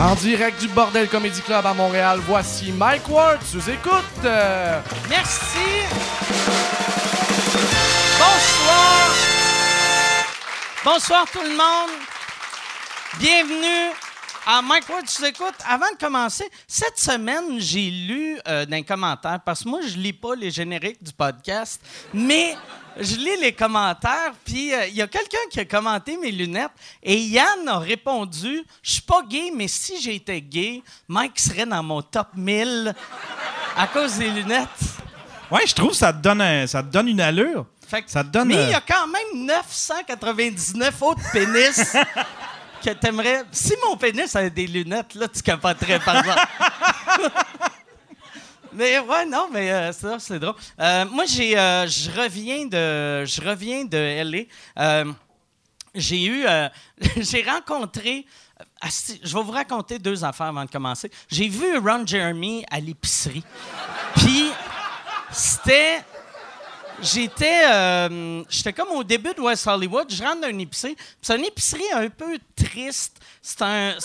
En direct du Bordel Comedy Club à Montréal, voici Mike Ward sous écoute. Merci. Bonsoir. Bonsoir tout le monde. Bienvenue à Mike Ward, tu écoutes. Avant de commencer, cette semaine, j'ai lu euh, dans les commentaires, parce que moi, je lis pas les génériques du podcast, mais je lis les commentaires, puis euh, il y a quelqu'un qui a commenté mes lunettes, et Yann a répondu « Je suis pas gay, mais si j'étais gay, Mike serait dans mon top 1000 à cause des lunettes. » Ouais, je trouve que ça te donne, un- ça te donne une allure. Fait que- Ça te donne, Mais euh, il y a quand même 999 autres pénis que t'aimerais. Si mon pénis avait des lunettes, là, tu capoterais, par exemple. mais ouais, non, mais euh, ça, c'est drôle. Euh, moi, j'ai, euh, je reviens de, je reviens de LA. Euh, j'ai eu, j'ai rencontré. Je vais vous raconter deux affaires avant de commencer. J'ai vu Ron Jeremy à l'épicerie. Puis, c'était j'étais j'étais comme au début de West Hollywood, je rentre dans une épicerie, c'est une épicerie un peu triste. C'est un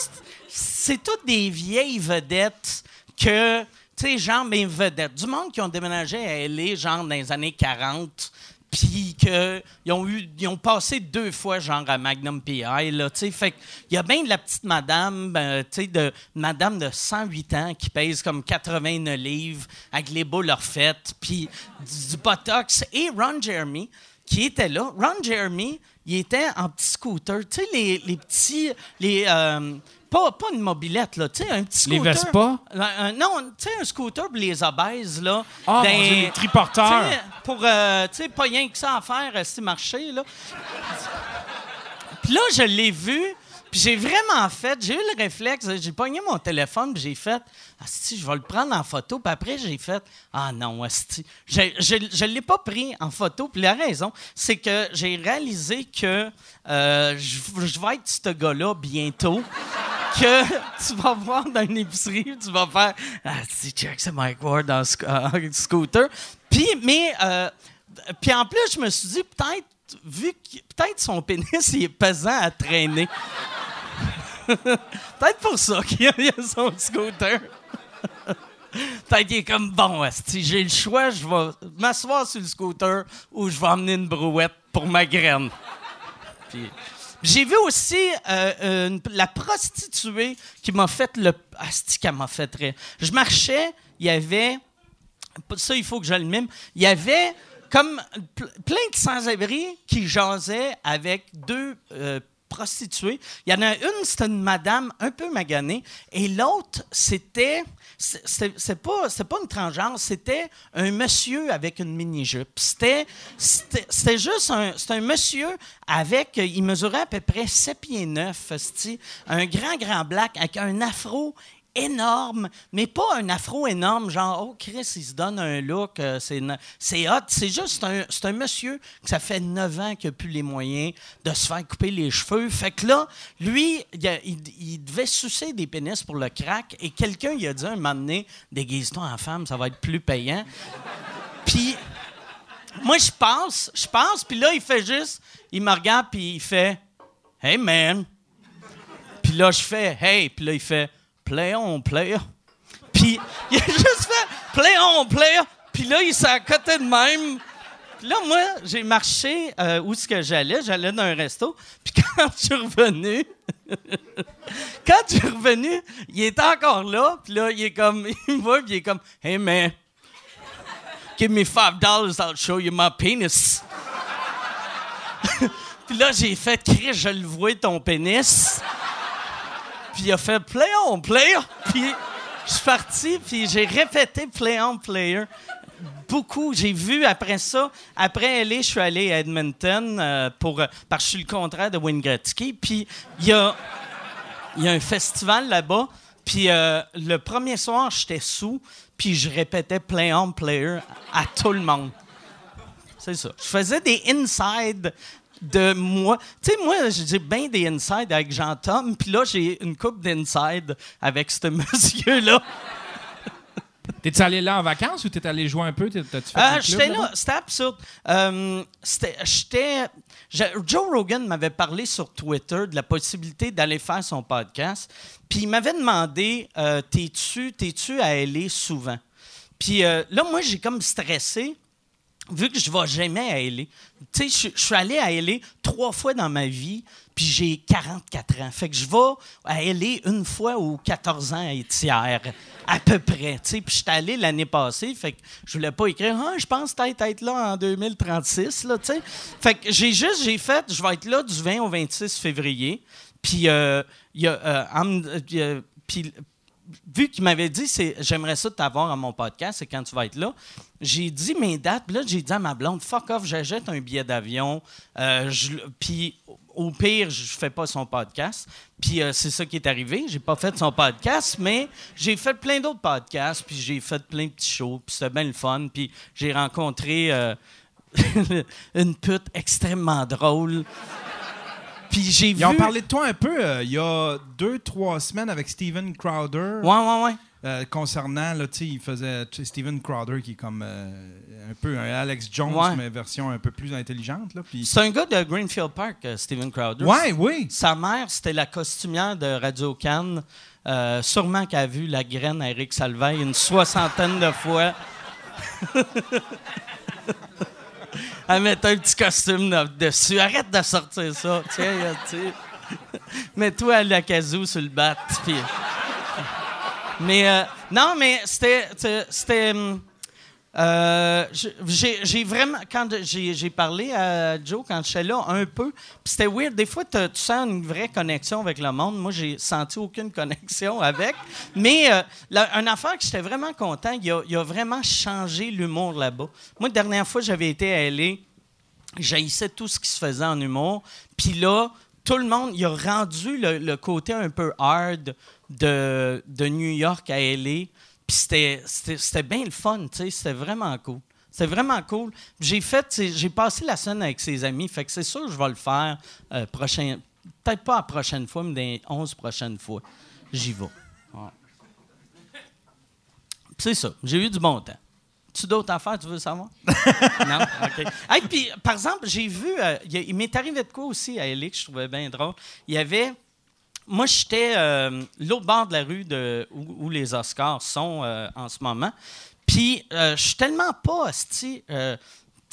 c'est toutes des vieilles vedettes que tu sais genre mes vedettes, du monde qui ont déménagé à LA genre dans les années 40 puis qu'ils ont eu ils ont passé deux fois genre à Magnum PI là, tu sais. Fait il y a bien de la petite madame ben, tu sais de madame de 108 ans qui pèse comme 89 livres avec les boules refaites puis du, du botox et Ron Jeremy qui était là. Ron Jeremy il était en petit scooter. Tu sais les, les petits les euh, pas, pas une mobilette, là, tu sais, un petit Les scooter. Vespa? Un- un- non, tu sais, un scooter pour les obèses, là. Ah, Dans- mon Dieu, les triporteurs. Tu sais, Pour, euh, tu sais, pas rien que ça à faire, c'est marcher, là. Puis là, je l'ai vu, j'ai vraiment fait, j'ai eu le réflexe, j'ai pogné mon téléphone, puis j'ai fait, Asti, je vais le prendre en photo, puis après, j'ai fait, ah non, Asti. Je ne l'ai pas pris en photo, puis la raison, c'est que j'ai réalisé que euh, je, vais être ce gars-là bientôt. Que tu vas voir dans une épicerie, tu vas faire Ah, si, check, c'est Mike Ward en sc- scooter. Puis, mais, euh, puis en plus, je me suis dit, peut-être, vu que peut-être son pénis, il est pesant à traîner. peut-être pour ça qu'il a a son scooter. Peut-être qu'il est comme bon, si j'ai le choix, je vais m'asseoir sur le scooter ou je vais emmener une brouette pour ma graine. Puis- j'ai vu aussi euh, la prostituée qui m'a fait le. Asti, qu'elle m'a fait rire. Je marchais, il y avait. Ça, il faut que je le mime. Il y avait comme ple- plein de sans-abri qui jasaient avec deux euh, prostituées. Il y en a une, c'était une madame un peu maganée, et l'autre, c'était. c'est- pas, pas une transgenre, c'était un monsieur avec une mini-jupe. C'était juste un, un monsieur avec. Il mesurait à peu près 7 pieds 9, un grand, grand black avec un afro énorme, mais pas un afro énorme, genre, oh Chris, il se donne un look, euh, c'est hot. C'est juste un, c'est un monsieur que ça fait 9 ans qu'il n'a plus les moyens de se faire couper les cheveux. Fait que là, lui, il, il- il devait sucer des pénis pour le crack et quelqu'un lui a dit un moment donné, déguise-toi en femme, ça va être plus payant. Puis, moi, je passe, je passe, puis là, il fait juste, il me regarde, puis il fait, Hey man. Puis là, je fais, Hey, puis là, il fait, Play on, player. Puis il a juste fait, Play on, player. Puis là, il s'est à côté de même. Puis là, moi, j'ai marché euh, où est-ce que j'allais? J'allais dans un resto. Puis quand je suis revenu, quand je suis revenu, il est encore là. Puis là, il est comme, il me voit, puis il est comme, Hey man, give me five dollars, I'll show you my penis. puis là, j'ai fait, Chris, je le vois ton pénis. Puis il a fait play on player. Puis je suis parti, puis j'ai répété play on player. Beaucoup. J'ai vu après ça. Après LA, je suis allé à Edmonton euh, pour, euh, parce que je suis le contraire de Wayne Gretzky. Puis il y a, y a un festival là-bas. Puis euh, le premier soir, j'étais sous, puis je répétais play on player à tout le monde. C'est ça. Je faisais des inside de moi. Tu sais, moi, j'ai bien des inside avec Jean-Tom, puis là, j'ai une coupe d'inside avec ce monsieur-là. T'es-tu allé là en vacances ou t'es allé jouer un peu? Euh, J'étais là, c'était absurde. Euh, j'étais- Joe Rogan m'avait parlé sur Twitter de la possibilité d'aller faire son podcast. Puis il m'avait demandé euh, T'es-tu t'es-tu à LA souvent? Puis là, moi, j'ai comme stressé. Vu que je vais jamais à LA. Tu sais, je- je suis allé à LA trois fois dans ma vie, puis j'ai 44 ans. Fait que je vais à LA une fois aux 14 ans et tiers, à peu près. Tu sais, puis j'étais allé l'année passée, fait que je voulais pas écrire « Ah, je pense peut-être être là en 2036, là, tu sais. » Fait que j'ai juste, j'ai fait, je vais être là du 20 au 26 février. Puis, euh, y a... euh, vu qu'il m'avait dit j'aimerais ça t'avoir à mon podcast c'est quand tu vas être là j'ai dit mes dates puis là j'ai dit à ma blonde fuck off j'achète un billet d'avion euh, puis au pire je fais pas son podcast puis euh, c'est ça qui est arrivé j'ai pas fait son podcast mais j'ai fait plein d'autres podcasts puis j'ai fait plein de petits shows puis c'était bien le fun puis j'ai rencontré euh, une pute extrêmement drôle puis j'ai vu Ils ont parlé de toi un peu il y a deux, trois semaines avec Steven Crowder. ouais ouais ouais euh, concernant, là, tu sais, il faisait Steven Crowder qui est comme euh, un peu un Alex Jones, Ouais. mais version un peu plus intelligente. Là, c'est un gars de Greenfield Park euh, Steven Crowder Ouais, oui. Sa mère, c'était la costumière de Radio Cannes. Euh, sûrement qu'elle a vu la graine à Eric Salvaille une soixantaine de fois. Elle mettait un petit costume de- dessus. Arrête de sortir ça. Tiens, sais. Mets-toi à la casou sur le bat. puis- Mais euh, non, mais c'était. euh, j'ai vraiment. Quand j'ai parlé à Joe quand j'étais là, un peu, c'était weird. Des fois, tu sens une vraie connexion avec le monde. Moi, j'ai senti aucune connexion avec. Mais euh, la- une affaire que j'étais vraiment content, il a, il a vraiment changé l'humour là-bas. Moi, la dernière fois, j'avais été à LA j'haïssais tout ce qui se faisait en humour. Puis là, tout le monde, il a rendu le, côté un peu hard de, New York à LA. Puis c'était- bien le fun, tu sais, c'était vraiment cool. C'était vraiment cool. J'ai fait, j'ai passé la scène avec ses amis, fait que c'est sûr que je vais le faire euh, prochain, peut-être pas la prochaine fois, mais dans les 11 prochaines fois. J'y vais. C'est ça, j'ai eu du bon temps. Tu d'autres affaires, tu veux savoir? non? OK. Hey, puis, par exemple, j'ai vu, euh, il m'est arrivé de quoi aussi à que je trouvais bien drôle. Il y avait. Moi, j'étais euh, l'autre bord de la rue de, où, où les Oscars sont euh, en ce moment. Puis, euh, je suis tellement pas hostie,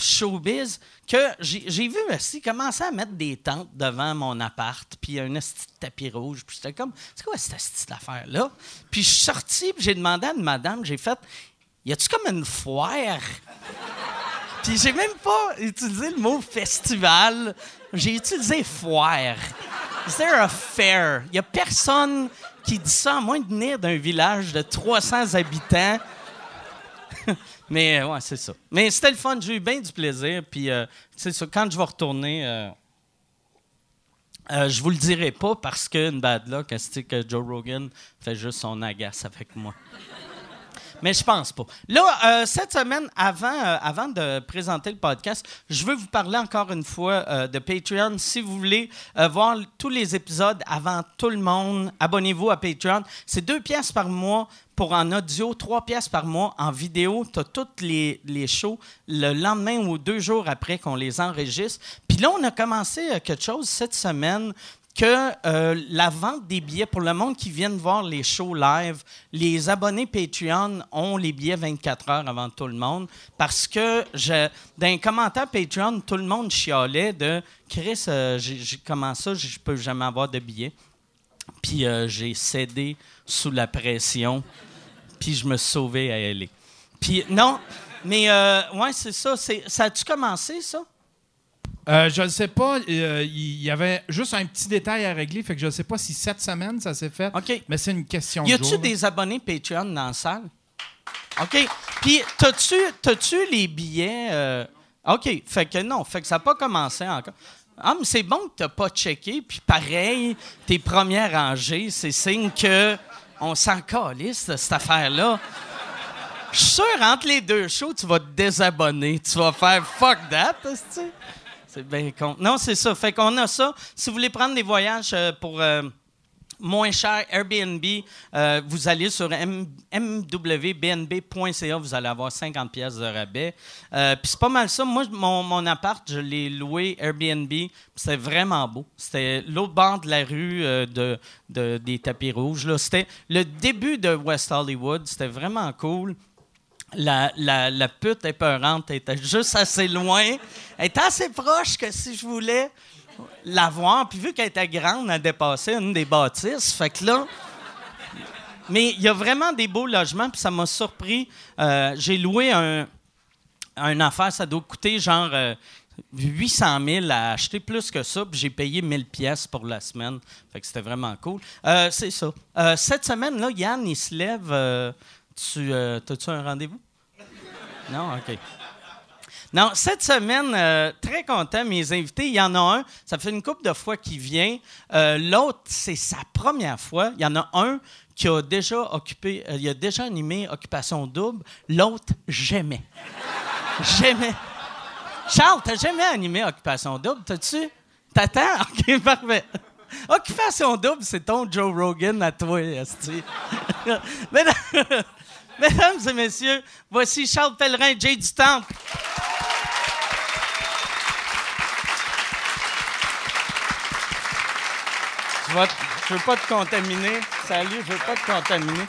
showbiz que j'ai vu aussi commencer à mettre des tentes devant mon appart, puis un de tapis rouge. Puis j'étais comme, c'est quoi cette esti d'affaire-là? Puis je suis sorti, puis j'ai demandé à une madame, j'ai fait, y a-tu comme une foire? Puis j'ai même pas utilisé le mot festival, j'ai utilisé foire. Is there a fair? Y a personne qui dit ça, à moins de venir d'un village de 300 habitants. Mais euh, ouais, c'est ça. Mais c'était le fun, j'ai eu bien du plaisir. Puis euh, c'est ça, quand je vais retourner, euh, euh, je vous le dirai pas parce que une bad luck, c'est que Joe Rogan fait juste son agace avec moi? Mais je pense pas. Là, euh, cette semaine, avant, euh, avant de présenter le podcast, je veux vous parler encore une fois euh, de Patreon. Si vous voulez voir tous les épisodes avant tout le monde, abonnez-vous à Patreon. C'est deux pièces par mois pour en audio, trois pièces par mois en vidéo. Tu as toutes les, les shows le lendemain ou deux jours après qu'on les enregistre. Puis là, on a commencé quelque chose cette semaine que euh, la vente des billets pour le monde qui viennent voir les shows live, les abonnés Patreon ont les billets 24 heures avant tout le monde parce que je, dans les commentaires Patreon, tout le monde chialait de Chris, euh, comment ça, je peux jamais avoir de billets? Puis euh, j'ai cédé sous la pression, puis je me suis sauvé à aller. Puis non, mais ouais, c'est ça. Ça a-tu commencé, ça? Euh, je ne sais pas. euh, Il y avait juste un petit détail à régler. Fait que je ne sais pas si cette semaine ça s'est fait. OK. Mais c'est une question Y de a-tu jour, là. des abonnés Patreon dans la salle? OK. Puis, t'as-tu, t'as-tu les billets? euh, OK. Fait que non. Fait que ça n'a pas commencé encore. Ah, mais c'est bon que t'as pas checké. Puis pareil, tes premières rangées, c'est signe que on s'en calisse de cette affaire-là. Je suis sûr, entre les deux shows, tu vas te désabonner. Tu vas faire « fuck that », tu C'est bien con. Non, c'est ça. Fait qu'on a ça. Si vous voulez prendre des voyages euh, pour... euh, moins cher, Airbnb, euh, vous allez sur mwbnb.ca, vous allez avoir 50 pièces de rabais. Puis c'est pas mal ça. Moi, mon, appart, je l'ai loué Airbnb. C'était vraiment beau. C'était l'autre bord de la rue de, de- des tapis rouges. C'était le début de West Hollywood. C'était vraiment cool. La, la, la pute épeurante était juste assez loin. Elle était assez proche que si je voulais la voir. Puis vu qu'elle était grande, elle dépassait une des bâtisses. Fait que là... Mais il y a vraiment des beaux logements, puis ça m'a surpris. Euh, J'ai loué un, un affaire, ça doit coûter genre euh, 800 000 à acheter plus que ça, puis j'ai payé 1000 pièces pour la semaine. Fait que c'était vraiment cool. Euh, C'est ça. Euh, cette semaine, là, Yann, il se lève. Tu, euh, T'as-tu un rendez-vous? Non? OK. Non, cette semaine, euh, très content, mes invités, il y en a un, ça fait une couple de fois qu'il vient. Euh, L'autre, c'est sa première fois. Il y en a un qui a déjà occupé, il a déjà animé Occupation Double. L'autre, jamais. jamais. Charles, t'as jamais animé Occupation Double, t'as-tu? T'attends? OK, parfait. Occupation Double, c'est ton Joe Rogan à toi, esti. Mesdames, mesdames et messieurs, voici Charles Pellerin, Jay du Temple. Je, je veux pas te contaminer. Salut, je veux pas te contaminer.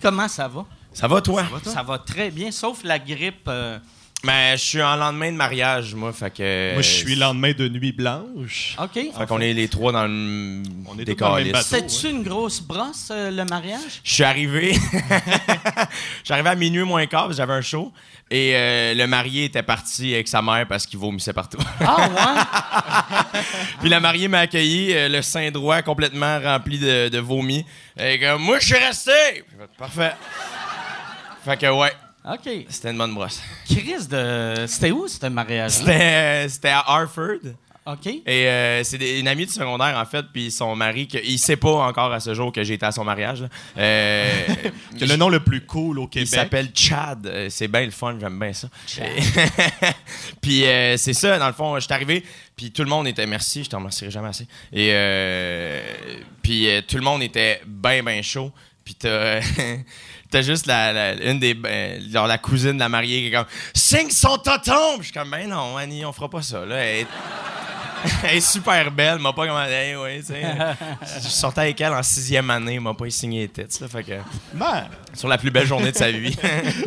Comment ça va? Ça va, toi? Ça va très bien, sauf la grippe. euh, Mais je suis en lendemain de mariage, moi, fait que... Moi, je suis lendemain de nuit blanche. OK. Fait qu'on est les trois dans le On est tous dans le même calices. bateau. C'était-tu une grosse brosse, euh, le mariage? Je suis arrivé... Je suis arrivé à minuit moins quart, parce que j'avais un show. Et euh, le marié était parti avec sa mère parce qu'il vomissait partout. Ah, ouais? Puis la mariée m'a accueilli, euh, le sein droit complètement rempli de, de vomi. Et comme, moi, je suis resté! J'ai fait, Parfait. Fait que, ouais, OK. c'était une bonne brosse. Chris de. C'était où, ce mariage? C'était euh, c'était à Harford. OK. Et euh, c'est une amie du secondaire, en fait, puis son mari, que, il sait pas encore à ce jour que j'ai été à son mariage. Euh, Que le nom le plus cool au il Québec. s'appelle Chad. Euh, C'est bien le fun, j'aime bien ça. Puis euh, c'est ça, dans le fond, je suis arrivé, puis tout le monde était merci, je t'en remercierai jamais assez. Et euh, puis euh, tout le monde était bien, bien chaud. Puis t'as, t'as juste la, la- une des, ben, genre la cousine de la mariée qui est comme Signe son tonton! Puis Je suis comme, ben non, Annie, on fera pas ça. Là. Elle, est- elle est super belle, m'a pas commandé. Hey, ouais, tu sais. Je sortais avec elle en sixième année, m'a pas signé les têtes. Là, fait que Ben, sur la plus belle journée de sa vie.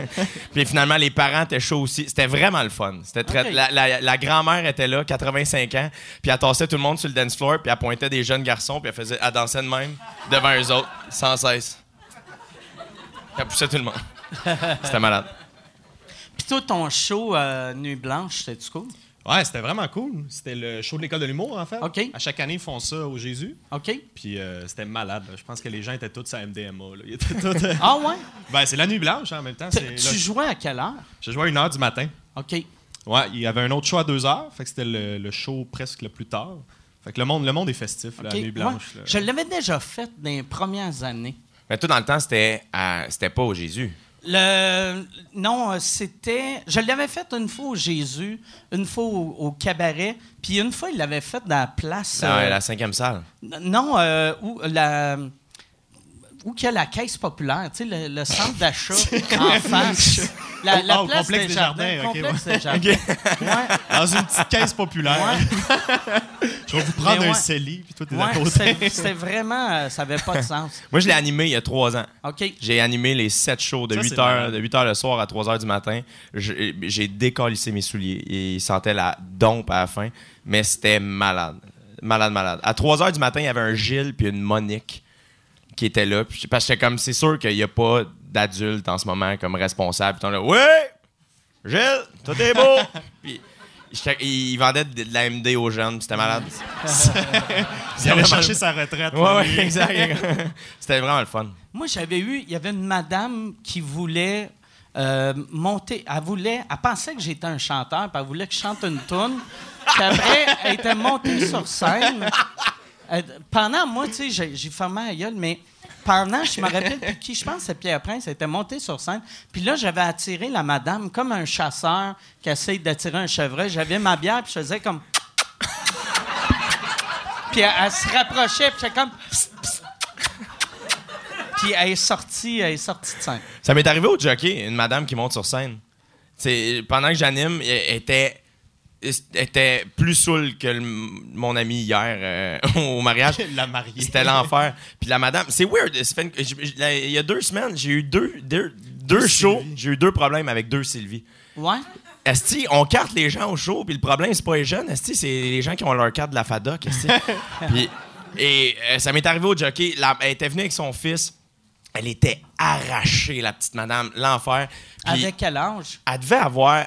puis finalement, les parents étaient chauds aussi. C'était vraiment le fun. C'était très. La, la- la grand-mère était là, 85 ans, puis elle tassait tout le monde sur le dance floor, puis elle pointait des jeunes garçons, puis elle, faisait, elle dansait de même devant eux autres, sans cesse. Elle poussait tout le monde. C'était malade. Puis toi, ton show euh, Nuit Blanche, c'était-tu cool? ouais, c'était vraiment cool. C'était le show de l'école de l'humour, en fait. OK. À chaque année, ils font ça au Jésus. OK. Puis euh, c'était malade. là. Je pense que les gens étaient tous à MDMA. là. Ils étaient tous, euh, Ah, ouais? Ben, c'est la nuit blanche hein, en même temps. T- c'est- Tu là, jouais à quelle heure? Je jouais à 1h du matin. OK. Ouais, il y avait un autre show à 2h. Fait que c'était le, le show presque le plus tard. Fait que le monde, le monde est festif, là, OK. la nuit blanche. Ouais. là. Je l'avais déjà fait dans les premières années. Mais tout dans le temps, c'était, à- c'était pas au Jésus. Le, non, euh, c'était. Je l'avais fait une fois au Jésus, une fois au, au cabaret, puis une fois, il l'avait fait dans la place. Dans euh, la cinquième salle. Non, euh, où la. Où qu'il y a la caisse populaire, tu sais, le, le centre d'achat en face. La, la au place complexe des Jardins, complexe des Jardins. Ouais, Dans une petite caisse populaire. ouais, Je vais vous prendre un. CELI, puis toi, t'es à côté. c'était c'était vraiment. euh, ça n'avait pas de sens. Moi, je l'ai animé il y a trois ans. OK. J'ai animé les sept shows de Ça, 8 c'est heures, malade. de 8 heures le soir à 3 heures du matin. J'ai décalissé mes souliers et il sentait la dompe à la fin, mais c'était malade. Malade, malade. À 3 heures du matin, il y avait un Gilles puis une Monique qui étaient là. Puis, parce que j'étais comme, c'est sûr qu'il n'y a pas d'adultes en ce moment comme responsable. Puis ils sont là, ouais, Gilles, tout est beau. puis il, vendait de, la MD aux jeunes, puis c'était malade. Il allait chercher sa retraite. Ouais, ouais, exact. c'était vraiment le fun. Moi, j'avais eu, il y avait une madame qui voulait euh, monter, elle voulait, elle pensait que j'étais un chanteur, puis elle voulait que je chante une tune. Puis après, elle était montée sur scène. Euh, pendant, moi, tu sais, j'ai, fermé la gueule, mais pendant, je me rappelle qui, je pense que c'est Pierre Prince, elle était monté sur scène. Puis là, j'avais attiré la madame comme un chasseur qui essaye d'attirer un chevreuil. J'avais ma bière, puis je faisais comme... Puis elle, elle se rapprochait, puis j'étais comme... Puis elle est sortie, elle est sortie de scène. Ça m'est arrivé au jockey, une madame qui monte sur scène. C'est pendant que j'anime, elle était était plus saoule que le- mon ami hier euh, au mariage. La mariée. C'était l'enfer. Puis la madame, c'est weird. ça fait une- j- j- la- Il y a deux semaines, j'ai eu deux, deux, deux shows. J'ai eu deux problèmes avec deux Sylvie. Ouais? Esti, on carte les gens au show, puis le problème, c'est pas les jeunes, Esti, c'est les gens qui ont leur carte de la FADOC, Esti. Puis, et euh, ça m'est arrivé au jockey, la- elle était venue avec son fils, elle était arrachée, la petite madame, l'enfer. Puis Avec quel âge? elle devait avoir,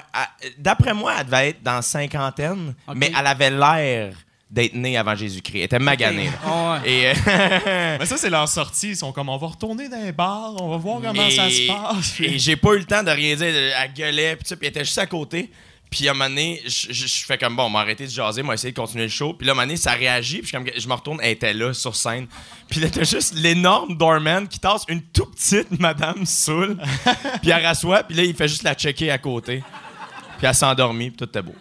d'après moi, elle devait être dans cinquantaine, mais elle avait l'air d'être née avant Jésus-Christ. Elle était maganée. là. Ah ouais. Et, euh, Mais ça, c'est leur sortie. Ils sont comme, on va retourner dans les bars, on va voir comment ça se passe. Et j'ai pas eu le temps de rien dire. Elle gueulait, puis ça, puis elle était juste à côté. Puis à un moment donné, je, je- je fais comme bon, on m'a arrêté de jaser, on m'a essayé de continuer le show. Puis là, à un moment donné, ça réagit, puis je, suis comme- je me retourne, elle était là sur scène. Puis là, t'as juste l'énorme doorman qui tasse une tout petite madame saoule. puis elle rassoit, puis là, il fait juste la checker à côté. Puis elle s'est endormie, puis tout était beau.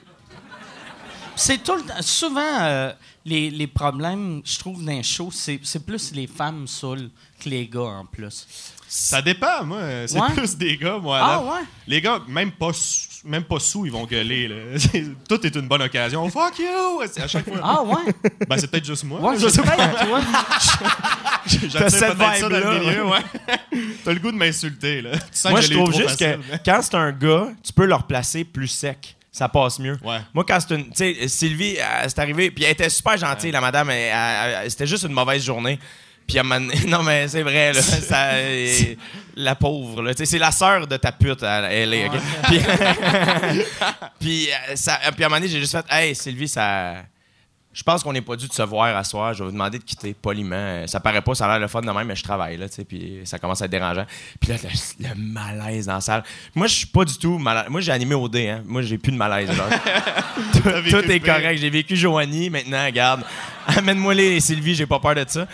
C'est tout le temps. Souvent, euh, les, les problèmes, je trouve, dans les shows, c'est c'est plus les femmes saoules que les gars en plus. Ça dépend, moi. C'est Ouais. plus des gars, moi. Ah là. ouais? Les gars, même pas, même pas sous, ils vont gueuler. Là. Tout est une bonne occasion. Fuck you! C'est à chaque fois. Ah ouais? Ben, c'est peut-être juste moi. Ouais, je sais pas. peut-être toi. J'attire peut-être ça dans le milieu, ouais. T'as le goût de m'insulter, là. Tu sens Moi, que je trouve juste facile, que mais- quand c'est un gars, tu peux le replacer plus sec. Ça passe mieux. Ouais. Moi, quand c'est une. Tu sais, Sylvie, elle, c'est arrivé, puis elle était super gentille, la madame. elle- elle- elle- C'était juste une mauvaise journée. Puis à un moment donné- non, mais c'est vrai, là. ça, euh, la pauvre, là. C'est la sœur de ta pute, elle, est? Puis, puis, euh, ça, puis à un moment donné, j'ai juste fait, hey, Sylvie, ça. Je pense qu'on n'est pas dû de se voir à soir. Je vais vous demander de quitter poliment. Ça paraît pas, ça a l'air le fun de même, mais je travaille, là, tu sais, puis ça commence à être dérangeant. Puis là, le, le malaise dans la salle. Moi, je suis pas du tout malade. Moi, j'ai animé au dé, hein. Moi, j'ai plus de malaise, genre. tout tout est correct. J'ai vécu Joanie, maintenant, regarde. Amène-moi les Sylvie, j'ai pas peur de ça.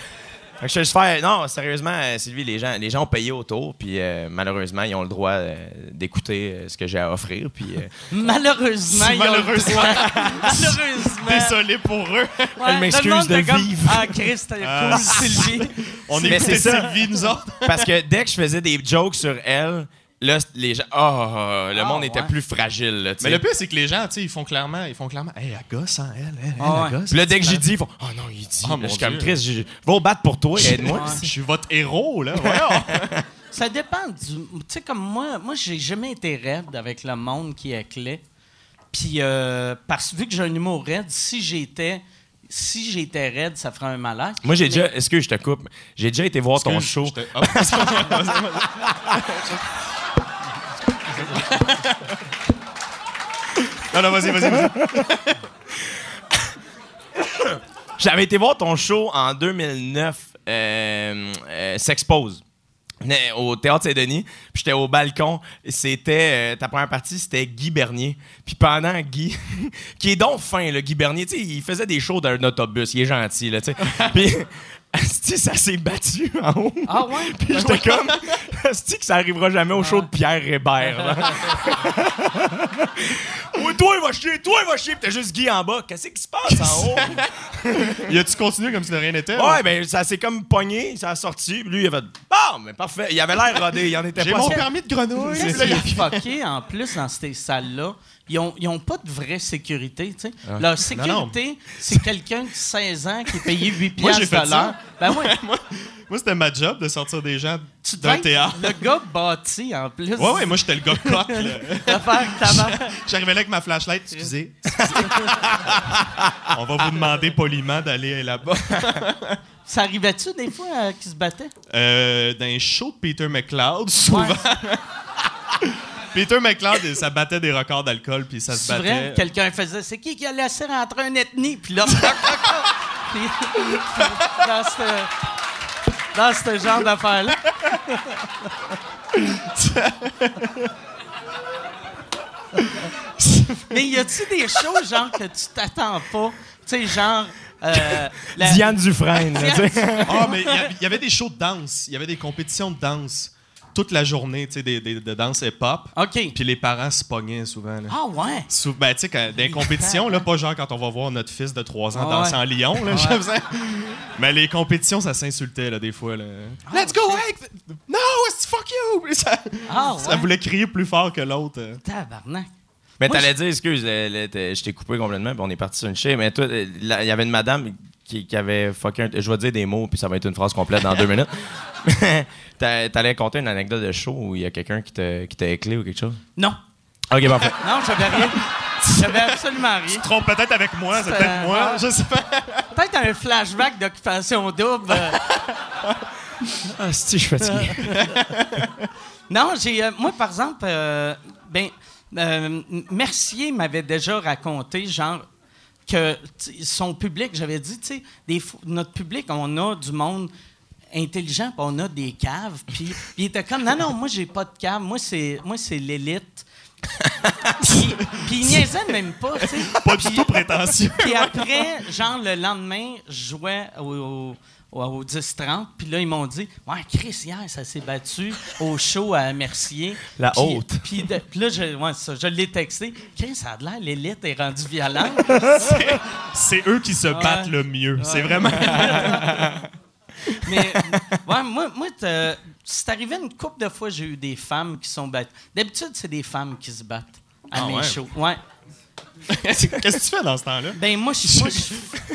Fait que je vais juste faire. Non, sérieusement, euh, Sylvie, les gens, les gens ont payé autour, puis euh, malheureusement, ils ont le droit euh, d'écouter euh, ce que j'ai à offrir. Puis euh, Malheureusement, ils ont le malheureusement. droit. Malheureusement. Désolé pour eux. Ouais, Elle m'excuse de comme, vivre. Ah, Chris, t'es cool, Sylvie. On Mais écoutait c'est ça. Sylvie, nous autres. Parce que dès que je faisais des jokes sur elle, là, les gens. Oh, le Ah, monde était plus fragile, là, Mais le pire, c'est que les gens, tu sais, ils font clairement, ils font clairement, hey, elle gosse, hein, elle, elle, elle, Ah elle ouais. gosse. Puis là, dès que j'ai dit, ils font Oh non, il dit. Oh, je suis comme. Chris, je- au battre pour toi, aide-moi. Je suis votre héros, là. Voyons. Ça dépend du. Tu sais, comme moi, moi, j'ai jamais été raide avec le monde qui est clé. Puis, euh, parce vu que j'ai un humour raide, si j'étais. Si j'étais raide, ça ferait un malaise. Moi, j'ai Mais- déjà. Est-ce que je te coupe? J'ai déjà été voir ton show. je te- Ah, vas-y, vas-y. Non, non, vas-y, vas-y, vas-y. J'avais été voir ton show en 2009, euh, euh, S'expose. Au Théâtre Saint-Denis, puis j'étais au balcon. C'était euh, ta première partie, c'était Guy Bernier. Puis pendant Guy, qui est donc fin, le Guy Bernier, tu sais, il faisait des shows d'un autobus, il est gentil, là, tu sais. Puis, asti, ça s'est battu en haut. Ah ouais? Puis j'étais comme, asti, que ça arrivera jamais au show de Pierre Hébert. là. Ouais, toi, il va chier, toi, il va chier. Puis t'as juste Guy en bas. Qu'est-ce qui se passe en haut? Y a-tu continué comme si de rien n'était? Ouais, ben ça s'est comme pogné, ça a sorti. Puis lui, il a fait Bon, mais parfait. Il avait l'air rodé, il en était J'ai pas mon sûr. permis de grenouille. Qu'est-ce qui est fucké en plus dans ces salles-là? Ils ont, ils ont pas de vraie sécurité, tu sais. Ah. Leur sécurité, c'est quelqu'un de 16 ans qui est payé 8 Moi, j'ai piastres fait de l'heure. ça. Ben ouais, Moi, c'était ma job de sortir des gens tu d'un théâtre. le gars bâti en plus. Ouais, ouais, moi, j'étais le gars coq, là. Ta mère. J'arrivais là avec ma flashlight. Excusez. excusez. On va vous demander poliment d'aller là-bas. Ça arrivait-tu des fois euh, qu'ils se battaient? Euh, dans un show de Peter McLeod, souvent. Peter McLeod, ça battait des records d'alcool, puis ça se C'est vrai? battait. Quelqu'un faisait C'est qui qui a laissé rentrer un ethnie? Puis là, Puis, dans ce dans ce genre d'affaires-là. Mais y a-tu des choses, genre, que tu t'attends pas? Tu sais, genre. euh, la- Diane Dufresne. Ah, mais il y y, avait des shows de danse. Il y avait des compétitions de danse. Toute la journée, tu sais, des, des- de danse hip-hop. OK. Puis les parents se pognaient souvent. Là. Ah, ouais. Sou- ben, tu sais, quand- dans les compétitions, là, pas genre quand on va voir notre fils de 3 ans Ah danser ouais. en Lyon, là, je Mais les compétitions, ça s'insultait, là, des fois, là. Let's go, Hank! No, it's fuck you! Ça, Ah, ça ouais. voulait crier plus fort que l'autre. euh. Tabarnak. Mais Moi, t'allais dire, excuse, euh, là, t'es- je t'ai coupé complètement, puis on est parti sur une chie. Mais toi, euh, là, il y avait une madame qui, qui avait fucké un. Je vais dire des mots, puis ça va être une phrase complète dans deux minutes. T'a- T'allais conter une anecdote de show où il y a quelqu'un qui t'a qui t'a éclé ou quelque chose? Non. Ok, parfait. Non, j'avais rien. J'avais absolument rien. Trompe peut-être avec moi, c'est peut-être moi, je sais pas. Peut-être un flashback d'occupation double. Ah, si, je suis fatigué. Non, j'ai. euh, moi, par exemple, euh, ben, euh, Mercier m'avait déjà raconté, genre, que tu son public, j'avais dit, tu sais, notre public, on a du monde intelligent, puis on a des caves. Puis il était comme, non, non, moi, j'ai pas de cave. Moi, c'est, moi, c'est l'élite. puis, puis il niaisait même pas, tu sais. Pas du tout prétentieux. Puis après, genre, le lendemain, je jouais au, au, au, au 10-30. Puis là, ils m'ont dit Ouais, Chris, hier, ça s'est battu au show à Mercier. La Puis- haute. Puis, de- puis là, je, ouais, ça, je l'ai texté. Chris, ça a l'air, l'élite est rendue violente. C'est eux qui se battent le mieux. C'est vraiment. Mais ouais, moi, moi c'est arrivé une couple de fois, j'ai eu des femmes qui sont battues. D'habitude, c'est des femmes qui se battent à Ah mes ouais? shows. Ouais. Qu'est-ce que tu fais dans ce temps-là? Ben, moi, je, moi, je,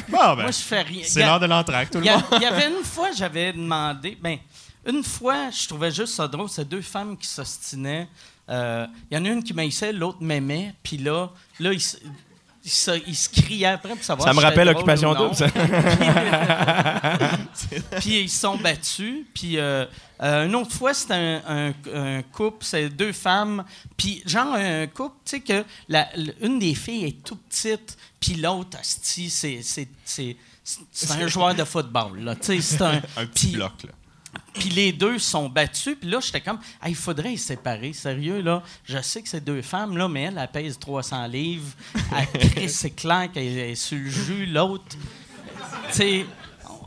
Bon, ben, moi, je fais rien. c'est l'heure de l'entraque, tout Il le monde. il y avait une fois, j'avais demandé. Ben, une fois, je trouvais juste ça drôle. C'est deux femmes qui s'ostinaient. Euh, Il y en a une qui m'haïssait, l'autre m'aimait. Puis là, là ils, ils se, ils se criaient après pour savoir Ça me si rappelle Occupation. Double, ça. Puis ils se sont battus. Puis euh, euh, une autre fois, c'était un, un- un couple, c'est deux femmes. Puis genre un couple, tu sais que la, une des filles est tout petite, puis l'autre, asti, c'est c'est c'est c'est un joueur de football là. Tu sais, c'est un Un petit bloc, là. Puis les deux sont battus. Puis là, j'étais comme, Ah, il faudrait les séparer. Sérieux, là? Je sais que c'est deux femmes, là, mais elle, elle pèse 300 livres. C'est clair qu'elle est sur le jus. L'autre, tu sais,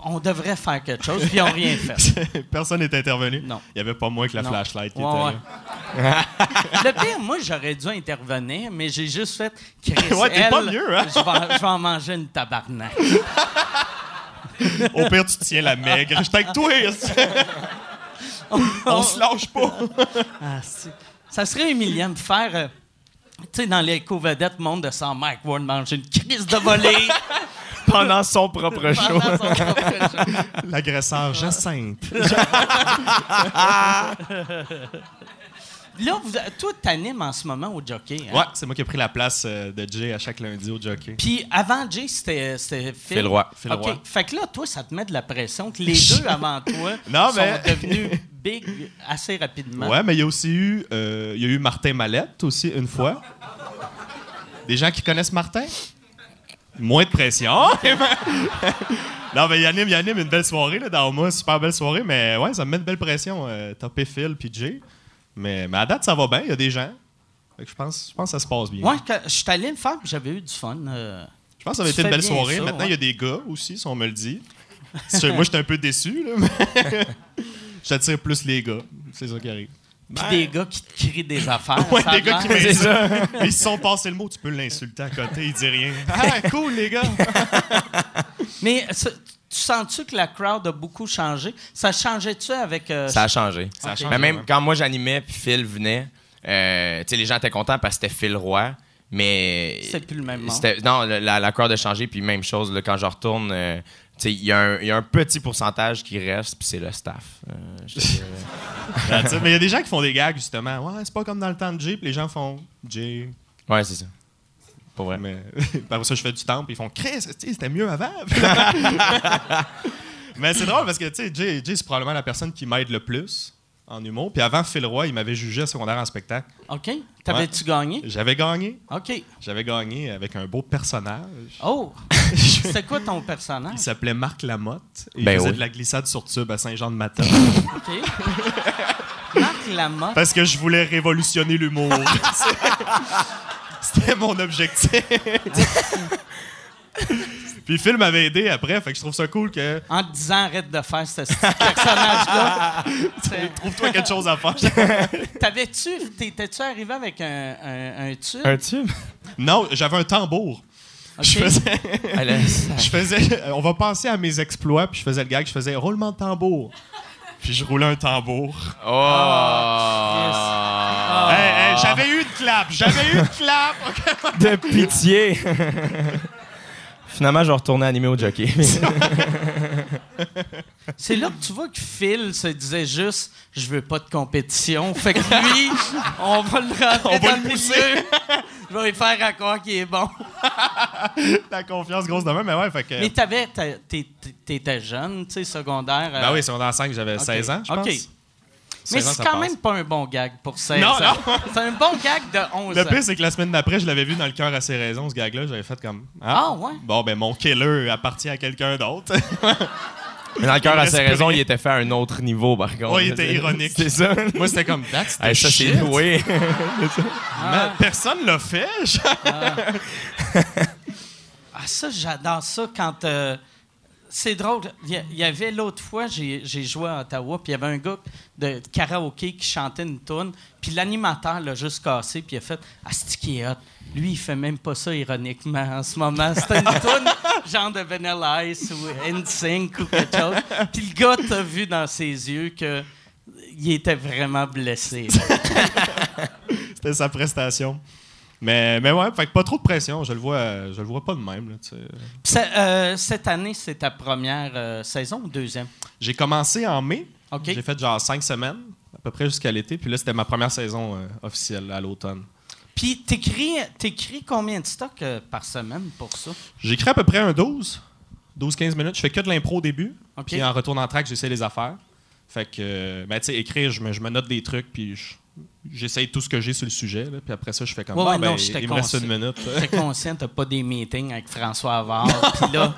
on devrait faire quelque chose. Puis ils n'ont rien fait. Personne n'est intervenu? Non. Il n'y avait pas moins que la Non. flashlight qui Ouais, était ouais. là. Le pire, moi, j'aurais dû intervenir, mais j'ai juste fait, Chris, Ouais, t'es pas mieux, hein? Je vais, je vais en manger une tabarnak. Au pire, tu tiens la maigre. J'étais avec toi. On se lâche pas. Ah, ça serait humiliant de faire, euh, tu sais, dans les co-vedettes monde de sans Mike Ward manger une crise de volée. Pendant son propre show. pendant son propre show. L'agresseur Jacinthe. Là, vous, toi, t'animes en ce moment au jockey. hein? Ouais, c'est moi qui ai pris la place euh, de Jay à chaque lundi au jockey. Puis avant Jay, c'était c'était Phil. Phil Roy. Phil OK. Roy. Fait que là, toi, ça te met de la pression que les deux avant toi Non, sont mais- devenus big assez rapidement. Ouais, mais il y a aussi eu, euh, il y a eu Martin Mallette aussi une fois. Des gens qui connaissent Martin? Moins de pression. non, mais il anime, il anime une belle soirée là, dans moi, super belle soirée, mais ouais, ça me met une belle pression. Euh, topper Phil puis Jay. Mais, mais à date, ça va bien, il y a des gens. Fait que je pense, je pense que ça se passe bien. Ouais, quand je suis allé le faire, j'avais eu du fun. euh. Je pense que ça va Tu être une belle soirée. ça, Maintenant, il y a des gars aussi, si on me le dit. Moi, j'étais un peu déçu, là, mais j'attire plus les gars. C'est ça qui arrive. Puis des gars qui te crient des affaires. Ouais, des gars qui m'insultent. Ils se sont passés le mot, tu peux l'insulter à côté, il dit rien. Ah, cool, les gars. Mais ça- tu sens-tu que la crowd a beaucoup changé? Ça changeait-tu avec. euh, Ça a changé. Ça a Ok. changé, Mais même ouais. quand moi j'animais puis Phil venait, euh, tu sais, les gens étaient contents parce que c'était Phil Roy. Mais. C'est plus le même monde. c'était- Non, la, la crowd a changé, puis même chose, là, quand je retourne, euh, il y, a un- il y a un petit pourcentage qui reste, puis c'est le staff. Euh. Mais il y a des gens qui font des gags, justement. Ouais, c'est pas comme dans le temps de Jay, puis les gens font Jay. ouais, c'est ça. Pour vrai. Mais par ça, je fais du temps, puis ils font Chris, c'était mieux avant. Mais c'est drôle parce que, tu sais, Jay, Jay, c'est probablement la personne qui m'aide le plus en humour. Puis avant Phil Roy, il m'avait jugé à secondaire en spectacle. OK. T'avais-tu gagné? J'avais gagné. OK. J'avais gagné avec un beau personnage. Oh! C'est quoi ton personnage? Il s'appelait Marc Lamotte. Et Ben il faisait oui. de la glissade sur tube à Saint-Jean-de-Matin. OK. Marc Lamotte. parce que je voulais révolutionner l'humour. C'était mon objectif. Puis Phil m'avait aidé après, fait que je trouve ça cool que. En te disant arrête de faire ce petit personnage-là. Trouve-toi quelque chose à faire. T'avais-tu, t'étais-tu arrivé avec un, un, un tube? Un tube? non, j'avais un tambour. Je faisais. Je faisais. On va passer à mes exploits, puis je faisais le gag, je faisais roulement de tambour. Puis je roulais un tambour. Oh! Hey, hey, j'avais eu une clap, j'avais eu une clap. De pitié! Finalement, je vais retourner animer au jockey. C'est là que tu vois que Phil se disait juste je veux pas de compétition. Fait que lui, on va le rentrer On va dans le le pousser. milieu. Je vais lui faire à croire qu'il est bon. La confiance grosse de même, mais ouais, fait que. Mais t'avais, t'étais jeune, tu sais, secondaire. euh, Ben oui, secondaire 5, j'avais ok. 16 ans, je pense. 16 Mais c'est quand passe. même pas un bon gag pour 16 Non, ans. C'est un bon gag de 11 Le ans. pire, c'est que la semaine d'après, je l'avais vu dans le cœur à ses raisons, ce gag-là. J'avais fait comme. Ah, ouais? Bon, ben, mon killer appartient à quelqu'un d'autre. Mais dans le cœur, à ses raisons, il était fait à un autre niveau, par contre. Ouais, il était ironique. C'est ça. Moi, c'était comme. That's the Hey, ça, c'est loué. Man, personne l'a fait. Ah, ça, j'adore ça quand. euh, c'est drôle. Il y avait l'autre fois, j'ai joué à Ottawa, puis il y avait un gars de karaoké qui chantait une tune, puis l'animateur l'a juste cassé, puis il a fait Asti qui est hot? Lui, il fait même pas ça ironiquement en ce moment. C'était une tune genre de Vanilla Ice ou NSYNC ou quelque chose. Puis le gars t'a vu dans ses yeux que il était vraiment blessé. C'était sa prestation. Mais, mais ouais, fait que pas trop de pression. Je le vois, je le vois pas de même. là, euh, cette année, c'est ta première euh, saison ou deuxième? J'ai commencé en mai. J'ai fait genre cinq semaines, à peu près jusqu'à l'été. Puis là, c'était ma première saison euh, officielle à l'automne. Puis t'écris, t'écris combien de stocks par semaine pour ça? J'écris à peu près un 12, 12-15 minutes. Je fais que de l'impro au début. Puis en retour en track, j'essaie les affaires. Fait que, ben, tu sais, écrire, je me, je me note des trucs, puis je- j'essaye tout ce que j'ai sur le sujet. là. puis après ça, je fais comme Ouais, ah, ouais, ben, non, j'étais il me reste une minute. T'es conscient, t'as pas des meetings avec François Havard. Puis là,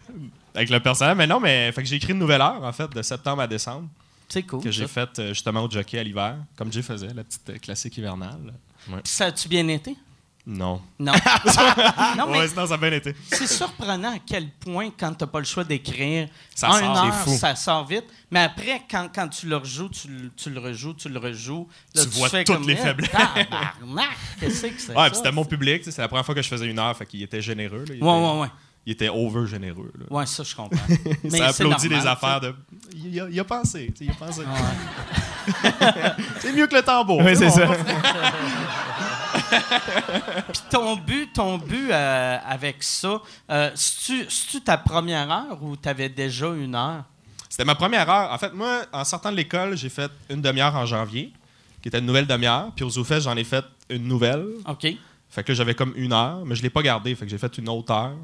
avec le personnel. Mais non, mais fait que j'ai écrit une nouvelle heure, en fait, de septembre à décembre, c'est cool. que j'ai faite euh, justement au jockey à l'hiver, comme Jay faisait, la petite euh, classique hivernale. Puis ça a-tu bien été? Non. Non. non, mais Ouais, sinon, ça a bien été. c'est surprenant à quel point, quand t'as pas le choix d'écrire, Ça en sort, une c'est heure, fou. ça sort vite. Mais après, quand, quand tu le rejoues, tu, le- tu le rejoues, tu le rejoues. Là, Tu vois fais toutes comme, les Eh, faiblesses. Tabarnak! Qu'est-ce que c'est Ouais, ça? puis c'était mon public, c'est la première fois que je faisais une heure, fait qu'il était généreux. là. Il, Ouais, était, ouais, ouais. il était over généreux. là. Ouais, ça, je comprends. Mais ça c'est applaudit normal, les affaires de. Il a, il a pensé, il a pensé. Ouais. C'est mieux que le tambour. Oui, c'est bon. ça. Puis ton but, ton but euh, avec ça, euh, c'est-tu ta première heure ou t'avais déjà une heure? C'était ma première heure. En fait, moi, en sortant de l'école, j'ai fait une demi-heure en janvier, qui était une nouvelle demi-heure. Puis aux ZooFest, j'en ai fait une nouvelle. OK. Fait que là, j'avais comme une heure, mais je l'ai pas gardé. Fait que j'ai fait une autre heure.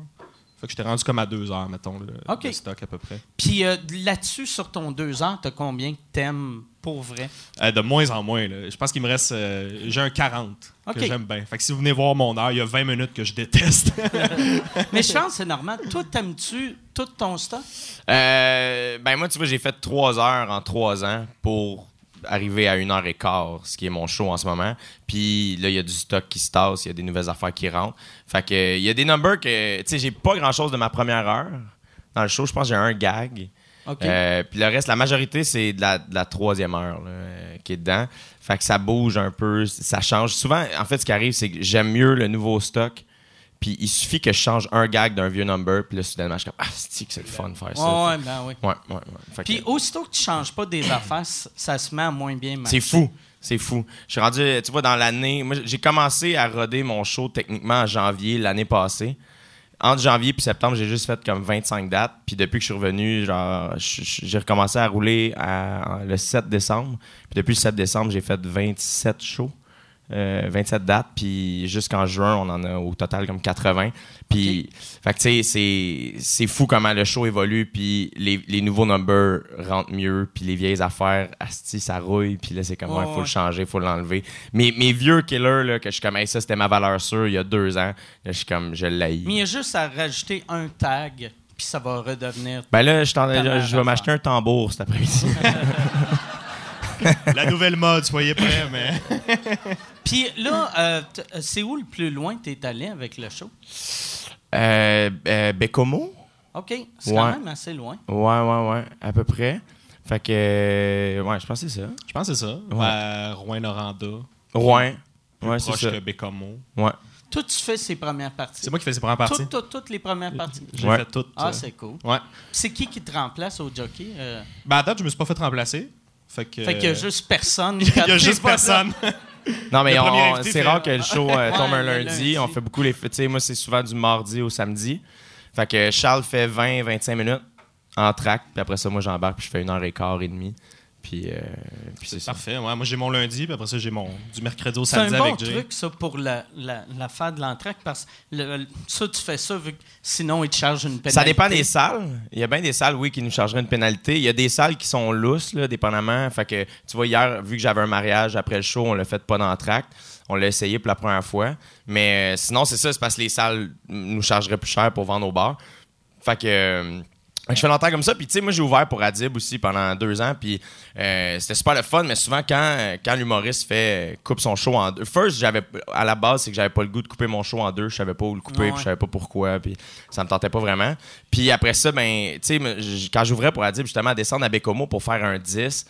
Fait que j'étais rendu comme à deux heures, mettons, le, stock à peu près. Puis euh, là-dessus, sur ton deux heures, t'as combien que t'aimes pour vrai? Euh, de moins en moins. là. Je pense qu'il me reste. euh, j'ai un 40 OK. que j'aime bien. Fait que si vous venez voir mon heure, il y a 20 minutes que je déteste. Mais je pense que c'est normal. Toi, t'aimes-tu tout ton stock? Euh, ben moi, tu vois, j'ai fait trois heures en trois ans pour arriver à une heure et quart, ce qui est mon show en ce moment. Puis là, il y a du stock qui se tasse, il y a des nouvelles affaires qui rentrent. Fait que il y a des numbers que, tu sais, j'ai pas grand-chose de ma première heure dans le show. Je pense que j'ai un gag. Euh, puis le reste, la majorité, c'est de la, de la troisième heure là, euh, qui est dedans. Fait que ça bouge un peu, ça change. Souvent, en fait, ce qui arrive, c'est que j'aime mieux le nouveau stock. Puis il suffit que je change un gag d'un vieux number, puis là, soudainement, je suis comme, ah, c'est que c'est le fun de faire ça. Ouais, ouais, ben oui. Ouais, ouais, ouais. Que- Puis aussitôt que tu changes pas des affaires, ça se met à moins bien marcher. c'est fou. C'est fou. Je suis rendu, tu vois, dans l'année. Moi, j'ai commencé à roder mon show techniquement en janvier l'année passée. Entre janvier et septembre, j'ai juste fait comme 25 dates. Puis depuis que je suis revenu, genre, j'ai recommencé à rouler à- le 7 décembre. Puis depuis le 7 décembre, j'ai fait 27 shows. Euh, 27 dates, puis jusqu'en juin, on en a au total comme 80. Puis, sais, c'est- c'est fou comment le show évolue, puis les, les nouveaux numbers rentrent mieux, puis les vieilles affaires, asti, ça rouille, puis là, c'est comme, Ouais, ouais, faut ouais. le changer, faut l'enlever. Mais mes vieux killers, là, que je suis comme, hey, ça, c'était ma valeur sûre il y a deux ans, là, je suis comme, je l'haïs. Mais il y a juste à rajouter un tag, puis ça va redevenir. Ben là, je, vais m'acheter un tambour cet après-midi. la nouvelle mode, soyez prêts, mais. Puis là, euh, t- c'est où le plus loin que tu es allé avec le show? Euh, euh, Bécomo? OK, c'est Ouais. quand même assez loin. Ouais, ouais, ouais, à peu près. Fait que, euh, ouais, je pense que c'est ça. Je pense que c'est ça. Vers Rouen-Noranda. Rouen. plus Ouais, c'est proche ça. que Bécomo. Ouais. Toi, tu fais ses premières parties. C'est moi qui fais ces premières parties. Toutes, toutes, toutes les premières parties. J'ai Ouais. fait toutes. Ah, euh, c'est cool. Ouais. C'est qui qui te remplace au jockey? Euh, Ben, à date, je me suis pas fait remplacer. Fait que. Fait qu'il y a juste personne. Il y a juste personne. Non, mais c'est fait- rare que le show euh, tombe Ouais, un lundi. On fait beaucoup les. Tu sais, moi, c'est souvent du mardi au samedi. Fait que Charles fait 20-25 minutes en track. Puis après ça, moi, j'embarque. Puis je fais une heure et quart et demie. Puis, euh, puis c'est ça. Parfait. Ouais, moi, j'ai mon lundi, puis après ça, j'ai mon du mercredi au C'est un samedi bon avec Jay. truc, ça, pour la, la, l'affaire de l'entraque, parce que le- ça, tu fais ça, vu que sinon, ils te chargent une pénalité. Ça dépend des salles. Il y a bien des salles, oui, qui nous chargeraient une pénalité. Il y a des salles qui sont lousses, là, dépendamment. Fait que, tu vois, hier, vu que j'avais un mariage après le show, on l'a fait pas d'entracte. On l'a essayé pour la première fois. Mais euh, sinon, c'est ça, c'est parce que les salles nous chargeraient plus cher pour vendre au bar. Fait que. euh, je fais longtemps comme ça, puis tu sais, moi j'ai ouvert pour Adib aussi pendant deux ans, puis euh, c'était super le fun, mais souvent quand, quand l'humoriste fait euh, coupe son show en deux, first j'avais à la base c'est que j'avais pas le goût de couper mon show en deux, je savais pas où le couper, Ouais. puis je savais pas pourquoi, puis ça me tentait pas vraiment. Puis après ça, ben tu sais, quand j'ouvrais pour Adib justement à descendre à Bécomo pour faire un 10, pff,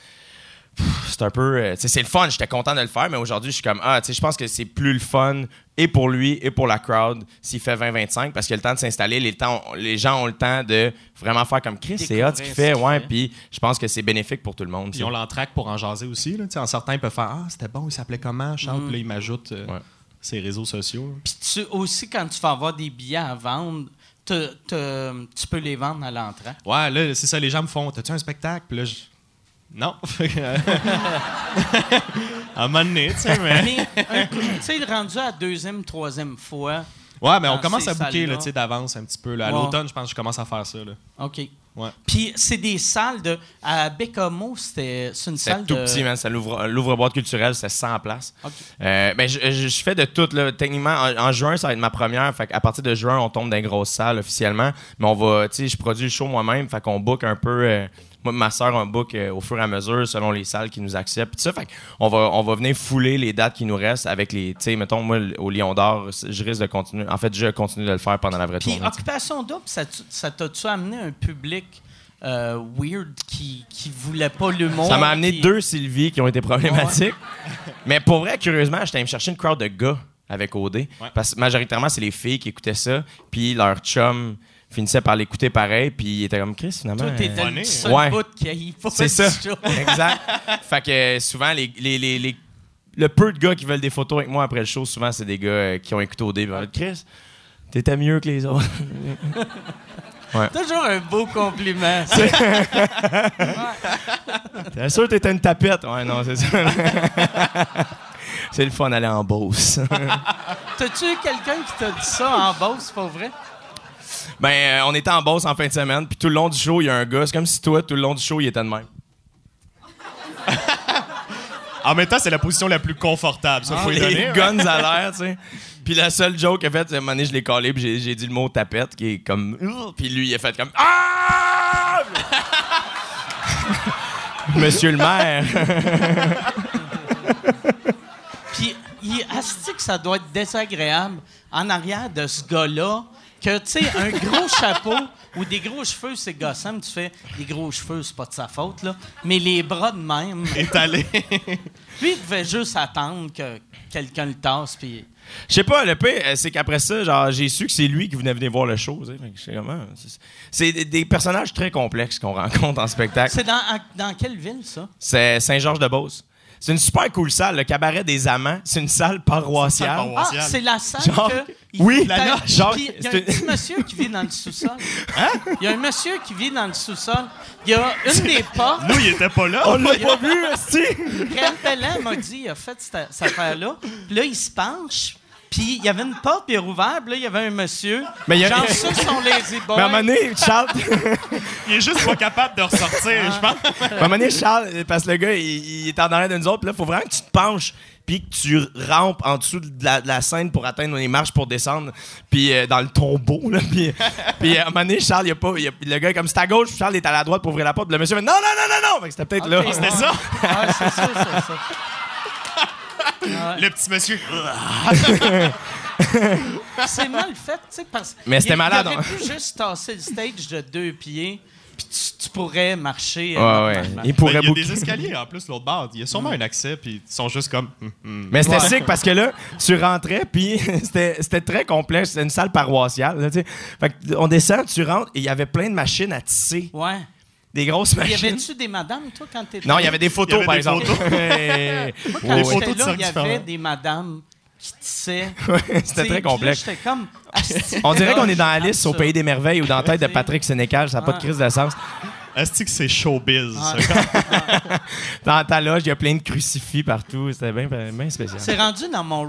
c'est un peu. euh, c'est le fun, j'étais content de le faire, mais aujourd'hui, je suis comme, ah, tu sais, je pense que c'est plus le fun et pour lui et pour la crowd s'il fait 20-25 parce qu'il a le temps de s'installer, les, temps- les gens ont le temps de vraiment faire comme Chris, c'est hot ce qu'il fait, ouais, puis je pense que c'est bénéfique pour tout le monde. Puis ils ont l'entraque pour en jaser aussi. Là. Tu sais, En certains, ils peuvent faire Ah, c'était bon, il s'appelait comment, Charles Puis là, ils m'ajoutent euh, Ouais. ses réseaux sociaux. Puis tu, aussi, quand tu vas avoir des billets à vendre, te- te- tu peux les vendre à l'entrée. Ouais, là, c'est ça, les gens me font T'as-tu un spectacle? Puis là, je. Non. À un moment donné, tu sais, mais. Mais, tu sais, rendu à la deuxième, troisième fois, Ouais, mais on commence à sais, d'avance un petit peu. Là. À Ouais. l'automne, je pense que je commence à faire ça. Là. OK. Ouais. Puis c'est des salles de... À Bécamo, c'était c'est une C'est salle tout de... petit, man. Ça l'ouvre- L'ouvre-boîte culturel, c'est 100 places. OK. Euh, ben, je, je- je fais de tout. Là. Techniquement, en, en juin, ça va être ma première. Fait à partir de juin, on tombe dans une grosse salle officiellement. Mais on va, tu sais, je produis le show moi-même. Fait qu'on book un peu. euh, moi, ma soeur, on book euh, au fur et à mesure selon les salles qui nous acceptent. Ça, fait on va, on va venir fouler les dates qui nous restent avec les. Tu sais, mettons, moi, au Lion d'Or, je risque de continuer. En fait, je continue de le faire pendant la vraie Puis. Occupation Double, ça, t'a-tu amené un public euh, weird qui, qui voulait pas l'humour? Ça m'a amené deux Sylvie qui ont été problématiques. Mais pour vrai, curieusement, j'étais allé me chercher une crowd de gars avec OD. Ouais. Parce que majoritairement, c'est les filles qui écoutaient ça. Puis leur chum finissait par l'écouter pareil. Puis il était comme Chris, finalement. Toi, t'étais euh, le seul Ouais. bout qui C'est ça. exact. fait que euh, souvent, les, les, les, les- le peu de gars qui veulent des photos avec moi après le show, souvent, c'est des gars euh, qui ont écouté vont dire, Chris, t'étais mieux que les autres. Toujours un beau compliment. T'es sûr que t'étais une tapette? Ouais, non, c'est ça. c'est le fun d'aller en Beauce. T'as-tu eu quelqu'un qui t'a dit ça en Beauce, pas vrai? Ben, euh, on était en Beauce en fin de semaine, puis tout le long du show, il y a un gars. C'est comme si toi, tout le long du show, il était de même. En même temps, c'est la position la plus confortable. Ça, faut y donner. Les hein. guns à l'air, tu sais. Puis la seule joke qu'il a faite, c'est à un moment donné, je l'ai collé, puis j'ai- dit le mot tapette, qui est comme. Puis lui, il a fait comme. Ah! Monsieur le maire. Puis, il que ça doit être désagréable en arrière de ce gars-là, que, tu sais, un gros chapeau ou des gros cheveux, c'est gossant, mais tu fais des gros cheveux, c'est pas de sa faute, là. Mais les bras de même, Étalé. lui, il devait juste attendre que quelqu'un le tasse, puis... Je sais pas, le pire, euh, c'est qu'après ça, genre, j'ai su que c'est lui qui venait venir voir le show. ah, c'est- des, personnages très complexes qu'on rencontre en spectacle. C'est dans, dans quelle ville, ça? C'est Saint-Georges-de-Beauce. C'est une super cool salle, le cabaret des amants. C'est une salle paroissiale. Ah, c'est la salle Genre, que... il oui, la. Genre, il y a un petit monsieur qui vit dans le sous-sol. Hein? Il y a un monsieur qui vit dans le sous-sol. Il y a une des portes... Nous, il était pas là. On l'a pas vu, esti! Réal Pellan m'a dit, il a fait cette, cette affaire-là. Puis là, il se penche. Puis il y avait une porte, puis il a rouvert. Puis là, il y avait un monsieur. Mais il y a- Genre, ceux qui sont lazy boys. Mais à un moment donné, Charles, Il est juste pas capable de ressortir, je pense. à un moment donné, Charles, parce que le gars, il, il est en arrière de nous autres, puis là, faut vraiment que tu te penches, puis que tu rampes en dessous de la, de la scène pour atteindre les marches pour descendre, puis euh, dans le tombeau, là, puis, puis à un moment donné, Charles, il y a pas, il y a- le gars est comme c'est à gauche, puis Charles est à la droite pour ouvrir la porte, puis le monsieur fait non, non, non, non, non, c'était peut-être là. Ok, C'était ouais. ça? Ah, c'est ça, c'est ça. Le petit monsieur. c'est mal fait, tu sais, parce Mais c'était malade, Il aurait hein. pu juste tasser le stage de deux pieds, puis tu, tu pourrais marcher. euh, Ouais, ouais. Il Ben, pourrait il y a boucler. des escaliers en plus, l'autre bord. Il y a sûrement un accès, puis ils sont juste comme. hum, hum. Mais c'était Ouais. sick parce que là, tu rentrais, puis c'était c'était très complexe. C'était une salle paroissiale. là, tu sais. fait que on descend, tu rentres, et il y avait plein de machines à tisser. Ouais. Des grosses Y machines. avait-tu des madames, toi, quand t'étais Non, il y avait des photos, y par exemple. photos. Des de il y avait des madames qui tissaient. Ouais, C'était très complexe. J'étais comme... asti, On dirait qu'on est dans Alice au. Pays des Merveilles ou dans la tête de. Patrick Sénécal. Ça n'a pas de crise de sens. Est-ce que c'est showbiz? Ça? Dans ta loge, il y a plein de crucifix partout. C'était bien, bien spécial. C'est rendu dans mon...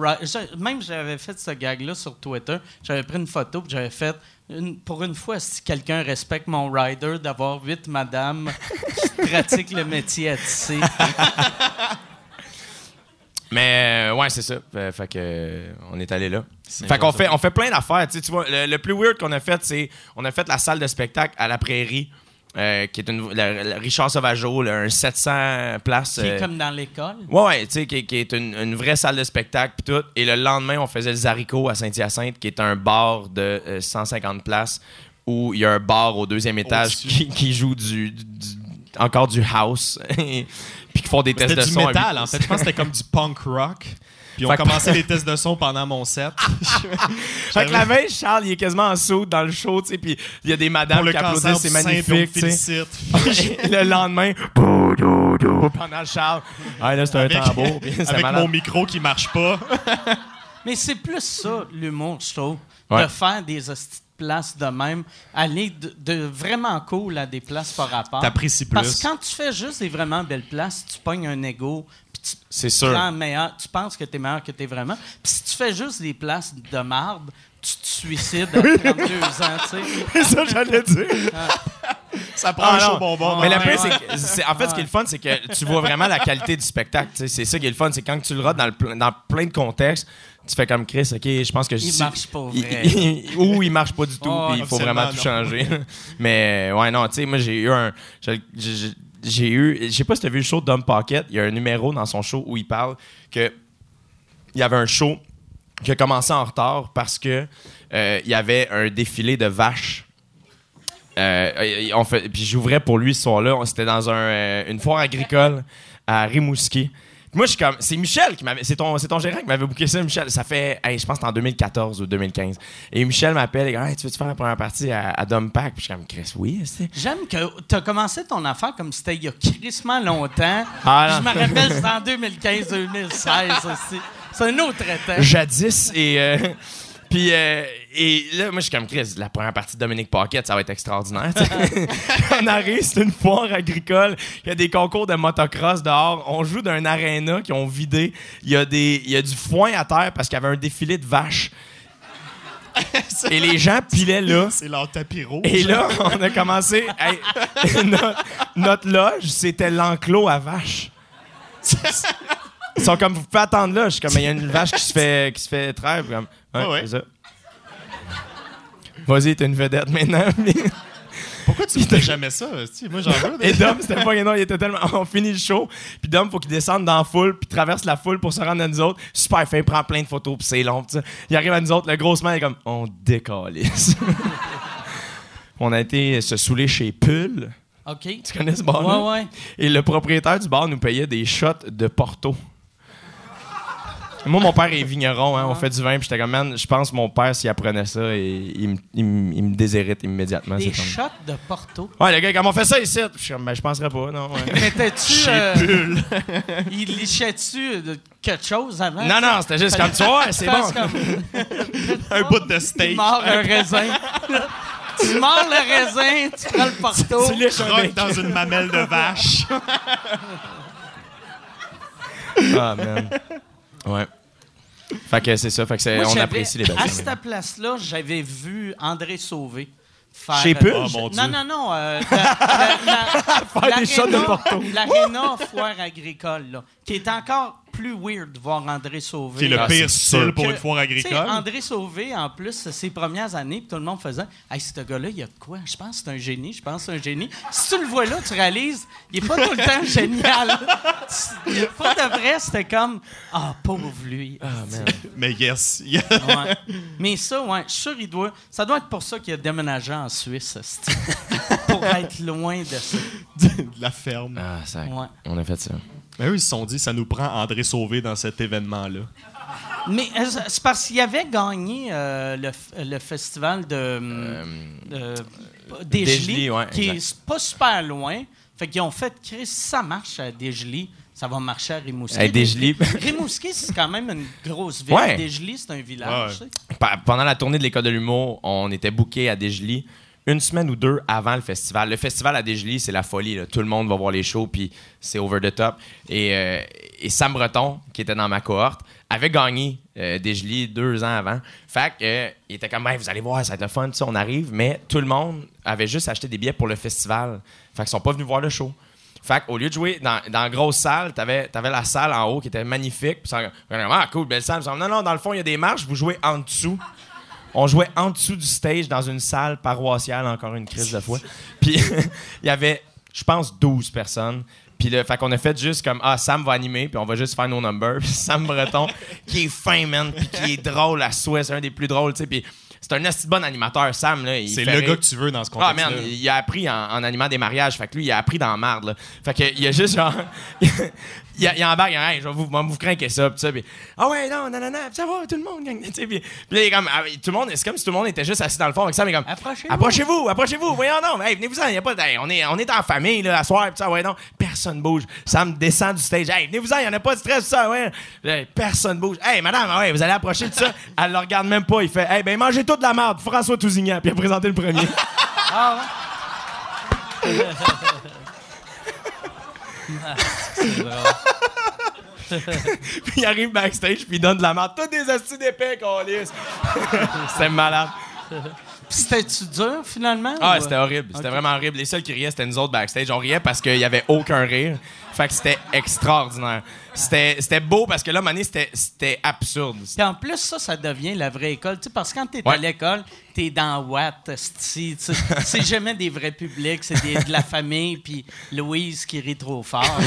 Même j'avais fait ce gag-là sur Twitter. J'avais pris une photo puis j'avais fait... une- pour une fois, si quelqu'un respecte mon rider, d'avoir huit madames qui pratiquent le métier à tisser. Mais euh, ouais, c'est ça. Fait, fait que euh, on est allé là. Fait qu'on fait, on fait plein d'affaires. Tu vois, le, le plus weird qu'on a fait, c'est on a fait la salle de spectacle à la Prairie, euh, qui est une la- la Richard Sauvageau, là, un 700 places. Qui est euh, comme dans l'école. Ouais, ouais, tu sais, qui, qui est une, une vraie salle de spectacle puis tout. Et le lendemain, on faisait le Zarico à Saint-Hyacinthe, qui est un bar de euh, 150 places où il y a un bar au deuxième étage qui, qui joue du, du- du- encore du house puis qui font des tests C'était de du son. à métal, en fait. Je pense que c'était comme du punk rock. Puis on commençait les tests de son pendant mon set. Fait que la veille, Charles, il est quasiment en saut dans le show, tu sais, puis il y a des madames qui applaudissent, c'est magnifique, le lendemain, pendant le Charles. Ah, là, c'est un Avec, tambour. avec mon micro qui marche pas. Mais c'est plus ça, l'humour, je trouve. Ouais. De faire des hosties de places de même. Aller de, de vraiment cool à des places par rapport. T'apprécies plus. Parce que quand tu fais juste des vraiment belles places, tu pognes un ego. Tu C'est sûr. prends meilleur, tu penses que t'es meilleur que t'es vraiment. Puis si tu fais juste des places de marde, tu te suicides à 32 ans, tu sais. C'est ça, j'allais dire. Ça prend Ah, un non. show bonbon. Mais le Ouais, c'est en fait, ce qui est le fun, c'est que tu vois vraiment la qualité du spectacle. tu. C'est ça qui est le fun, c'est quand tu le rates dans, le dans plein de contextes, tu fais comme Chris, ok, je pense que Il si- marche pas il- vrai. il- ou il marche pas du tout, puis il faut vraiment tout non. changer. Mais ouais, non, tu sais, moi j'ai eu un, j'ai- j'ai j'ai eu, je sais pas si t'as vu le show Dom Pocket, il y a un numéro dans son show où il parle que il y avait un show qui a commencé en retard parce que euh, il y avait un défilé de vaches. Euh, puis j'ouvrais pour lui ce soir-là. C'était dans un, euh, une foire agricole à Rimouski. Moi, je suis comme. C'est Michel qui m'avait. C'est ton, c'est ton gérant qui m'avait booké ça, Michel. Ça fait. hey, je pense que c'était en 2014 ou 2015. Et Michel m'appelle et dit hey, Tu veux-tu faire la première partie à, à Dom Pack? Puis je suis comme Chris, oui, c'est. J'aime que tu as commencé ton affaire comme si c'était il y a crissement longtemps. Ah, je me rappelle, c'était en 2015-2016 aussi. C'est un autre temps. Jadis. Et. euh, Puis, euh, et là, moi, je suis comme Chris, la première partie de Dominique Paquette, ça va être extraordinaire. on arrive, c'est une foire agricole. Il y a des concours de motocross dehors. On joue d'un aréna qui ont vidé. Il y, a des, il y a du foin à terre parce qu'il y avait un défilé de vaches. et les gens pilaient là. C'est leur tapis rouge. Et là, on a commencé. hey, notre, notre loge, c'était l'enclos à vaches. Ils sont comme, vous pouvez attendre là. Je suis comme, il y a une vache qui se fait, qui se fait traire. Comme, ouais, Ouais, ouais. c'est ça. Vas-y, t'es une vedette maintenant. Pourquoi tu fais jamais ça? Moi, j'en veux. Et Dom, c'était pas non, il était tellement. On finit le show, puis Dom, faut qu'il descende dans la foule, puis traverse la foule pour se rendre à nous autres. Super fin, il prend plein de photos, puis c'est long. tu sais. Il arrive à nous autres, le gros man est comme, on décalisse. on a été se saouler chez Pull. OK. Tu connais ce bar-là? Ouais, ouais. Et le propriétaire du bar nous payait des shots de Porto. Moi, mon père est vigneron, hein, on fait du vin, puis j'étais comme, man, je pense que mon père, s'il apprenait ça, il, il, me- il me- il me déshérite immédiatement. Des c'est comme- shots de Porto. Ouais, le gars, comment on fait ça ici? Je suis comme, ben, je penserais pas, non. ouais. Mais t'as-tu. Euh, il lichait-tu de quelque chose avant? non, non, c'était juste comme, tu vois, c'est bon. comme, un bout de tu steak. mords un raisin. tu mords le raisin, tu prends le Porto. Tu lèches un Croque bec. dans une mamelle de vache. Ah, man. Ouais. Fait que c'est ça, fait que c'est- Moi, on j'avais- apprécie les belles À cette place-là, j'avais vu André Sauvé faire. Chez? Oh, mon Dieu. Non, non, non. euh, la- la- la- Faire des shots de Porto. Foire agricole, là, qui est encore plus weird de voir André Sauvé. Qui est le Ah, pire c'est style pour une foire agricole. André Sauvé, en plus, ses premières années, tout le monde faisait Hey, ce gars-là, il y a de quoi? Je pense que c'est un génie, je pense que c'est un génie. Si tu le vois là, tu réalises, il est pas tout le temps génial. Pour de vrai, c'était comme Ah, pauvre lui. Mais yes. Mais ça, ouais, je suis sûr, il doit. Ça doit être pour ça qu'il a déménagé en Suisse, pour être loin de ça. de la ferme. Ah, ça. Ouais. On a fait ça. Mais eux, ils se sont dit, ça nous prend André Sauvé dans cet événement-là. Mais euh, c'est parce qu'il avait gagné euh, le, le festival de. euh, euh, ouais, qui exact. est pas super loin. Fait qu'ils ont fait, Chris, si ça marche à Desjely, ça va marcher à Rimouski. À. Rimouski, c'est quand même une grosse ville. Ouais. C'est un village. Ouais, ouais. tu sais. Pa- Pendant la tournée de l'école de l'humour, on était booké à Desjely une semaine ou deux avant le festival. Le festival à Desjely, c'est la folie. Tout le monde va voir les shows, puis c'est over the top. Et, euh, et Sam Breton, qui était dans ma cohorte, avait gagné euh, deux ans avant. Fait que, il était comme, Hey, vous allez voir, ça va être le fun, on arrive. Mais tout le monde avait juste acheté des billets pour le festival. Fait qu'ils sont pas venus voir le show. Fait qu'au lieu de jouer dans, dans la grosse salle, t'avais avais la salle en haut qui était magnifique. Puis ça, ah, cool, belle salle. Non, non, dans le fond, il y a des marches, vous jouez en dessous. On jouait en dessous du stage dans une salle paroissiale, encore une crise de fois. Puis il y avait, je pense, 12 personnes. Puis là, fait qu'on a fait juste comme ah Sam va animer puis on va juste faire nos numbers. Puis Sam Breton qui est fin man puis qui est drôle à souhait, c'est un des plus drôles, tu sais. Puis c'est un assez bon animateur Sam là, C'est le rire. gars que tu veux dans ce Ah, contexte-là. man, il a appris en, en animant des mariages. Fait que lui, il a appris dans la marde, là. Fait que, il a juste genre. il, a, il embarque, il a, hey, je vais vous, vous craquer ça, pis ça. Pis, ah ouais, non, non, non, pis ça va, tout le monde, gang. Puis, puis là, il comme, ah, tout le monde, c'est comme si tout le monde était juste assis dans le fond avec ça, mais comme. Approchez-vous. Approchez-vous, approchez-vous, voyons donc. Hey, venez-vous-en, y a pas. hey, on, est, on est en famille, là, à soir, pis ça, ouais, non. Personne bouge. Sam descend du stage. Hey, venez-vous-en, y en a pas de stress, ça, ouais. Hey, personne bouge. Hey, madame, ah ouais, vous allez approcher de ça. Elle le regarde même pas. Il fait, hey, ben, mangez toute la merde. François Tousignan. Puis il a présenté le premier. Ah ouais? C'est. Puis il arrive backstage, puis il donne de la merde. Tous des astuces d'épais, qu'on lisse. C'était malade. Puis c'était-tu dur, finalement? Ah, ou- c'était horrible. C'était vraiment horrible. Les seuls qui riaient, c'était nous autres backstage. On riait parce qu'il y avait aucun rire. Fait que c'était extraordinaire. C'était c'était beau parce que là, Mané, c'était c'était absurde. Puis en plus, ça, ça devient la vraie école. Tu sais, parce que quand t'es à Ouais. l'école, t'es dans Watt, c'est jamais des vrais publics, c'est de la famille, puis Louise qui rit trop fort.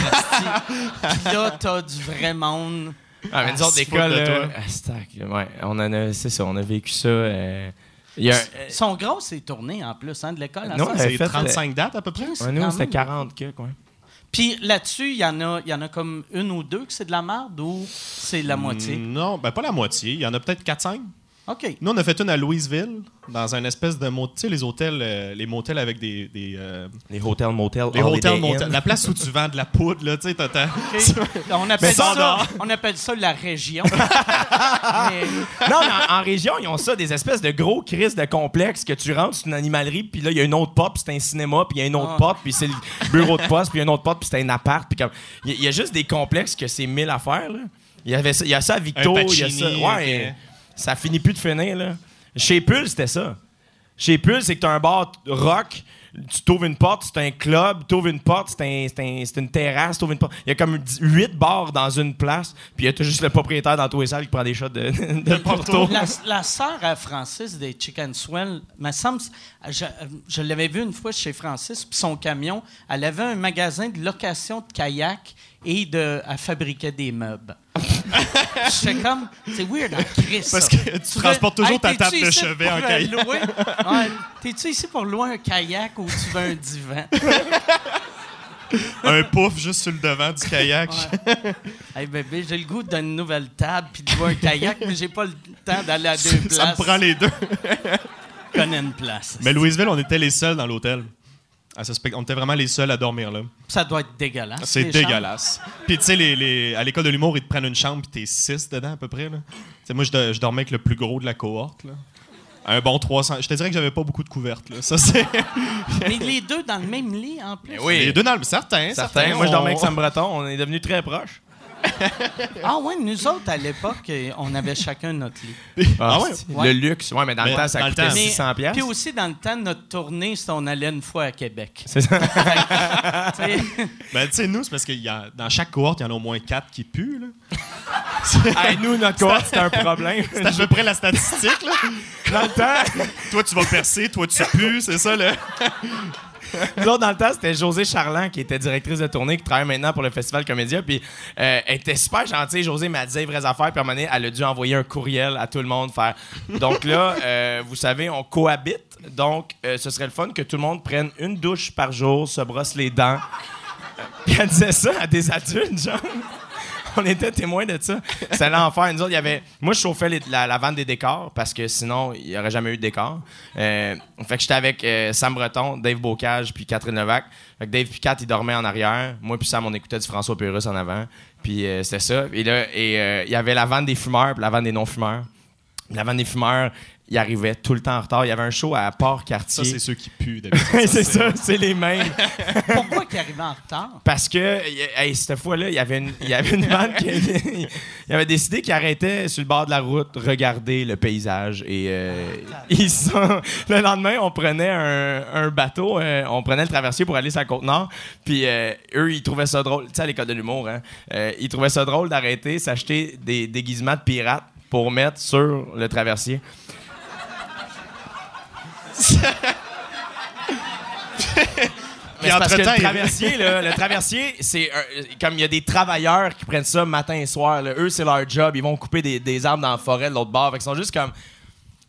Puis là, t'as du vrai monde. Ah, mais nous autres, l'école, ouais, on a, c'est ça, on a vécu ça. euh, il y a, un- Ils sont grosses, ces tournées, en plus, hein, de l'école. Non, ensemble. elle C'est fait, 35 dates à peu près? C'est ouais, nous, quand c'était même- 40 que, quoi. Puis là-dessus, il y, en a- y en a comme une ou deux que c'est de la merde ou c'est la moitié? Non, ben pas la moitié. Il y en a peut-être 4-5. OK. Nous, on a fait une à Louisville, dans un espèce de mot- tu sais, les hôtels, euh, les motels avec des. des, euh, Les hotels, motels, les Inn. motels. La place où tu vends de la poudre, là, tu sais, t'as- t'as- On appelle, ça, dehors. on appelle ça la région. Mais- Non, mais en, en région, ils ont ça, des espèces de gros crises de complexes que tu rentres, c'est une animalerie, puis là, il y a une autre porte, puis c'est un cinéma, puis il y a une autre porte, puis c'est le bureau de poste, puis il y a une autre porte, puis c'est un appart, puis comme... Il y, a- il y a juste des complexes que c'est mille affaires, là. Il y, avait ça, il y a ça à Victo, il y a ça... Ouais, ok. Ça finit plus de finir, là. Chez Pulse, c'était ça. Chez Pulse, c'est que t'as un bar rock, tu t'ouvres une porte, c'est un club, t'ouvres une porte, c'est un, une terrasse, t'ouvres une porte. Il y a comme huit bars dans une place, puis il y a juste le propriétaire dans tous les salles qui prend des shots de, de Porto. La, la sœur à Francis des Chicken Swell, me semble, je, je l'avais vu une fois chez Francis, puis son camion, elle avait un magasin de location de kayak et de, elle fabriquait des meubles. J'étais comme, c'est weird en Christ. Parce que tu transportes toujours ta table de chevet en euh, kayak? louer? Ouais, T'es-tu ici pour louer un kayak ou tu veux un divan? un pouf juste sur le devant du kayak. Hey bébé, j'ai le goût d'une nouvelle table puis de louer un kayak, mais j'ai pas le temps d'aller à deux places. Ça me prend les deux. Une place. Mais Louisville, on était les seuls dans l'hôtel. À ce spect- on était vraiment les seuls à dormir là. Ça doit être dégueulasse. C'est les dégueulasse. Puis tu sais, les, les- à l'école de l'humour, ils te prennent une chambre puis t'es six dedans à peu près. Là. Moi, je, do- je dormais avec le plus gros de la cohorte. Là. Un bon 300. Je te dirais que j'avais pas beaucoup de couvertes. Là. Ça, c'est... Mais les deux dans le même lit en plus. oui. Les deux dans le... Certains, Certains. certains. Moi, je dormais on- avec Sam Breton. On est devenus très proches. Ah ouais, nous autres, à l'époque, on avait chacun notre lit. Ah ouais? c'est- Ouais. Le luxe. Ouais, mais dans Mais le temps, ça dans coûtait temps- 600 pièces. Puis aussi, dans le temps de notre tournée, c'était on allait une fois à Québec. C'est ça. Tu sais, Ben, tu sais, nous, c'est parce que y a, dans chaque cohorte, il y en a au moins quatre qui puent, là. Hey, nous, notre cohorte, c'était un problème. C'est à peu près la statistique, là. Dans le temps, toi, tu vas percer, toi, tu pues, c'est ça, là. Nous autres, dans le temps, c'était José Charland qui était directrice de tournée, qui travaille maintenant pour le Festival Comédia. Puis euh, elle était super gentille. José m'a dit vraies affaires. Puis à un moment donné, elle a dû envoyer un courriel à tout le monde. faire Donc là, euh, vous savez, on cohabite. Donc, euh, ce serait le fun que tout le monde prenne une douche par jour, se brosse les dents. Puis elle disait ça à des adultes, genre. On était témoins de ça. C'était l'enfer. Nous autres, il y avait. Moi, je chauffais la, vente des décors parce que sinon, il n'y aurait jamais eu de décor. Euh, fait j'étais avec euh, Sam Breton, Dave Bocage puis Catherine Levac. Dave puis Kat, ils dormaient en arrière. Moi puis Sam, on écoutait du François Pérus en avant. Puis euh, c'était ça. Et là, euh, il y avait la vente des fumeurs puis la vente des non-fumeurs. La vente des fumeurs, il arrivait tout le temps en retard. Il y avait un show à Ça, Port-Cartier. c'est ceux qui puent, d'habitude. c'est ça, c'est les mêmes. pourquoi qu'il arrivait en retard? Parce que, hey, cette fois-là, il y avait une, il y avait une bande qui avait, il avait décidé qu'il arrêtait sur le bord de la route, regarder le paysage. Et euh, ils sont, le lendemain, on prenait un, un bateau, euh, on prenait le traversier pour aller sur la Côte-Nord. Puis euh, eux, ils trouvaient ça drôle. Tu sais, à l'école de l'humour, hein, euh, ils trouvaient ça drôle d'arrêter, s'acheter des déguisements de pirates pour mettre sur le traversier. Mais parce que le traversier, là, le traversier, c'est un- comme il y a des travailleurs qui prennent ça matin et soir. là. Eux, c'est leur job. Ils vont couper des, des arbres dans la forêt de l'autre bord. Fait qu'ils sont juste comme.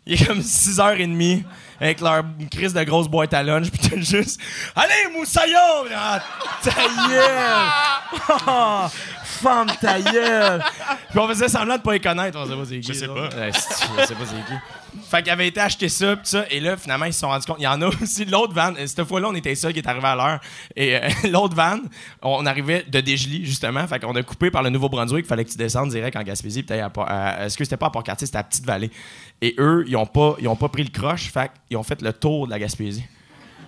Il est comme 6h30 avec leur crise de grosse boîte à lunch. Puis t'as juste. Allez, moussaillon! Ah, ta gueule! Femme ta gueule! Puis on faisait semblant de pas les connaître. On sait pas c'est qui. Je sais pas. Ouais, sais pas c'est qui. Fait qu'il avait été acheter ça, pis ça, et là, finalement, ils se sont rendus compte. Il y en a aussi l'autre van. Cette fois-là, on était seul qui est arrivé à l'heure. Et euh, l'autre van, on arrivait de Dégely, justement. Fait qu'on a coupé par le Nouveau-Brunswick. Fallait que tu descendes direct en Gaspésie. Puis à- est-ce que c'était pas à Port-Cartier, c'était à Petite-Vallée. Et eux, ils ont pas, ils ont pas pris le croche. Fait qu'ils ont fait le tour de la Gaspésie.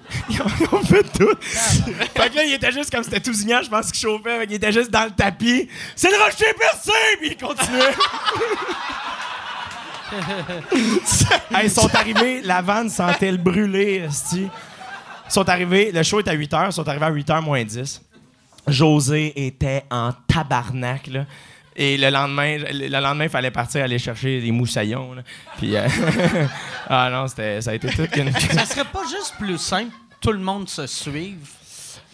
Ils ont, ils ont fait tout. fait que là, il était juste comme c'était tout zignant, je pense qu'il chauffait. Fait qu'il était juste dans le tapis. C'est le rocher percé! Puis il continuait. Hey, ils sont arrivés, la vanne sentait le brûler. Ils sont arrivés, le show est à 8 h, ils sont arrivés à 8 h moins 10. José était en tabarnak, là. Et le lendemain, le lendemain, il fallait partir aller chercher des moussaillons. là. Puis, euh, ah non, c'était, ça a été tout qu'une. Ça serait pas juste plus simple, tout le monde se suive?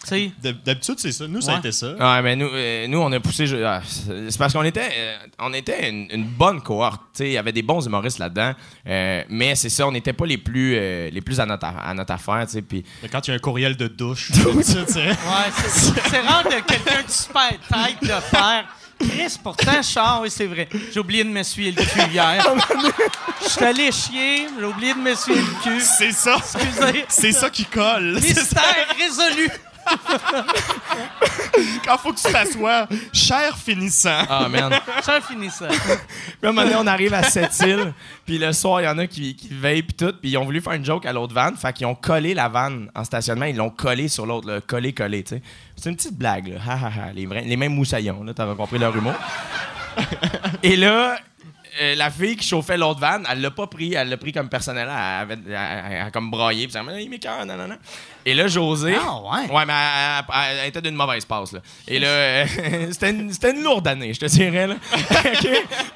Tu sais, D'hab- D'habitude, c'est ça. Nous, ça a Ouais. été ça. Ouais, mais nous, euh, nous on a poussé. je- ah, c'est parce qu'on était, euh, on était une, une bonne cohorte. tu sais, Il y avait des bons humoristes là-dedans. euh, mais c'est ça, on n'était pas les plus, euh, les plus à notre, à notre affaire. tu sais, Puis Mais quand il y a un courriel de douche, d'habitude, tu sais. ouais, c'est c'est rare que quelqu'un de super tête de faire. Chris, pourtant, Char, oui, c'est vrai. J'ai oublié de m'essuyer le cul hier. Je suis allé chier, j'ai oublié de m'essuyer le cul. C'est ça. Excusez. C'est ça qui colle. Mystère résolu. Quand faut que tu t'assoies, cher finissant. Ah, man. Ça fini ça. Puis à un moment donné, on arrive à Sept-Îles, puis le soir, il y en a qui, qui veillent, puis tout, puis ils ont voulu faire une joke à l'autre van, fait qu'ils ont collé la vanne en stationnement, ils l'ont collé sur l'autre, là, collé, collé, tu sais. C'est une petite blague, là. Ha, ha, ha. Les, vrais- les mêmes moussaillons, là, t'avais compris leur humour. Et là, euh, la fille qui chauffait l'autre van, elle l'a pas pris, elle l'a pris comme personnel, elle avait elle- elle- elle a comme braillé, puis elle m'a dit, il m'écoeure, non, non, non. Et là, José. Ah, ouais. Ouais, mais elle, elle- elle était d'une mauvaise passe, là. Et là, euh, c'était une, c'était une lourde année, je te dirais, là. OK?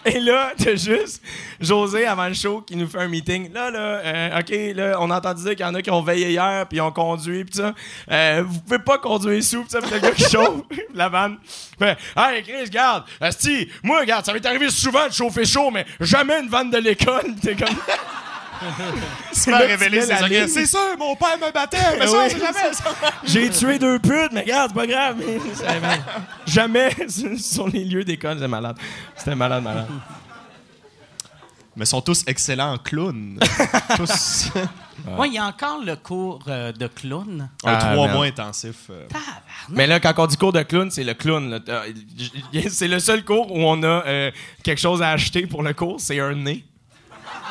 Et là, t'as juste José, avant le show, qui nous fait un meeting. Là, là, euh, OK, là, on a entendu dire qu'il y en a qui ont veillé hier, puis ils ont conduit, puis ça. Euh, vous pouvez pas conduire sous, puis ça, puis le gars qui chauffe, la vanne. Fait, hey, Chris, garde, Asti, moi, regarde, ça m'est arrivé souvent de chauffer chaud, mais jamais une vanne de l'école. T'es comme. Tu révélé ligne. C'est sûr, mon père me battait, mais ça, Oui. c'est jamais ça. J'ai tué deux putes, mais regarde, c'est pas grave. C'est- mais Jamais sur les lieux d'école, c'est malade. C'était malade, malade. Mais ils sont tous excellents en clown. tous. Ouais, il y a encore le cours euh, de clown. Un Ah, trois merde. mois intensif. euh. Mais là, quand on dit cours de clown, c'est le clown. Euh, C'est le seul cours où on a euh, quelque chose à acheter pour le cours, c'est un nez.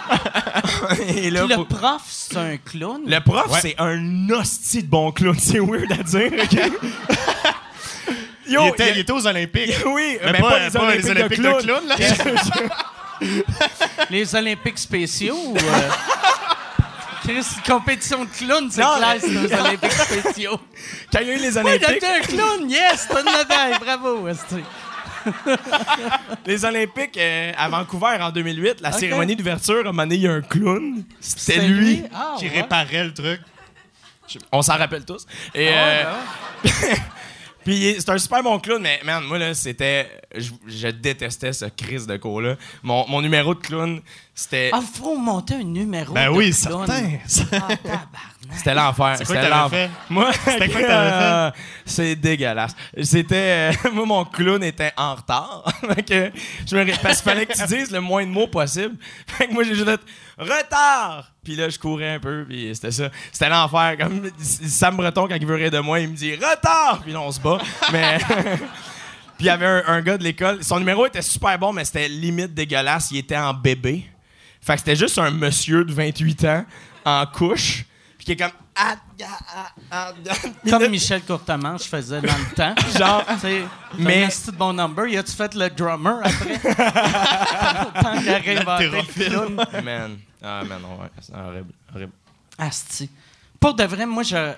Et là, le faut- prof, c'est un clown. le prof, Ouais. c'est un hostie de bon clown. C'est weird à dire, OK? Yo, il, était, il- il était aux Olympiques. Oui, Mais mais pas, pas les pas Olympiques, les Olympiques de de clown. là. Les Olympiques spéciaux ou. euh, Chris, compétition de clown, c'est Non, clair, mais- c'est aux Olympiques spéciaux. Quand il y a eu les Oui, Olympiques, t'as un clown, yes, t'as une médaille, bravo. esti. les Olympiques euh, à Vancouver en 2008, la cérémonie d'ouverture, à un moment donné, il y a un clown. C'était C'est lui. Ah, qui ouais. réparait le truc. On s'en rappelle tous. Et, Ah, euh, ben. Puis c'est un super bon clown, mais man, moi là, c'était. Je, je détestais ce crise de cours-là. Mon, mon numéro de clown, c'était. Ah, faut monter un numéro. Ben de oui, clown. certain. Ah, tabarnak. C'était l'enfer. C'est quoi que C'était t'avais l'enfer. fait? Moi, C'était quoi que t'avais fait? C'est dégueulasse. C'était. euh, moi, mon clown était en retard. Fait que je me Parce qu'il fallait que tu dises le moins de mots possible. Fait que moi, j'ai juste fait retard. Puis là, je courais un peu. Puis c'était ça. C'était l'enfer. Comme Sam Breton, quand il veut rire de moi, il me dit retard. Puis là, on se bat. Mais. Puis il y avait un, un gars de l'école. Son numéro était super bon, mais c'était limite dégueulasse. Il était en bébé. Fait que c'était juste un monsieur de 28 ans en couche. Puis qui est comme. Ah, ah, ah. Comme Michel Courtemanche faisait dans le temps. Genre. Tu sais, Mais- mais c'est de bon number. Y a-tu fait le drummer après? Tant qu'il le. Man. Ah, man, non, ouais. C'est horrible. Horrible. Asti. Pour de vrai, moi, je.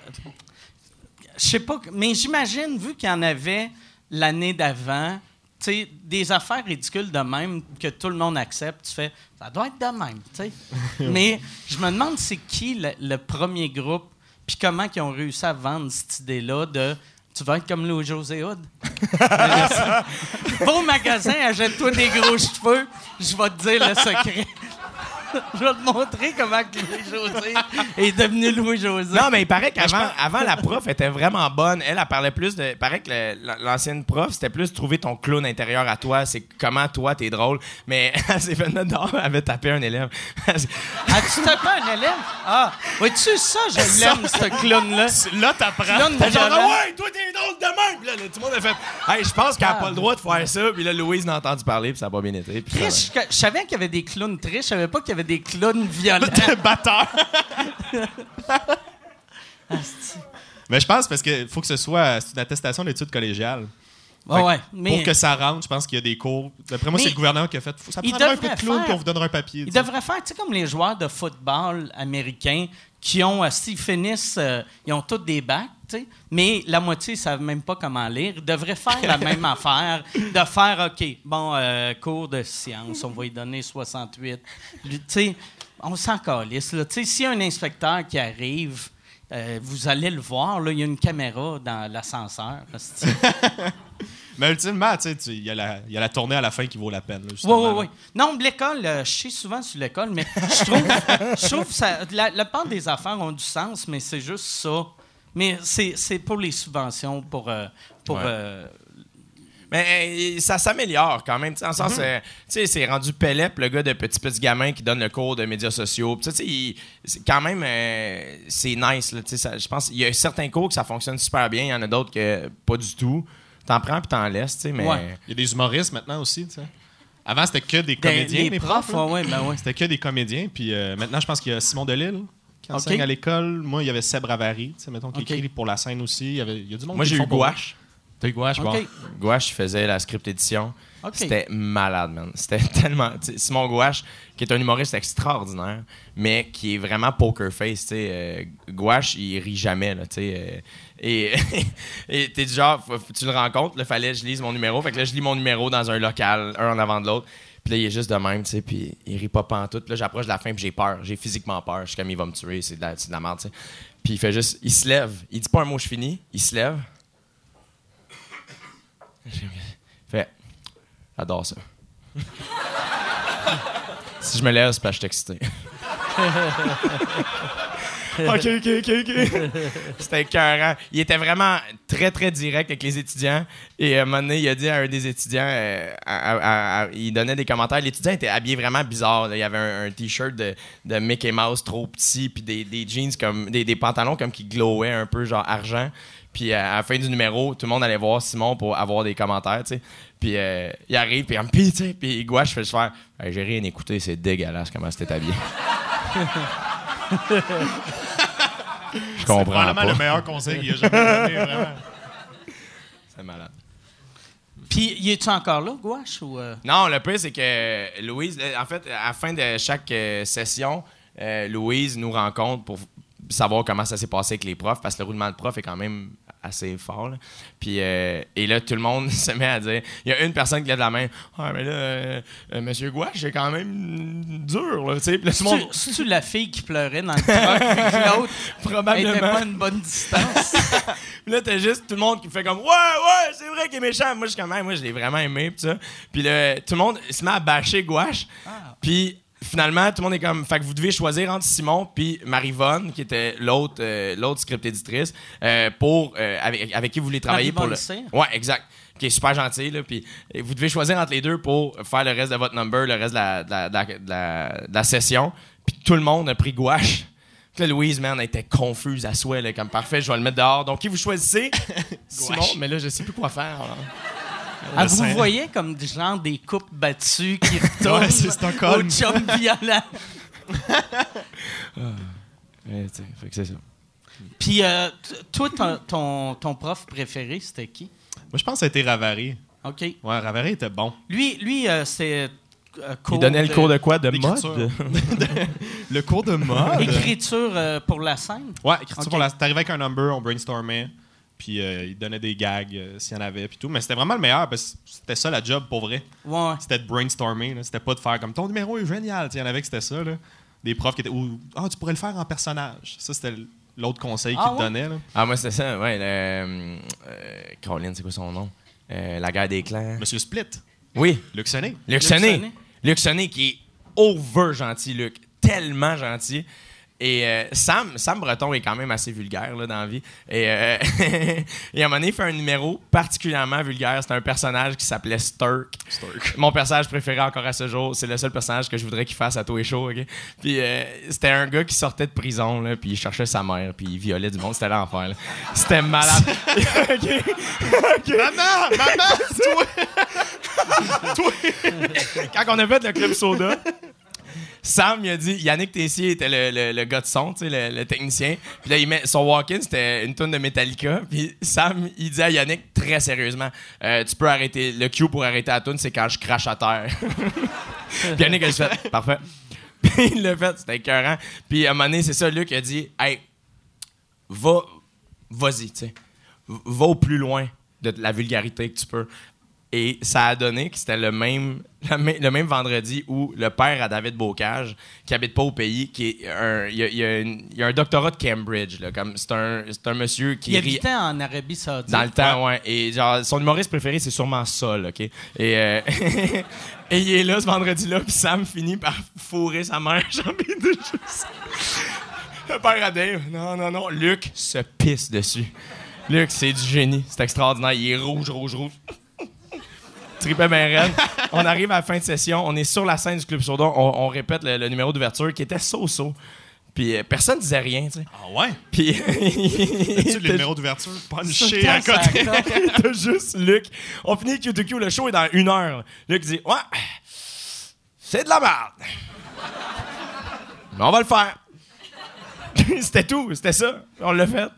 Je sais pas, mais j'imagine, vu qu'il y en avait l'année d'avant, sais, des affaires ridicules de même que tout le monde accepte, tu fais, ça doit être de même, tu sais. mais je me demande, c'est qui le, le premier groupe, puis comment ils ont réussi à vendre cette idée-là de. Tu vas être comme Louis-José Hood. Va au magasin, achète-toi des gros cheveux, je vais te dire le secret. je vais te montrer comment Louis-José est devenu Louis-José. Non, mais il paraît qu'avant avant, la prof était vraiment bonne. Elle, elle parlait plus de. Il paraît que l'ancienne prof, c'était plus trouver ton clown intérieur à toi. C'est comment toi, t'es drôle. Mais elle s'est fait dehors, elle avait tapé un élève. As-tu tapé un élève? Ah, vois-tu ça? Je l'aime, ce clown-là. Là, t'apprends. Clown T'es genre, ouais, toi, t'es drôle de même. Puis là, tout le monde a fait, hey, je pense qu'elle a pas le droit de faire ça. Puis là, Louise n'a entendu parler, puis ça a pas bien été. Je, savais qu'il y avait des clowns tristes, je savais pas qu'il y avait des clowns violents. batteur. Mais je pense parce qu'il faut que ce soit une attestation d'études collégiales. Ouais, ouais, mais Pour que ça rentre, je pense qu'il y a des cours. D'après moi, c'est le gouvernement qui a fait. Ça il prendra un peu devrait de clown, puis on vous donnera un papier. sais. devraient faire, tu sais, comme les joueurs de football américains qui ont, euh, s'ils finissent, euh, ils ont tous des bacs, mais la moitié ne savent même pas comment lire. Ils devraient faire la même affaire, de faire, OK, bon, euh, cours de sciences, on va y donner 68. Lui, Tu sais, on s'en calisse, s'il y a un inspecteur qui arrive, euh, vous allez le voir, là, il y a une caméra dans l'ascenseur. Mais ultimement, il y, a la- il y a la tournée à la fin qui vaut la peine. là, Oui, oui, oui. Non, l'école, euh, je sais souvent sur l'école, mais je trouve, je trouve que ça, la, la part des affaires ont du sens, mais c'est juste ça. Mais c'est pour les subventions, pour. euh, pour Ouais. euh, Mais euh, ça s'améliore quand même. En sens, tu sais, c'est rendu Pellep, le gars de Petit Petit Gamin qui donne le cours de médias sociaux. Tu sais, il- quand même, euh, c'est nice. Je pense qu'il y a certains cours que ça fonctionne super bien. Il y en a d'autres que pas du tout. T'en prends puis t'en laisses, tu sais, mais... Ouais. Il y a des humoristes maintenant aussi, tu sais. Avant, c'était que des des- comédiens, les les profs, ouais, ben ouais. C'était que des comédiens. Puis euh, maintenant, je pense qu'il y a Simon Delille qui enseigne à l'école. Moi, il y avait Seb Ravary, mettons, qui écrit pour la scène aussi. Il y, avait, il y a du monde Moi, j'ai eu Gouache. T'as eu Gouache, bon. Gouache, il faisait la script édition. C'était malade, man. C'était tellement. Simon Gouache, qui est un humoriste extraordinaire, mais qui est vraiment poker face. sais, euh, Gouache, il rit jamais, là, sais. euh, et t'es du genre, tu le rencontres, il fallait que je lise mon numéro. Fait que là, je lis mon numéro dans un local, un en avant de l'autre. Puis là, il est juste de même, tu sais, puis il rit pas pantoute. Puis là, j'approche de la fin, puis j'ai peur. J'ai physiquement peur. Je suis comme, il va me tuer, c'est de la, merde, tu sais. Puis il fait juste, il se lève. Il dit pas un mot, je finis. Il se lève. Fait, j'adore ça. si je me lève, c'est parce que je suis excité. OK, OK, OK, OK. C'était écœurant. Il était vraiment très, très direct avec les étudiants. Et à un moment donné, il a dit à un des étudiants, euh, à- à- à- il donnait des commentaires. L'étudiant était habillé vraiment bizarre. là. Il avait un, un T-shirt de, de Mickey Mouse trop petit, puis des, des jeans comme... Des, des pantalons comme qui glowaient un peu, genre argent. Puis euh, à la fin du numéro, tout le monde allait voir Simon pour avoir des commentaires, tu sais. Puis euh, il arrive, puis il me puis, puis Gouache fait juste faire Hey, J'ai rien écouté, c'est dégueulasse comment c'était habillé. Je C'est comprends probablement pas. le meilleur conseil qu'il a jamais donné, vraiment. C'est malade. Puis, y es-tu encore là, Gouache? Ou, euh? Non, le pire, c'est que Louise, euh, en fait, à la fin de chaque euh, session, euh, Louise nous rencontre pour savoir comment ça s'est passé avec les profs, parce que le roulement de prof est quand même assez fort. là. Puis, euh, et là, tout le monde se met à dire il y a une personne qui lève la main Ah, mais là, euh, euh, Monsieur Gouache, c'est quand même dur, là. Puis là, tout le monde, C'est-tu la fille qui pleurait dans le truck, l'autre? Probablement. était pas une bonne distance? Là, t'as juste tout le monde qui fait comme Ouais, ouais, c'est vrai qu'il est méchant. Moi, je suis comme Hey, moi, je l'ai vraiment aimé. Puis ça. Puis là, tout le monde se met à bâcher Gouache. Puis finalement, tout le monde est comme Fait que vous devez choisir entre Simon puis Marivonne, qui était l'autre euh, l'autre script éditrice, euh, pour, euh, avec, avec qui vous voulez travailler pour le. Ouais, exact. Qui est super gentil. Là, puis vous devez choisir entre les deux pour faire le reste de votre number, le reste de la, de la, de la, de la- de la session. Puis tout le monde a pris Gouache. Puis là, Louise, man, elle était confuse à souhait, là, comme parfait, je vais le mettre dehors. Donc, qui vous choisissez? Simon, mais là, je sais plus quoi faire. là. Ah, vous sein. voyez comme des genre des coupes battues qui retournent Ouais, c'est Stockholm. au chum violent. Ouais, fait que c'est ça. Puis, euh, toi, ton, ton, ton prof préféré, c'était qui? Moi, je pense que ça a été Ravary. OK. Ouais, Ravary était bon. Lui, lui euh, c'est euh, Il donnait le cours de quoi? De mode? Le cours de mode. Écriture euh, pour la scène? Ouais, écriture Ok. pour la. T'arrivais avec un number, on brainstormait, puis euh, il donnait des gags euh, s'il y en avait, puis tout. Mais c'était vraiment le meilleur, parce que c'était ça la job pour vrai. Ouais. C'était de brainstormer, là. c'était pas de faire comme ton numéro est génial. Tu sais, Il y en avait que c'était ça. Là. Des profs qui étaient. Ou ah, tu pourrais le faire en personnage. Ça, c'était l'autre conseil Ah qu'ils te ouais? donnaient. Là. Ah, moi, c'était ça, ouais. le, euh, euh, Caroline, c'est quoi son nom? Euh, la guerre des clans. Monsieur Split, Oui, Luc Sonné. Luc Luc Sonné. Sonné. Luc Sonné qui est over gentil, Luc. Tellement gentil. Et euh, Sam, Sam Breton est quand même assez vulgaire là, dans la vie. Et, euh, et à un moment donné, il fait un numéro particulièrement vulgaire. C'est un personnage qui s'appelait Sturk. Mon personnage préféré encore à ce jour. C'est le seul personnage que je voudrais qu'il fasse à shows. ok? Puis euh, c'était un gars qui sortait de prison, là, puis il cherchait sa mère, puis il violait du monde. C'était l'enfer. C'était malade. Ok. Ok. Maman! Maman! Quand on a fait le club soda, Sam, il a dit, Yannick Tessier était le, le- le gars de son, tu sais, le, technicien. Puis là, il met, son walk-in, c'était une tonne de Metallica. Puis Sam, il dit à Yannick, très sérieusement, Euh, tu peux arrêter, le cue pour arrêter la tune, c'est quand je crache à terre. Puis Yannick a fait, parfait. Puis il l'a fait, c'était écœurant. Puis à un moment donné, c'est ça, Luc a dit, hey, va, vas-y, tu sais. Va au plus loin de la vulgarité que tu peux. Et ça a donné que c'était le même, le même, vendredi où le père à David Bocage, qui habite pas au pays, qui est un, il a, il a une- il y a un doctorat de Cambridge, là, comme c'est un, c'est un monsieur qui Il habitait en Arabie Saoudite. dans le temps, ouais. Et genre, son humoriste préféré, c'est sûrement Sol, OK? Et, euh, et il est là ce vendredi-là, puis Sam finit par fourrer sa mère. J'ai envie de juste... Le père à Dave, non, non, non. Luc se pisse dessus. Luc, c'est du génie. C'est extraordinaire. Il est rouge, rouge, rouge. Tripé ben raide. On arrive à la fin de session. On est sur la scène du Club Soda. On, on répète le, le numéro d'ouverture qui était so-so. Puis euh, personne disait rien, tu sais. Ah ouais? Puis... Tu le numéro d'ouverture? Punché à côté. T'as juste Luc. On finit Q2Q, le show est dans une heure. Luc dit Ouais, c'est de la merde. Mais on va le faire. c'était tout, c'était ça. On l'a fait.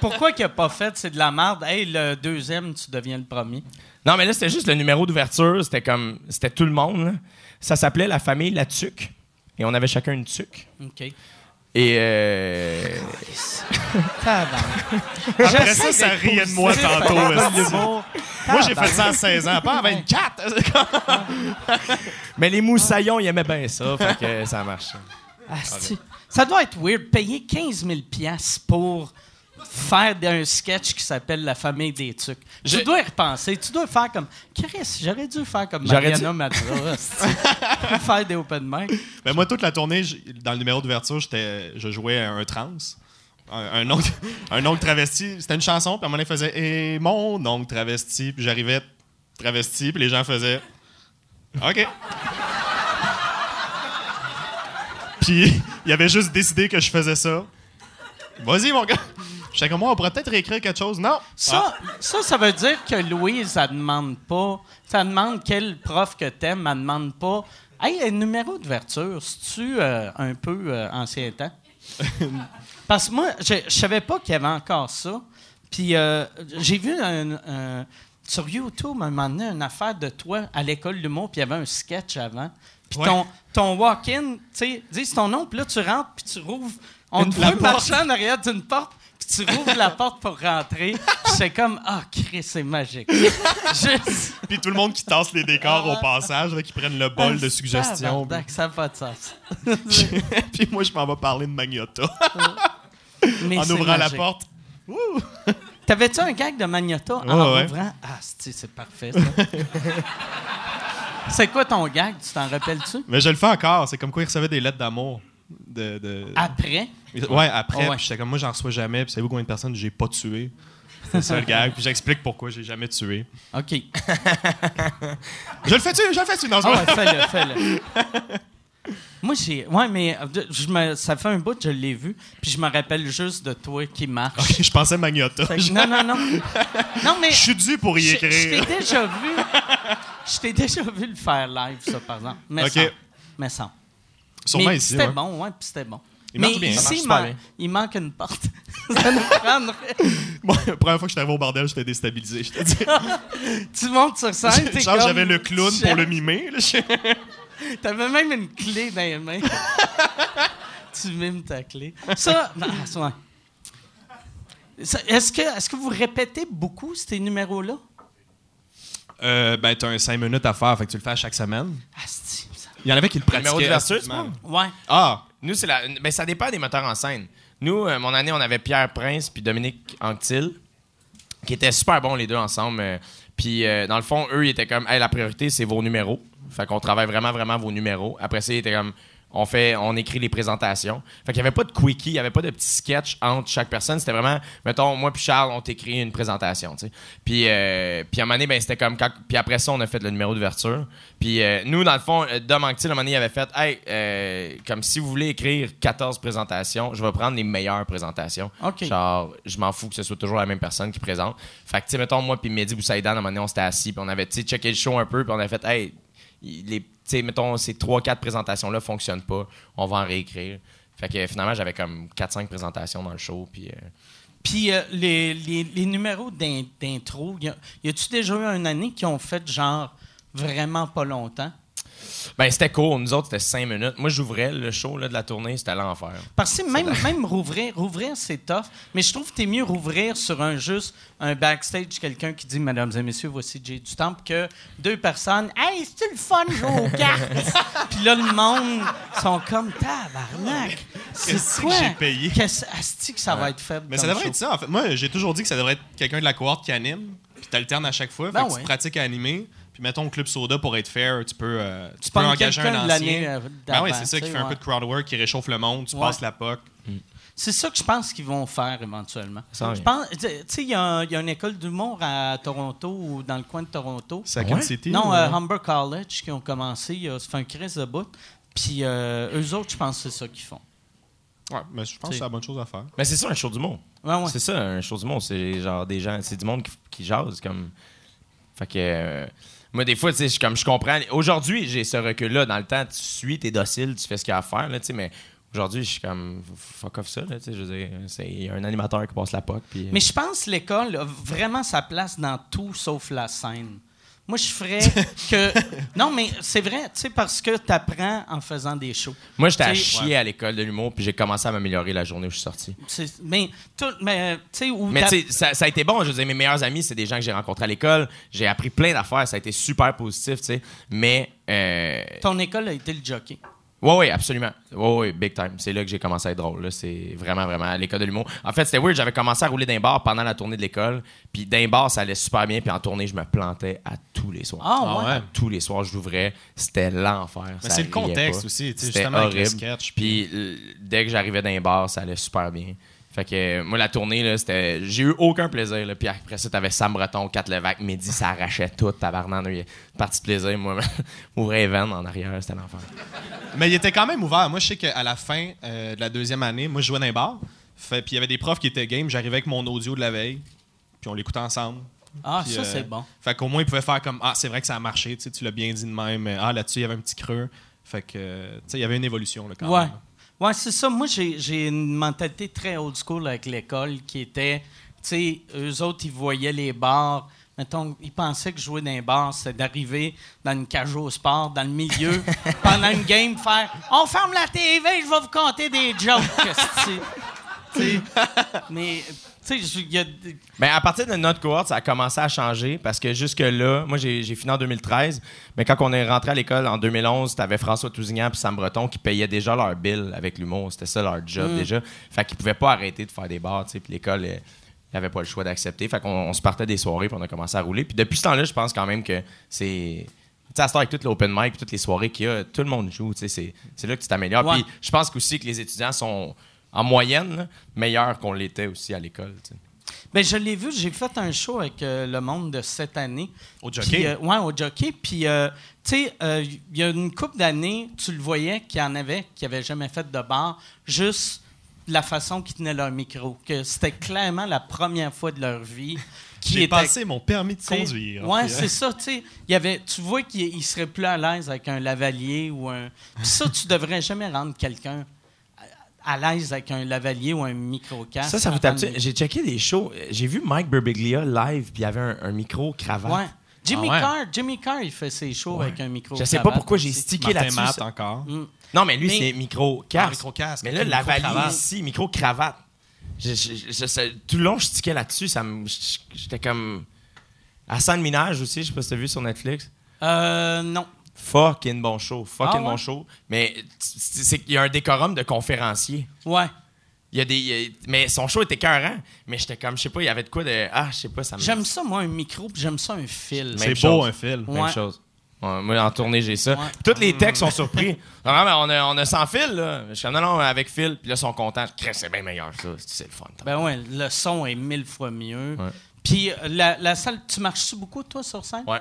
Pourquoi qu'il a pas fait c'est de la merde? Hey, le deuxième, tu deviens le premier. Non, mais là, c'était juste le numéro d'ouverture. C'était comme. C'était tout le monde. là. Ça s'appelait La famille La Tuque. Et on avait chacun une tuque. OK. Et. Euh... Après ça, ça riait de moi tantôt. Moi, j'ai fait ça à 16 ans, pas à 24. Mais les moussaillons, ils aimaient bien ça. Fait que ça marchait. Asti. Ça doit être weird, payer 15 000 piastres pour faire un sketch qui s'appelle La famille des tucs. Je- Tu dois y repenser. Tu dois faire comme... Chris, j'aurais dû faire comme J'aurais Mariana Mazza. asti. faire des open mic. Ben, moi, toute la tournée, dans le numéro d'ouverture, j'étais- je jouais un trans. Un, un oncle, un oncle travesti. C'était une chanson, puis à un moment donné, il faisait Et mon oncle travesti. Puis j'arrivais travesti, puis les gens faisaient OK. Puis il avait juste décidé que je faisais ça. Vas-y, mon gars. J'étais comme moi, on pourrait peut-être réécrire quelque chose. Non. Ça, ça, ça veut dire que Louise, elle demande pas... Ça demande quel prof que t'aimes, elle demande pas... Hey, un numéro d'ouverture, c'est-tu euh, un peu euh, ancien temps? Parce que moi, je, je savais pas qu'il y avait encore ça. Puis euh, j'ai vu un, sur YouTube, un moment donné, une affaire de toi à l'école de l'humour, puis il y avait un sketch avant. Puis Ouais. ton, ton walk-in, tu sais, dis ton nom, puis là, tu rentres, puis tu rouvres. On Une- te voit marcher en arrière d'une porte, puis tu rouvres la porte pour rentrer. C'est comme, ah, Chris, c'est magique. Juste. Puis tout le monde qui tasse les décors au passage, là, qui prennent le bol de suggestions. Ah, Tabarnak, ça n'a pas de sens. Puis moi, je m'en vais parler de Magnota Mais en ouvrant la porte. T'avais-tu un gag de Magnota en Ouais, ouvrant? Ah, c'est c'est parfait, ça. c'est quoi ton gag? Tu t'en rappelles-tu? Mais je le fais encore. C'est comme quoi il recevait des lettres d'amour. De, de- Après? Ouais, après. Ah ouais. Puis j'étais comme moi, j'en reçois jamais. Puis savez-vous combien de personnes j'ai pas tué? C'est ça le gag. Puis j'explique pourquoi j'ai jamais tué. OK. Je le fais-tu, je le fais-tu? Non, Ah pas- ouais, fais-le, fais-le. Moi, j'ai. Ouais, mais euh, je me, ça fait un bout que je l'ai vu, puis je me rappelle juste de toi qui marche. Ok, je pensais Magnota. Fait que- non, non, non. Non, mais. Je suis dû pour y Je je t'ai écrire. déjà vu. Je t'ai déjà vu le faire live, ça, par exemple. Mais OK. sans. Mais sans. Sûrement mais ici. c'était ouais. bon, ouais, puis c'était bon. Il mais bien, ici, il, super man- bien. il manque une porte. ça nous prendrait. Moi, la première fois que je suis arrivé au bordel, j'étais déstabilisé. Je te dis. Tu montes sur scène, t'es comme- j'avais le clown pour le mimer. T'avais même une clé dans les mains. tu mimes ta clé. Ça, non. Ça, Est-ce que, est que vous répétez beaucoup ces numéros-là? Euh, ben, t'as un 5 minutes à faire, fait que tu le fais à chaque semaine. Ah, ça- Il y en avait qui le pratiquaient. numéro d'ouverture, tu activement. Ouais. Ah! Nous, c'est la. Ben, ça dépend des metteurs en scène. Nous, euh, mon année, on avait Pierre Prince puis Dominique Anctil, qui étaient super bons les deux ensemble. euh, puis, euh, dans le fond, eux, ils étaient comme, hey, la priorité, c'est vos numéros. Fait qu'on travaille vraiment, vraiment vos numéros. Après ça, ils étaient comme, on fait, on écrit les présentations. Fait qu'il n'y avait pas de quickie, il n'y avait pas de petit sketch entre chaque personne. C'était vraiment, mettons, moi puis Charles, on t'écrit une présentation, tu sais. Puis, euh, puis à un moment donné, ben, c'était comme, quand, puis après ça, on a fait le numéro d'ouverture. Puis euh, nous, dans le fond, euh, Dom Anctil, à un moment donné, il avait fait, hey, euh, comme si vous voulez écrire 14 présentations, je vais prendre les meilleures présentations. Genre, je m'en fous que ce soit toujours la même personne qui présente. Fait que, tu sais, mettons, moi puis Mehdi Boussaïdan, à un moment donné, on s'était assis, puis on avait, tu sais, checké le show un peu, puis on avait fait, hey, les, mettons, ces 3-4 présentations-là fonctionnent pas, on va en réécrire. Fait que finalement, j'avais comme 4-5 présentations dans le show, puis. euh, Puis euh, les, les- les numéros d'in- d'intro, y a-tu déjà eu une année qui ont fait genre vraiment pas longtemps? Ben, c'était court. Nous autres, c'était 5 minutes. Moi, j'ouvrais le show là, de la tournée, c'était l'enfer. Parce que même, même rouvrir, rouvrir, c'est tough. Mais je trouve que t'es mieux rouvrir sur un juste un backstage, quelqu'un qui dit Mesdames et messieurs, voici Jay du Temple, que deux personnes Hey, c'est le fun jouer aux cartes? Puis là, le monde sont comme tabarnak. Qu'est-ce que C'est quoi? j'ai payé? Qu'est-ce que ça va être faible? Mais ça devrait show? être ça, en fait. Moi, j'ai toujours dit que ça devrait être quelqu'un de la cohorte qui anime, puis t'alternes à chaque fois. Ben fait que tu pratiques à animer. Puis mettons, Club Soda, pour être fair, tu peux, euh, tu Tu peux engager un ancien. euh, Ben oui, c'est ça, qui fait un peu de crowd work, qui réchauffe le monde, tu Ouais. passes la POC. C'est ça que je pense qu'ils vont faire éventuellement. Je pense, tu sais, il y, a un- il y a une école d'humour à Toronto ou dans le coin de Toronto. Second Ouais? City. Non, ou- euh, Humber College qui ont commencé, ça fait un crise de bout. Puis euh, eux autres, je pense que c'est ça qu'ils font. Ouais, mais je pense que c'est la bonne chose à faire. Mais c'est ça, un show du monde. Ouais, ouais. C'est ça, un show du monde. C'est genre des gens, c'est du monde qui, qui jase. Comme... Fait que. Euh, moi, des fois, comme je comprends. Aujourd'hui, j'ai ce recul-là. Dans le temps, tu suis, t'es docile, tu fais ce qu'il y a à faire, là, mais. Aujourd'hui, je suis comme fuck off ça, là, je veux dire, il y a un animateur qui passe la POC, puis Mais je pense que l'école a vraiment sa place dans tout sauf la scène. Moi, je ferais que. Non, mais c'est vrai, tu sais, parce que tu apprends en faisant des shows. moi, j'étais à chier à l'école de l'humour, puis j'ai commencé à m'améliorer la journée où je suis sorti. Mais, tout, mais tu sais, où Mais tu sais, ça, ça a été bon. Je veux dire, mes meilleurs amis, c'est des gens que j'ai rencontrés à l'école. J'ai appris plein d'affaires. Ça a été super positif, tu sais. Mais, euh, ton école a été le jockey. Ouais, ouais, absolument. Ouais, ouais, big time. C'est là que j'ai commencé à être drôle. C'est vraiment, vraiment à l'école de l'humour. En fait, c'était weird. J'avais commencé à rouler d'un bar pendant la tournée de l'école. Puis d'un bar, ça allait super bien. Puis en tournée, je me plantais à tous les soirs. Ah, Ah ouais. Tous les soirs, je l'ouvrais. C'était l'enfer. Mais c'est le contexte pas. aussi, C'était justement, avec le horrible. sketch, Puis euh, dès que j'arrivais d'un bar, ça allait super bien. Fait que euh, moi, la tournée, là, c'était. J'ai eu aucun plaisir. Là. Puis après ça, t'avais Sam Breton, Kat Levac, Mehdi, ça arrachait tout, une partie de plaisir. Moi, les veines en arrière, c'était l'enfer. Mais il était quand même ouvert. Moi, je sais qu'à la fin euh, de la deuxième année, moi, je jouais dans un bar. Fait, puis il y avait des profs qui étaient game. J'arrivais avec mon audio de la veille. Puis on l'écoutait ensemble. Ah, Puis, ça, euh, c'est bon. Fait qu'au moins, ils pouvaient faire comme Ah, c'est vrai que ça a marché. Tu sais, tu l'as bien dit de même. Ah, là-dessus, il y avait un petit creux. Fait que, euh, tu sais, il y avait une évolution, là, quand Ouais. même. Ouais, c'est ça. Moi, j'ai une mentalité très old school avec l'école qui était, tu sais, eux autres, ils voyaient les bars mettons, ils pensaient que jouer dans un bar, c'est d'arriver dans une cage au sport, dans le milieu, pendant une game, faire On ferme la TV, je vais vous compter des jokes. mais, tu sais, je- il y a. Ben, à partir de notre cohorte, ça a commencé à changer parce que jusque-là, moi, j'ai fini en 2013, mais quand on est rentré à l'école en 2011, t'avais François Tousignan et Sam Breton qui payaient déjà leur bill avec l'humour. C'était ça leur job Mm. déjà. Fait qu'ils pouvaient pas arrêter de faire des bars, tu sais, puis l'école, euh, il avait pas le choix d'accepter. Fait qu'on on se partait des soirées puis on a commencé à rouler. Puis depuis ce temps-là, je pense quand même que c'est. Tu sais, à ce temps, avec tout l'open mic toutes les soirées qu'il y a, tout le monde joue, tu sais, c'est- là que tu t'améliores. Ouais. Puis je pense aussi que les étudiants sont, en moyenne, là, meilleurs qu'on l'était aussi à l'école. Ben, je l'ai vu, j'ai fait un show avec euh, le monde de cette année. Au jockey? euh, ouais, au jockey. Puis, euh, tu sais, euh, il y a une couple d'années, tu le voyais qu'il y en avait qui n'avaient jamais fait de bar, juste la façon qu'ils tenaient leur micro. Que c'était clairement la première fois de leur vie qui J'ai était. passé mon permis de conduire. Euh, c'est ça, tu sais. Il y avait, tu vois qu'il il serait plus à l'aise avec un lavalier ou un. Puis ça, tu devrais jamais rendre quelqu'un à l'aise avec un lavalier ou un micro-casque. Ça, ça vous tape J'ai checké des shows. J'ai vu Mike Birbiglia live, puis il y avait un, un micro cravate. Ouais. Jimmy Ah ouais? Carr, Jimmy Carr, il fait ses shows avec un micro. Je sais pas pourquoi j'ai stické là-dessus. Encore. Mm. Non, mais lui, Mais- c'est micro Ah, casque. micro-casque, Mais là, la valise micro-cravate. ici, micro cravate. Je- je- je- je- tout le long, je stickais là-dessus. Ça J'étais comme. À de Minage aussi, je sais pas si t'as vu sur Netflix. Euh, non. Fucking bon show. Fucking Ah ouais? bon show. Mais c'est qu'il y a un décorum de conférencier. Ouais. Il y a des. il y a- mais son show était cœurant. Mais j'étais comme, je sais pas, il y avait de quoi de. Ah, je sais pas, ça me. J'aime ça, moi, un micro, puis j'aime ça, un fil. C'est beau, chose. un film. Même chose. Ouais, moi, en tournée, j'ai ça. Ouais. Tous les textes sont surpris. Non, mais on a, on a sans fil, là. Je suis comme, non, non, avec fil. Puis là, ils sont contents. C'est bien meilleur, ça. C'est le fun. Ben ouais, le son est mille fois mieux. Ouais. Puis euh, la, la salle, tu marches-tu beaucoup, toi, sur scène? Ouais.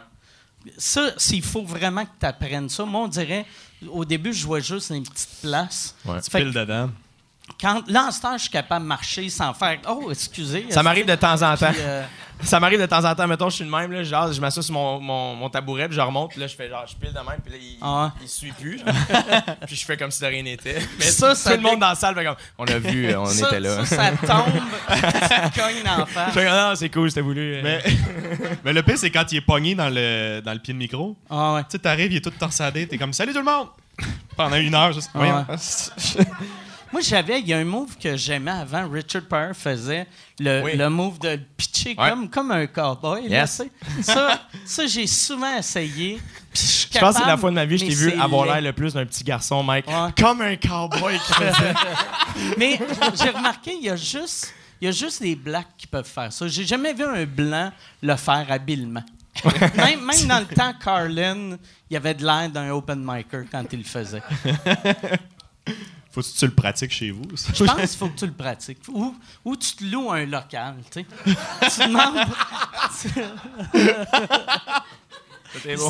Ça, s'il faut vraiment que tu apprennes ça, moi, on dirait, au début, je jouais juste dans une petite place. Ouais. Que dedans. Quand, là, en ce temps, je suis capable de marcher sans faire « Oh, excusez. » Ça m'arrive de temps en temps. Puis, euh, Ça m'arrive de temps en temps. Mettons, je suis de même, là. Genre, je m'assois sur mon, mon, mon tabouret, puis je remonte. Puis là, je fais genre, je pile de même. Puis là, il, Ah il suit plus. puis je fais comme si de rien n'était. Mais Ça, ça tout le monde dans la salle fait comme, on a vu, euh, on ça, était là. Ça, ça tombe, cognes d'en Je face. fais, ah, non, c'est cool, c'était voulu. Mais, mais le pire, c'est quand il est pogné dans le, dans le pied de micro. Ah ouais. Tu sais, t'arrives, il est tout torsadé, t'es comme Salut tout le monde! Pendant une heure, juste. Ah. Moi, j'avais, il y a un move que j'aimais avant. Richard Pryor faisait le, Oui. le move de pitcher Ouais. comme, comme un cowboy. là, Yes. sais. ça, ça j'ai souvent essayé. Je pense que c'est la fois de ma vie que je t'ai vu avoir l'air le plus d'un petit garçon, Mike. Ouais. Comme un cowboy qui faisait. Mais j'ai remarqué, il y a juste. Il y a juste des blacks qui peuvent faire ça. J'ai jamais vu un blanc le faire habilement. même, même dans le temps, Carlin, il y avait de l'air d'un open micer quand il le faisait. Faut que tu le pratiques chez vous. ça. Je pense qu'il faut que tu le pratiques. Ou, ou tu te loues un local, tu sais. tu demandes...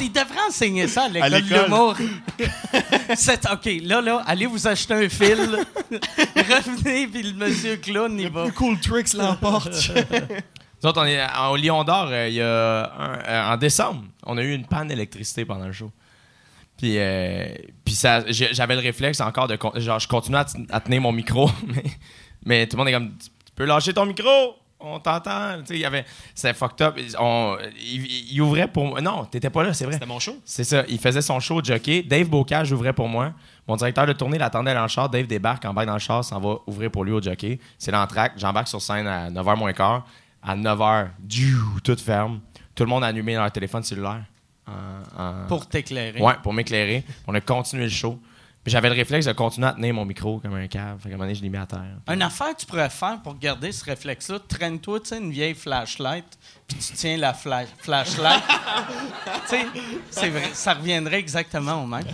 Il devrait enseigner ça à l'école de l'humour. C'est- OK, là, là, allez vous acheter un fil. Revenez, puis le monsieur clown, il va... Cool Tricks l'emporte. Nous autres, on est au Lion d'Or, euh, il y a un- euh, en décembre, on a eu une panne d'électricité pendant le show. Puis, euh, puis ça, j'avais le réflexe encore de. Genre, je continuais à, tenir mon micro, mais, mais tout le monde est comme Tu peux lâcher ton micro On t'entend. Tu sais, il y avait. C'était fucked up. On- il, il ouvrait pour moi. Non, t'étais pas là, c'est vrai. C'était mon show. C'est ça. Il faisait son show de jockey. Dave Bocage ouvrait pour moi. Mon directeur de tournée l'attendait dans le char. Dave débarque, embarque dans le char, s'en va ouvrir pour lui au jockey. C'est l'entraque. J'embarque sur scène à 9h moins quart. À 9h, diou, tout ferme. Tout le monde a allumé leur téléphone cellulaire. En- en- Pour t'éclairer. Ouais, pour m'éclairer. On a continué le show. Puis j'avais le réflexe de continuer à tenir mon micro comme un cave. Fait qu'à un moment donné, je l'ai mis à terre. Une affaire que tu pourrais faire pour garder ce réflexe-là, traîne-toi, tu sais, une vieille flashlight, puis tu tiens la fla- flashlight. tu sais, c'est vrai, ça reviendrait exactement au même.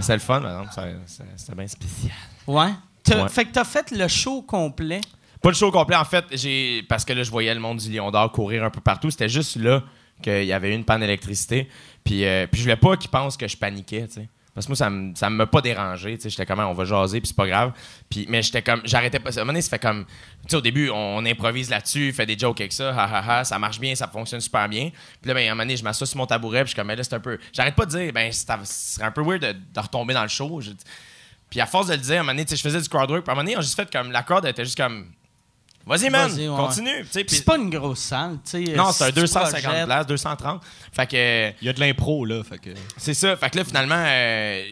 C'est le fun, par exemple. C'était bien spécial. Ouais. Ouais. Fait que t'as fait le show complet. Pas le show complet, en fait, j'ai parce que là, je voyais le monde du Lion d'Or courir un peu partout. C'était juste là qu'il y avait eu une panne d'électricité. Puis, euh, puis je voulais pas qu'ils pensent que je paniquais, tu sais. Parce que moi, ça ça m'a pas dérangé. J'étais comme, on va jaser, puis c'est pas grave. Puis, mais j'étais comme, j'arrêtais pas. À un moment donné, ça fait comme, tu sais, au début, on, improvise là-dessus, fait des jokes avec ça, ha, ha, ha, ça marche bien, ça fonctionne super bien. Puis là, ben, à un moment donné, je m'assois sur mon tabouret, puis je suis comme, mais là, c'est un peu. J'arrête pas de dire, ben, ce serait un peu weird de, retomber dans le show. Puis à force de le dire, à un moment donné, je faisais du crowd work, puis à un moment donné, on juste fait comme, la crowd était juste comme, Vas-y, man, ouais. continue. C'est pas une grosse salle, tu sais. non, c'est un si tu 250 projettes- places, 230. Fait que Il y a de l'impro, là. Fait que... c'est ça. Fait que là, finalement, euh,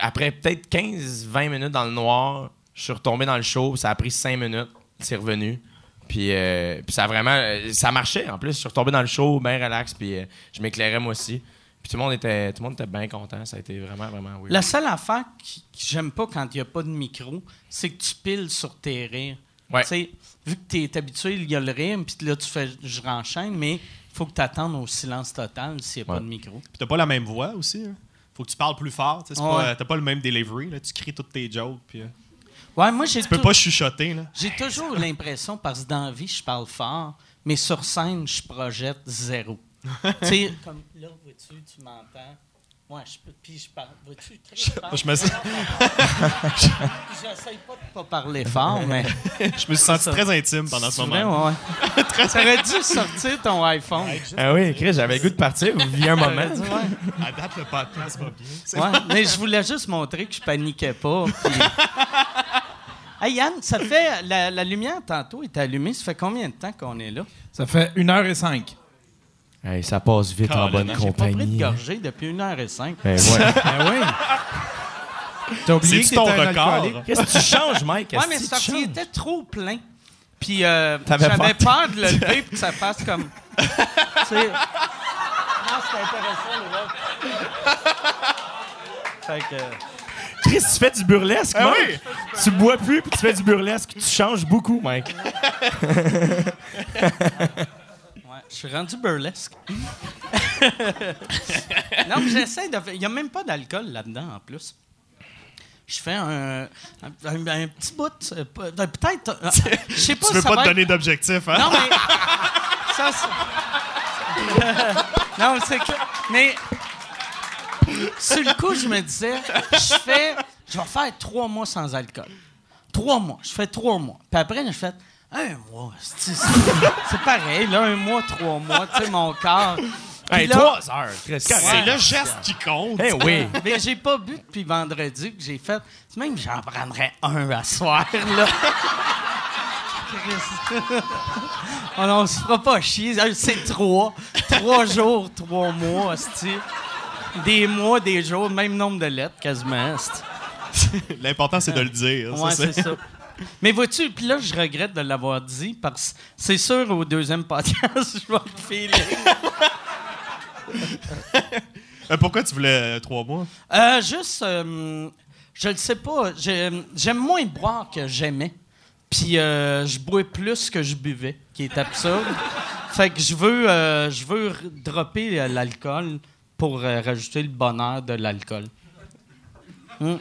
après peut-être 15-20 minutes dans le noir, je suis retombé dans le show. Ça a pris 5 minutes. C'est revenu. Puis, euh, puis ça a vraiment. euh, Ça marchait en plus. Je suis retombé dans le show, bien relax. Puis euh, je m'éclairais moi aussi. Puis tout le monde était, tout le monde était bien content. Ça a été vraiment, vraiment weird. La seule affaire que j'aime pas quand il n'y a pas de micro, c'est que tu piles sur tes rires. Ouais. Tu vu que tu es habitué, il y a le rire, puis là, tu fais, je renchaîne, mais il faut que tu attendes au silence total s'il n'y a Ouais. pas de micro. Puis t'as pas la même voix aussi. Hein? Faut que tu parles plus fort. tu Ouais. pas- T'as pas le même delivery. Là. Tu cries toutes tes jokes. Puis, euh, Ouais, moi, j'ai tu peux pas chuchoter. Là. j'ai toujours l'impression, parce que dans la vie, je parle fort, mais sur scène, je projette zéro. tu sais, comme là, vois-tu, tu m'entends. Ouais, je peux, puis je parle. Vois-tu, je me, suis- J'essaye pas de pas parler fort, mais. je me suis senti ça. très intime pendant ce vrai, moment. ouais. T'aurais dû sortir ton iPhone. Ah oui, Chris, j'avais le goût de partir. Vous viviez un moment. Dû, ouais. À date, le podcast va bien. Ouais, mais je voulais juste montrer que je paniquais pas. puis- Hey Yann, ça fait. La, la lumière tantôt est allumée. Ça fait combien de temps qu'on est là? Ça fait 1h05. Hey, ça passe vite en bonne j'ai J'ai pas pris de compagnie. gorgée depuis une heure et cinq. Ben, ouais. Ben oui. T'as oublié que ton un record? Qu'est-ce que tu changes, Mike? Ouais, mais changes? était trop plein. Puis euh, j'avais peur. de le lever puis que ça fasse comme. tu sais. Non, c'est intéressant, les autres. Fait que. Chris, tu fais du burlesque, Ah Mike? oui! Tu bois plus puis tu fais du burlesque. Tu changes beaucoup, Mike. Je suis rendu burlesque. non, mais j'essaie de faire. Il n'y a même pas d'alcool là-dedans, en plus. Je fais un, un, un- un petit bout. euh, euh, Peut-être. euh, Je sais pas Tu veux ça pas te être- donner d'objectif, hein? Non, mais. ça, c'est- non, c'est que. Mais. Sur le coup, je me disais, je fais. Je vais faire trois mois sans alcool. Trois mois. Je fais trois mois. Puis après, je fais un mois. C'est pareil, là, un mois, trois mois. Tu sais, mon corps. Puis Hey, là- trois heures, Chris. C'est le geste qui compte. Eh oui. Mais j'ai pas bu depuis vendredi que j'ai fait. Même j'en prendrais un à soir, là. Chris. oh non, on se fera pas chier. C'est trois. Trois jours, trois mois, esti. Des mois, des jours, même nombre de lettres, quasiment. L'important, c'est de le dire. ça, Ouais, c'est ça. Mais vois-tu, puis là, je regrette de l'avoir dit parce que c'est sûr, au deuxième podcast, je vais le feeling. Euh, pourquoi tu voulais euh, trois mois? Euh, juste, je ne sais pas. j'ai- J'aime moins boire que j'aimais. Puis je bois plus que je buvais, qui est absurde. fait que je veux, je veux dropper l'alcool pour rajouter le bonheur de l'alcool. Hmm.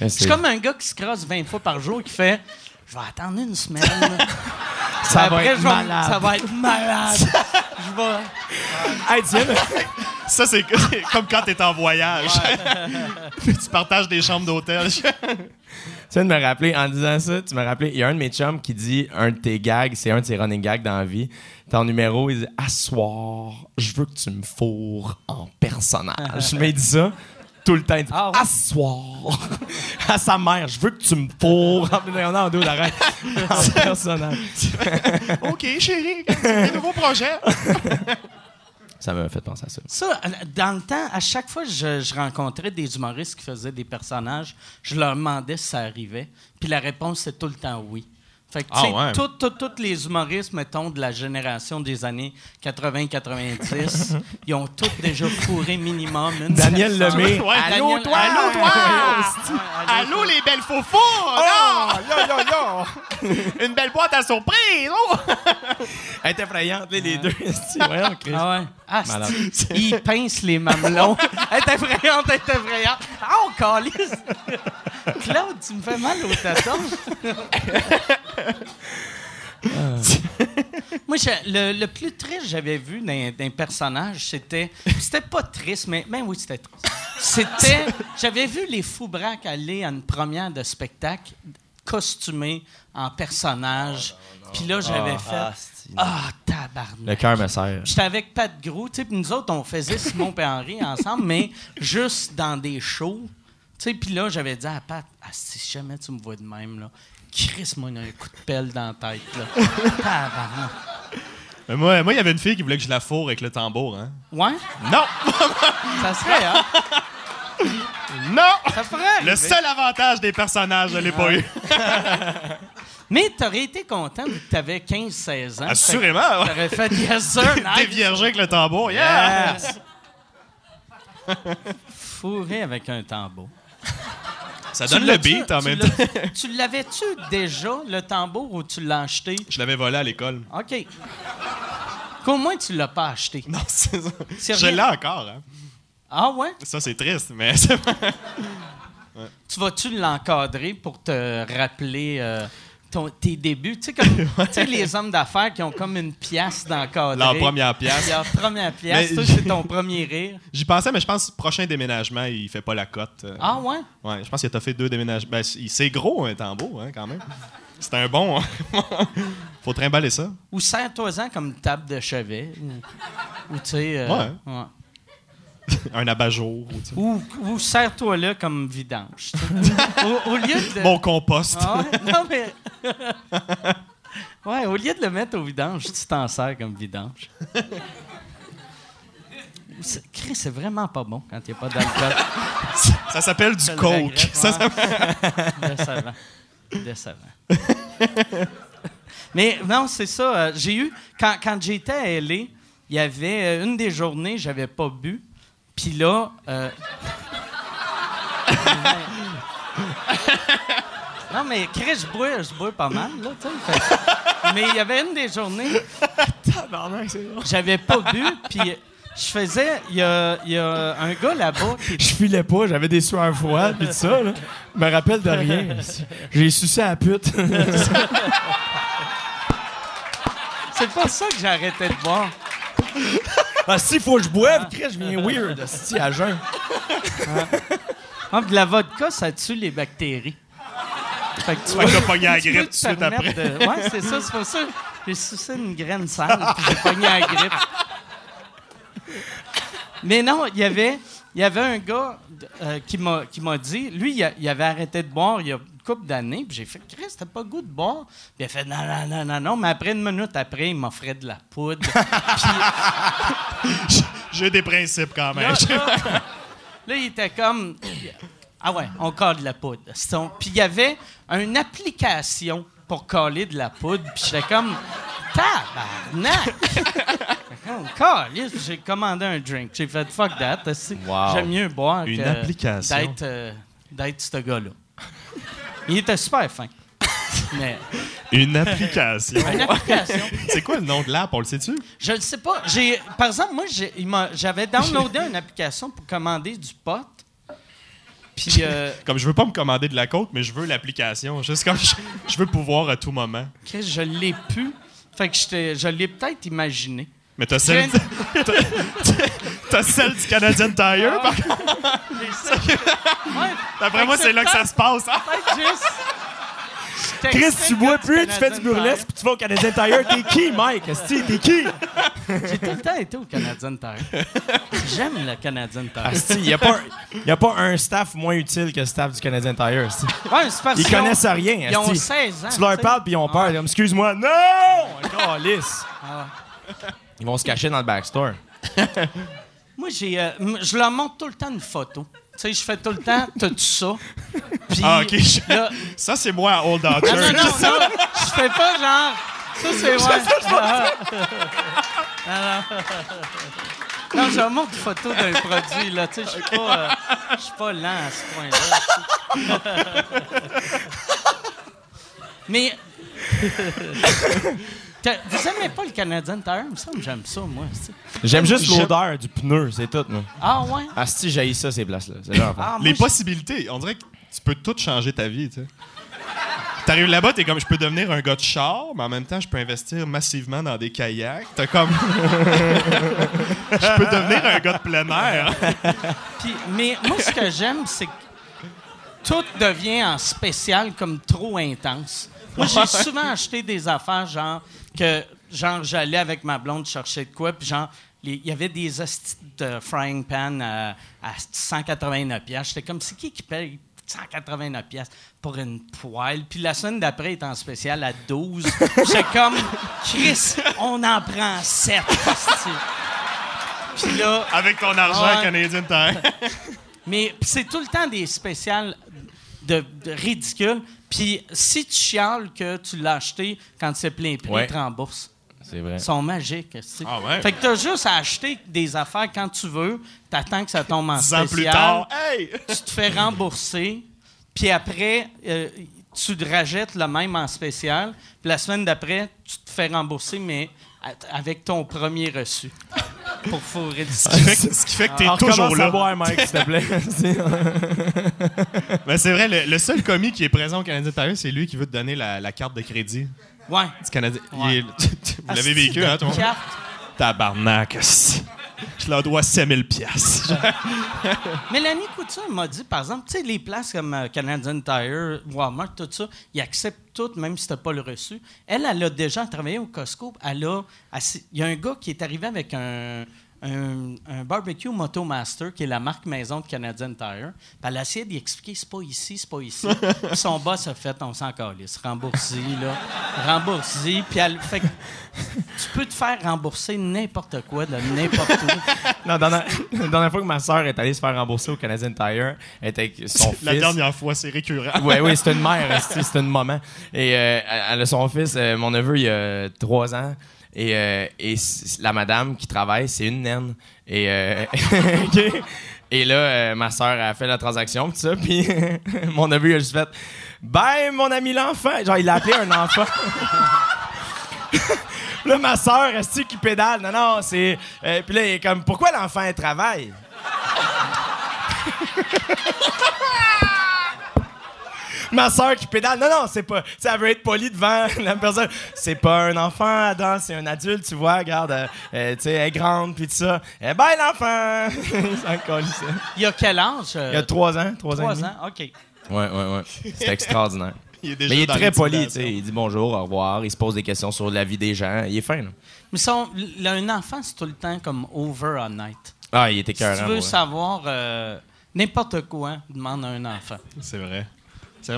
Je suis comme un gars qui se crosse 20 fois par jour qui fait Je vais attendre une semaine. Ça va Après, être malade. Ça va être malade. je vais. Hey, tiens, Ça, c'est c'est comme quand t'es en voyage. Tu partages des chambres d'hôtel. Tu viens de me rappeler, en disant ça, tu m'as rappelé, il y a un de mes chums qui dit un de tes gags, c'est un de ses running gags dans la vie. Ton numéro, il dit Assoir, je veux que tu me fourres en personnage. Mais il dit ça tout le temps. Il dit Ah ouais? Assoir à sa mère, je veux que tu me fourres en on est en dos d'arrêt en personnage. OK, chérie, des nouveaux projets. Ça m'a fait penser à ça. Ça, dans le temps, à chaque fois que je, je rencontrais des humoristes qui faisaient des personnages, je leur demandais si ça arrivait. Puis la réponse, c'est tout le temps oui. Fait que, tu Ah sais, ouais. tout- tout- tous les humoristes, mettons, de la génération des années 80-90, ils ont tous déjà fourré minimum une Daniel. Lemay. Ouais, Allô, Daniel- toi! Allô, toi! Ouais, allô, Allô, les belles faux Oh, là! Une belle boîte à surprise! Oh! Elle est effrayante, les deux. Chris. Ah ouais. Ah, il pince les mamelons. elle est effrayante, elle est effrayante. Ah, on calisse. Claude, tu me fais mal au tâton. Moi, je- le, le plus triste que j'avais vu d'un personnage, c'était. C'était pas triste, mais. Mais oui, c'était triste. C'était. J'avais vu les Foubraques aller à une première de spectacle costumés en personnage. Puis là, j'avais fait. Ah, tabarnak. Le cœur me serre. J'étais avec Pat Gros, tu sais, puis nous autres, on faisait Simon et Henri ensemble, mais juste dans des shows. Tu sais, puis là, j'avais dit à Pat, ah, si jamais tu me vois de même, là, Chris, moi, il a un coup de pelle dans la tête, là. Tabarnak. Mais moi, moi, il y avait une fille qui voulait que je la fourre avec le tambour, hein. Ouais? Non! Ça serait, hein? Non! Ça ferait. Le seul avantage des personnages, je l'ai pas eu. Mais t'aurais été content vu que t'avais 15-16 ans. Assurément, ouais. T'aurais fait yes, sir, nice. Dévierger avec le tambour, yeah! Yes. Fourré avec un tambour. Ça donne le beat en même temps. Tu l'avais-tu déjà, le tambour, ou tu l'as acheté? Je l'avais volé à l'école. OK. Qu'au moins, tu l'as pas acheté. Non, c'est ça. Je l'ai encore, hein. Ah ouais? Ça, c'est triste, mais c'est pas- Tu vas-tu l'encadrer pour te rappeler euh, ton- tes débuts? Tu sais, comme tu sais, les hommes d'affaires qui ont comme une pièce d'encadrer. Leur première pièce. Leur première pièce. Toi, c'est ton premier rire. J'y pensais, mais je pense que prochain déménagement, il fait pas la cote. euh. Ah ouais? Ouais, je pense qu'il a fait deux déménagements. Ben, c'est gros, un tambour, hein, quand même. C'est un bon. hein. Faut trimballer ça. Ou serre-toi-en comme table de chevet. Ou, ou tu sais... euh, Ouais. ouais. Un abat-jour. ou. Ou, serre-toi là comme vidange. au, au lieu de... Mon compost. Ah ouais? Non, mais... ouais, au lieu de le mettre au vidange, tu t'en sers comme vidange. Chris, c'est vraiment pas bon quand il n'y a pas d'alcool. Ça s'appelle du coke. regrette, Ça, ouais. ça- Décevant. Décevant. Mais non, c'est ça. euh, j'ai eu. Quand, quand j'étais à LA, il y avait euh, une des journées, j'avais pas bu. Puis là. euh, non, mais Chris, je bois, je bois pas mal, là, tu sais. Mais il y avait une des journées. J'avais pas bu, puis je faisais. Il y a, y a un gars là-bas qui Je filais pas, j'avais des sueurs froides pis tout ça, là. Je me rappelle de rien. J'ai sucé à la pute. C'est pas ça que j'ai arrêté de boire. ah, si, faut que je boive, Chris, je viens weird, si, à jeun. Ah, puis la vodka, ça tue les bactéries. Fait que tu Fait que t'as pogné la grippe tout de suite après. de- Ouais, c'est ça. C'est pour ça j'ai sucé une graine sale puis j'ai pogné la grippe. Mais non, il y avait, il y avait un gars euh, qui m'a qui m'a dit, lui, il, a- il avait arrêté de boire il y a couple d'années, puis j'ai fait, Chris, t'as pas le goût de boire? Puis il a fait, non, non, non, non, non. Mais après, une minute après, il m'offrait de la poudre. J'ai des principes quand même. Là, là, là, il était comme. Ah ouais, on colle de la poudre. Puis il y avait une application pour coller de la poudre. Puis j'étais comme. Tabarnak! J'ai commandé un drink. J'ai fait fuck that. Wow. J'aime mieux boire Une que application. d'être euh, d'être ce gars-là. Il était super fin. Mais Une application. une application. C'est quoi le nom de l'app, on le sait-tu? Je ne sais pas. J'ai, par exemple, moi, j'ai- il m'a- j'avais downloadé une application pour commander du pot. Puis, euh, Comme je veux pas me commander de la coke, mais je veux l'application. Juste comme je, je veux pouvoir à tout moment. Chris, je l'ai pu. Fait que je l'ai peut-être imaginé. Mais t'as celle, J'ai- t'as, celle du Canadian Tire, par contre? Ouais, D'après moi, c'est là que ça se passe. hein? juste. Chris, tu bois plus, tu fais Canadian du burlesque, puis tu vas au Canadien Tire. T'es qui, Mike? Esti, t'es qui? J'ai tout le temps été au Canadian Tire. J'aime le Canadian Tire. Asti, il n'y a, pas un- y a pas un staff moins utile que le staff du Canadien Tire. Ouais, parce Ils qu'ils ont- connaissent rien. Ils ont esti. 16 ans. Tu leur parles, puis ils ont peur. Excuse-moi, non! Ah. Ils vont se cacher dans le backstore. Moi, j'ai, euh, m- je leur montre tout le temps une photo. Tu sais, je fais tout le temps, t'as-tu ça? Puis, Ah, ok. là, Ça, c'est moi à Old Non, non, non, non. Je fais pas genre. Ça, c'est ouais. Ah. Non, non. Non, je montre une photo d'un produit, là. Tu sais, je suis pas, euh, je suis pas lent à ce point-là. Mais. Vous aimez pas le Canadian Tire? Il me semble que j'aime ça, moi. J'aime juste l'odeur du pneu, c'est tout. moi. Ah, ouais? Asti, j'haïs ça, ces places-là. Ah, Les possibilités. On dirait que tu peux tout changer ta vie, tu sais. T'arrives là-bas, t'es comme, je peux devenir un gars de char, mais en même temps, je peux investir massivement dans des kayaks. T'as comme... je peux devenir un gars de plein air. Puis, mais moi, ce que j'aime, c'est que tout devient en spécial comme trop intense. Moi, j'ai souvent acheté des affaires, genre, que, genre, j'allais avec ma blonde chercher de quoi, puis genre, il y avait des de frying pan à, à 189 piastres. J'étais comme, c'est qui qui paye 189 pièces pour une poêle? Puis la semaine d'après, il est en spécial à 12. J'étais comme, Chris, on en prend 7. Puis là, Avec ton argent Ouais. canadien Tire. mais pis c'est tout le temps des spéciales de, de ridicules. Puis si tu chiales que tu l'as acheté quand c'est plein prix, Ouais. ils te remboursent. C'est vrai. Ils sont magiques. Ah ouais? Fait que t'as juste à acheter des affaires quand tu veux, t'attends que ça tombe en Dix ans spécial, plus tard, hey! tu te fais rembourser, puis après, euh, tu te rajettes le même en spécial, puis la semaine d'après, tu te fais rembourser, mais avec ton premier reçu. Pour fourrer du Ce qui fait que, ce qui fait que t'es Alors, toujours commence à là. boire, Mike, s'il te plaît. Ben, c'est vrai, le, le seul commis qui est présent au Canadien Tire, c'est lui qui veut te donner la, la carte de crédit Ouais. du Canadien. Il Ouais. est- vous l'avez vécu, hein, toi? Carte. Tabarnak. Je leur dois 7000 pièces. Mélanie Couture m'a dit, par exemple, tu sais, les places comme euh, Canadian Tire, Walmart, tout ça, ils acceptent tout, même si tu pas le reçu. Elle, elle a déjà travaillé au Costco. Elle a. Il y a un gars qui est arrivé avec un, un, un barbecue Motomaster, qui est la marque maison de Canadian Tire. Puis elle a essayé d'y expliquer, c'est pas ici, c'est pas ici. Puis son boss a fait, on s'en calisse, rembourse là. rembourse Puis elle fait que tu peux te faire rembourser n'importe quoi de n'importe où. Non, dans la, la dernière fois que ma soeur est allée se faire rembourser au Canadian Tire, elle était avec son La fils. dernière fois, c'est récurrent. Oui, oui, c'est une mère, c'est une maman. Et euh, elle a son fils, euh, mon neveu, il y a trois ans. Et, euh, la madame qui travaille, c'est une naine. Et, euh, là, euh, ma soeur a fait la transaction, tout ça. Puis mon neveu, a juste fait Bye, mon ami l'enfant. Genre, il a appelé un enfant. Là, ma soeur, est qui pédale? Non, non, c'est. puis là, il est comme Pourquoi l'enfant travaille? Ma soeur qui pédale. Non, non, c'est pas. Tu sais, elle veut être polie devant la personne. C'est pas un enfant, Adam, c'est un adulte, tu vois. Regarde, euh, euh, tu sais, elle est grande, puis tout ça. Eh ben, l'enfant! Il s'en calisse. Il y a quel âge? euh, Il y a trois ans, trois, ans. Trois ans, OK. Ouais, ouais, ouais. C'est extraordinaire. Il est déjà Mais il est très poli, tu sais. Il dit bonjour, au revoir. Il se pose des questions sur la vie des gens. Il est fin, là. Mais son, là, un enfant, c'est tout le temps comme over night. Ah, il était Si tu veux ouais. savoir euh, n'importe quoi, demande à un enfant. C'est vrai.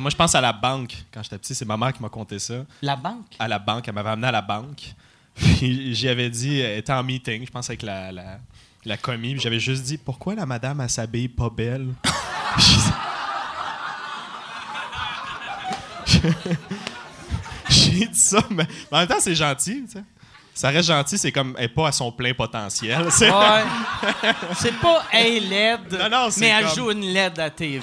Moi, je pense à la banque. Quand j'étais petit, c'est ma mère qui m'a conté ça. La banque? À la banque, elle m'avait amené à la banque. Puis j'y avais dit, elle était en meeting, je pense avec la, la, la commis. Puis j'avais juste dit, pourquoi la madame, elle s'habille pas belle? J'ai dit ça, mais en même temps, c'est gentil, tu sais. Ça reste gentil, c'est comme, elle est pas à son plein potentiel. c'est- Ouais. c'est pas hey LED, Non, non, c'est mais elle comme- joue une LED à TV.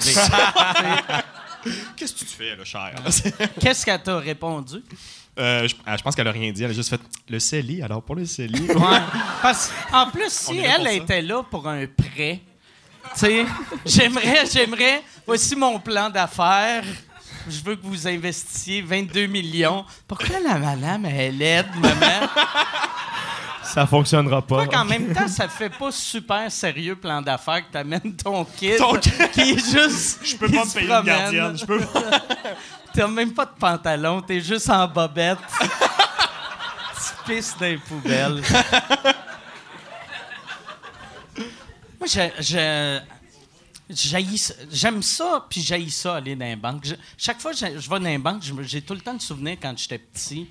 Qu'est-ce que tu fais, là, cher? Qu'est-ce qu'elle t'a répondu? Euh, je, ah, je pense qu'elle a rien dit. Elle a juste fait le CELI. Alors, pour le CELI. Ouais. Parce, en plus, si elle était là pour un prêt, tu sais, j'aimerais, j'aimerais, voici mon plan d'affaires. Je veux que vous investissiez 22 millions. Pourquoi la madame, elle aide, maman? Ça fonctionnera pas. Pourquoi qu'en même temps, ça fait pas super sérieux plan d'affaires que t'amènes ton kid Ton qui est juste. Je peux pas me payer une gardienne. Je peux pas. T'as même pas de pantalon, t'es juste en bobette. tu pisses dans les poubelles. Moi, je, j'aime ça, puis j'haïs ça aller dans les banques. Je- chaque fois que je, je vais dans les banques, j'ai tout le temps de souvenir quand j'étais petit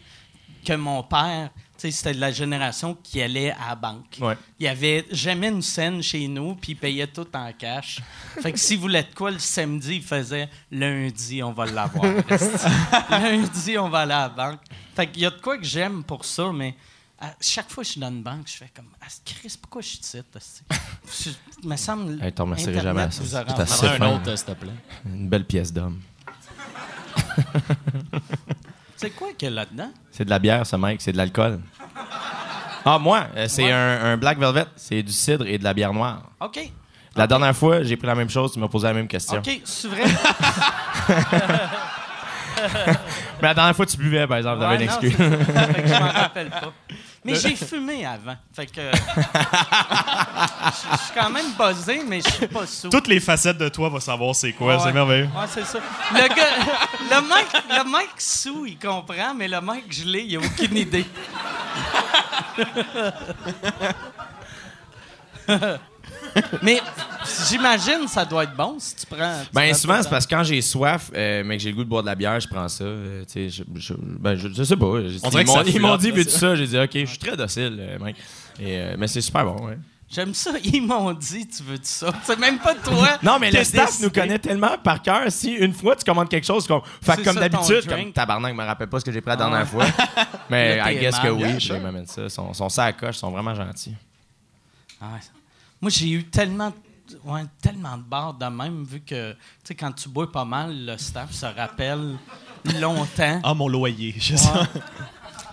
que mon père, c'était de la génération qui allait à la banque. Ouais. Il y avait jamais une scène chez nous, puis il payait tout en cash. Fait que s'il voulait de quoi le samedi, il faisait lundi, on va l'avoir. lundi, on va aller à la banque. Fait qu'il y a de quoi que j'aime pour ça, mais à chaque fois que je suis dans une banque, je fais comme Ah, Chris, pourquoi je suis ici? Il me semble. Hey, t'en remercierai Internet jamais à ça. vous Prends un autre, euh, s'il te plaît. Une belle pièce d'homme. C'est quoi qu'il y a là-dedans? C'est de la bière, ce mec. C'est de l'alcool. Ah, moi, euh, c'est Ouais. un, un Black Velvet. C'est du cidre et de la bière noire. OK. La dernière fois, j'ai pris la même chose. Tu m'as posé la même question. OK, c'est vrai? Mais la dernière fois, tu buvais, par exemple. T'avais Ouais, une non, excuse. c'est ça. Fait que je m'en rappelle pas. Mais j'ai fumé avant. Fait que. Je je suis quand même buzzé, mais je suis pas sous. Toutes les facettes de toi vont savoir c'est quoi. Ouais. C'est merveilleux. Ouais, c'est ça. Le gars, le mec, le mec sous, il comprend, mais le mec gelé, il a aucune idée. mais J'imagine ça doit être bon si tu prends. tu Ben prends souvent tout c'est parce que quand j'ai soif, euh, mais que j'ai le goût de boire de la bière, je prends ça. euh, tu sais, je, je- ben je, je sais pas. On ils dirait m'ont, ils dit veux-tu c'est- ça, j'ai dit ok, je suis très docile, euh, mec. Et, euh, mais c'est super bon. Ouais. J'aime ça. Ils m'ont dit, tu veux ça? C'est même pas toi. Non, mais le staff nous connaît tellement par cœur. Si une fois tu commandes quelque chose, comme, fait comme d'habitude, comme tabarnak, je me rappelle pas ce que j'ai pris la Ah dernière fois. Mais I guess que oui, ils m'amènent ça. Ils sont, sont ça à la coche, ils sont vraiment gentils. Ah ouais. Moi, j'ai eu tellement, ouais, tellement de bars de même, vu que, tu sais, quand tu bois pas mal, le staff se rappelle longtemps. Ah, mon loyer, je sais. Ouais.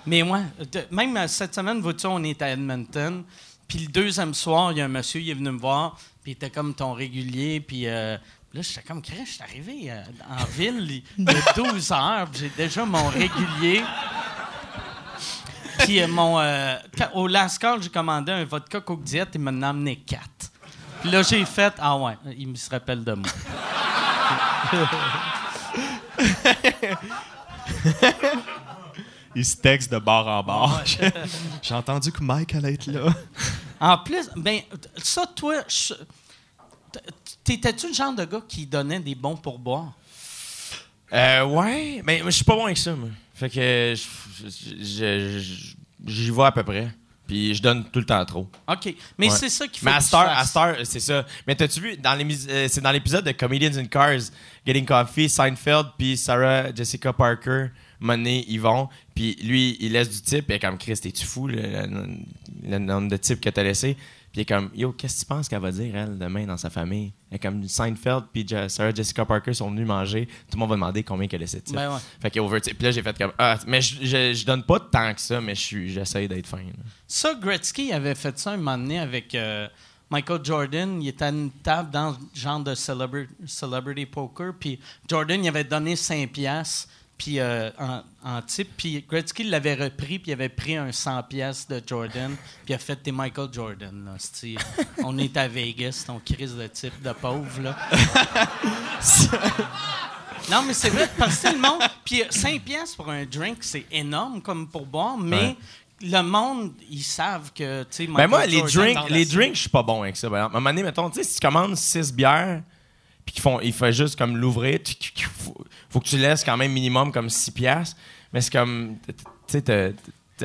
Mais moi, même euh, cette semaine, vois-tu, on est à Edmonton. Puis le deuxième soir, il y a un monsieur, il est venu me voir, puis il était comme ton régulier, puis euh, là, j'étais comme, je suis arrivé euh, en ville, il y a 12 heures, puis j'ai déjà mon régulier. Puis euh, mon, euh, quand- au last call, j'ai commandé un vodka Coke Diet, il m'en a amené quatre. Puis là, j'ai fait, ah ouais, il me se rappelle de moi. Il se texte de bar en bar. J'ai entendu que Mike allait être là. En plus, ben, ça, toi, je- t'étais-tu le genre de gars qui donnait des bons pourboires? Euh, ouais, mais je suis pas bon avec ça, moi. Fait que j'y vais à peu près. Puis je donne tout le temps trop. OK. Mais Ouais. c'est ça qu'il faut Mais que à Star, c'est ça. Mais t'as-tu vu, dans euh, c'est dans l'épisode de Comedians in Cars, Getting Coffee, Seinfeld, puis Sarah Jessica Parker, Monet, Yvon, puis lui, il laisse du type, et comme Chris, t'es-tu fou, le, le- le nombre de types que t'as laissé? Puis est comme, yo, qu'est-ce que tu penses qu'elle va dire, elle, demain, dans sa famille? Et comme Seinfeld, puis Sarah Jessica Parker sont venus manger, tout le monde va demander combien qu'elle type. Ben ouais. Fait qu'il over Puis là, j'ai fait comme, ah, mais je, je, je donne pas tant que ça, mais je j'essaye d'être fin. là. Ça, Gretzky avait fait ça un moment donné avec euh, Michael Jordan. Il était à une table dans genre de celebra- celebrity poker. Puis Jordan, il avait donné 5 piastres puis, euh, en, en type. Puis Gretzky l'avait repris, puis il avait pris un 100 piastres de Jordan. Puis il a fait « T'es Michael Jordan, là. c'ti. On est à Vegas, ton crise de type de pauvre, là. » Non, mais c'est vrai, parce que le monde... Puis 5 piastres pour un drink, c'est énorme comme pour boire, mais... Ouais. Le monde, ils savent que, tu sais, Ben moi, les Jordan drinks, les drinks, je suis pas bon avec ça. À un moment donné, mettons, tu sais, si tu commandes 6 bières, puis qu'ils font, ils font juste comme l'ouvrir, faut, faut que tu laisses quand même minimum comme 6 piastres. Mais c'est comme, tu sais, t'as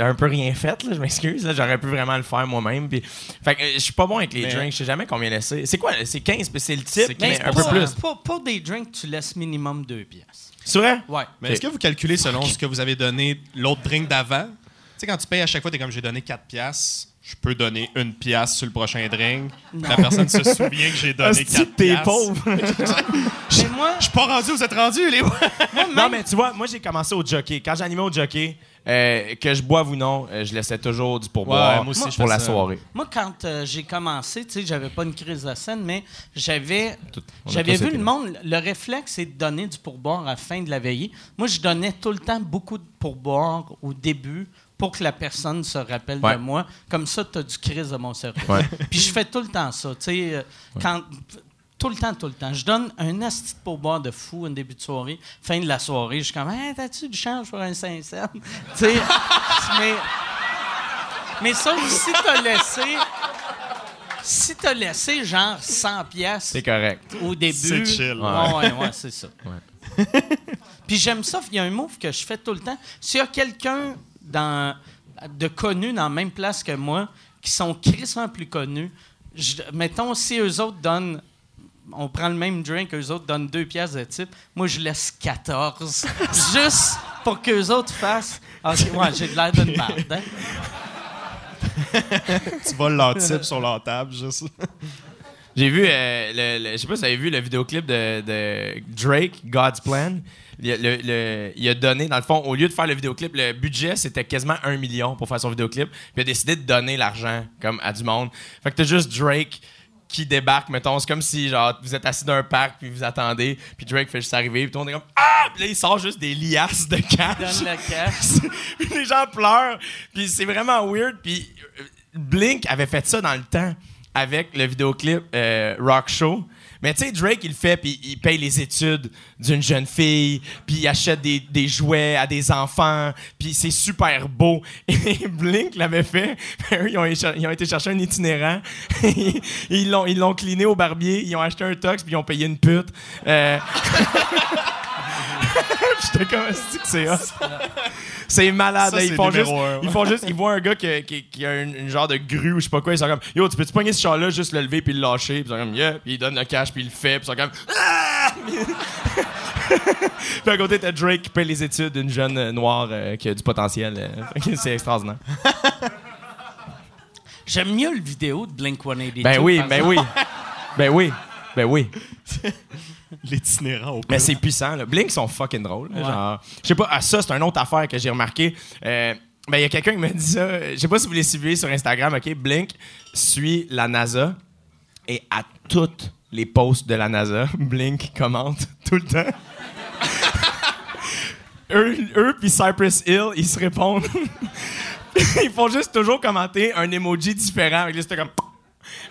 un peu rien fait, là, je m'excuse. là, J'aurais pu vraiment le faire moi-même. Puis, fait que euh, je suis pas bon avec les Mais- drinks, je sais jamais combien laisser. C'est quoi? C'est 15, puis c'est le C'est type, 15 mais un pour, peu plus. Pour, pour des drinks, tu laisses minimum deux pièces. C'est vrai? Ouais. Mais est-ce que vous calculez selon ce que vous avez donné l'autre drink d'avant? Tu sais, quand tu payes à chaque fois, t'es comme j'ai donné 4 piastres, je peux donner une pièce sur le prochain drink. La personne se souvient que j'ai donné Hostie, 4 t'es piastres. pauvre. Mais moi, Je suis pas rendu, vous êtes rendu, les non, mais tu vois, moi, j'ai commencé au jockey. Quand j'animais au jockey, euh, que je boive ou non, euh, je laissais toujours du pourboire Ouais, moi aussi, je pour la ça. soirée. moi, quand euh, j'ai commencé, tu sais, j'avais pas une crise de scène, mais j'avais Tout- on a j'avais tous vu été le là. monde. Le réflexe, c'est de donner du pourboire à la fin de la veillée. Moi, je donnais tout le temps beaucoup de pourboire au début pour que la personne se rappelle Ouais. de moi. Comme ça, tu as du crise de mon cerveau. Ouais. Puis je fais tout le temps ça. Tu euh, quand. Tout le temps, tout le temps. Je donne un asti de pourboire de fou au début de soirée. Fin de la soirée, je suis comme, hey, t'as-tu du change pour un 5 cents? tu sais, mais. Mais ça, si t'as laissé. Si t'as laissé genre 100 pièces C'est correct. au début. C'est chill. Ouais, ouais, ouais, c'est ça. Puis j'aime ça. Il y a un move que je fais tout le temps. S'il y a quelqu'un dans, de connu dans la même place que moi, qui sont crissement plus connus, je- mettons, si eux autres donnent. On prend le même drink, eux autres donnent deux pièces de type. Moi, je laisse 14. juste pour qu'eux autres fassent. Ah, ok, ouais, j'ai de l'air d'une merde. hein. Tu voles leur type sur leur table, juste. J'ai vu, euh, le, le- je sais pas si vous avez vu le vidéoclip de, de Drake, God's Plan. Il a, le- le- il a donné, dans le fond, au lieu de faire le vidéoclip, le budget, c'était quasiment un million pour faire son vidéoclip. Puis il a décidé de donner l'argent comme à du monde. Fait que t'as juste Drake qui débarque, mettons. C'est comme si, genre, vous êtes assis dans un parc, puis vous attendez, puis Drake fait juste arriver, puis tout le monde est comme Ah! Puis là, il sort juste des liasses de cash. Donne le cash. Puis les gens pleurent. Puis c'est vraiment weird. Puis euh, Blink avait fait ça dans le temps avec le vidéoclip euh, Rock Show. Mais tu sais, Drake, il fait, puis il paye les études d'une jeune fille, puis il achète des, jouets à des enfants, puis c'est super beau. Et Blink l'avait fait. Ils ont, ils ont été chercher un itinérant. ils l'ont ils l'ont cliné au barbier, ils ont acheté un tox, puis ils ont payé une pute. Euh, J'étais comme, est-ce que c'est? C'est malade. Ça, là. ils, font juste, un, ouais. ils font juste, ils voient un gars qui, qui- qui a une, une genre de grue ou je sais pas quoi. Ils sont comme, yo, tu peux-tu pogner ce char-là, juste le lever puis le lâcher? Puis ils sont comme, yeah. Puis ils donnent le cash puis ils le fait. Puis ils sont comme, ah! puis à côté, t'as Drake qui paye les études d'une jeune euh, noire euh, qui a du potentiel. euh. C'est extraordinaire. J'aime mieux le vidéo de Blink 182. Ben oui, par ben oui. Ben oui. Ben oui. L'itinérant au Mais c'est puissant. Là. Blink sont fucking drôles. là, Genre, je sais pas, à ça, c'est une autre affaire que j'ai remarqué. Euh, ben, il y a quelqu'un qui m'a dit ça. Je sais pas si vous les suivez sur Instagram, OK? Blink suit la NASA et à toutes les posts de la NASA, Blink commente tout le temps. eux, eux puis Cypress Hill, ils se répondent. ils font juste toujours commenter un emoji différent. C'était comme...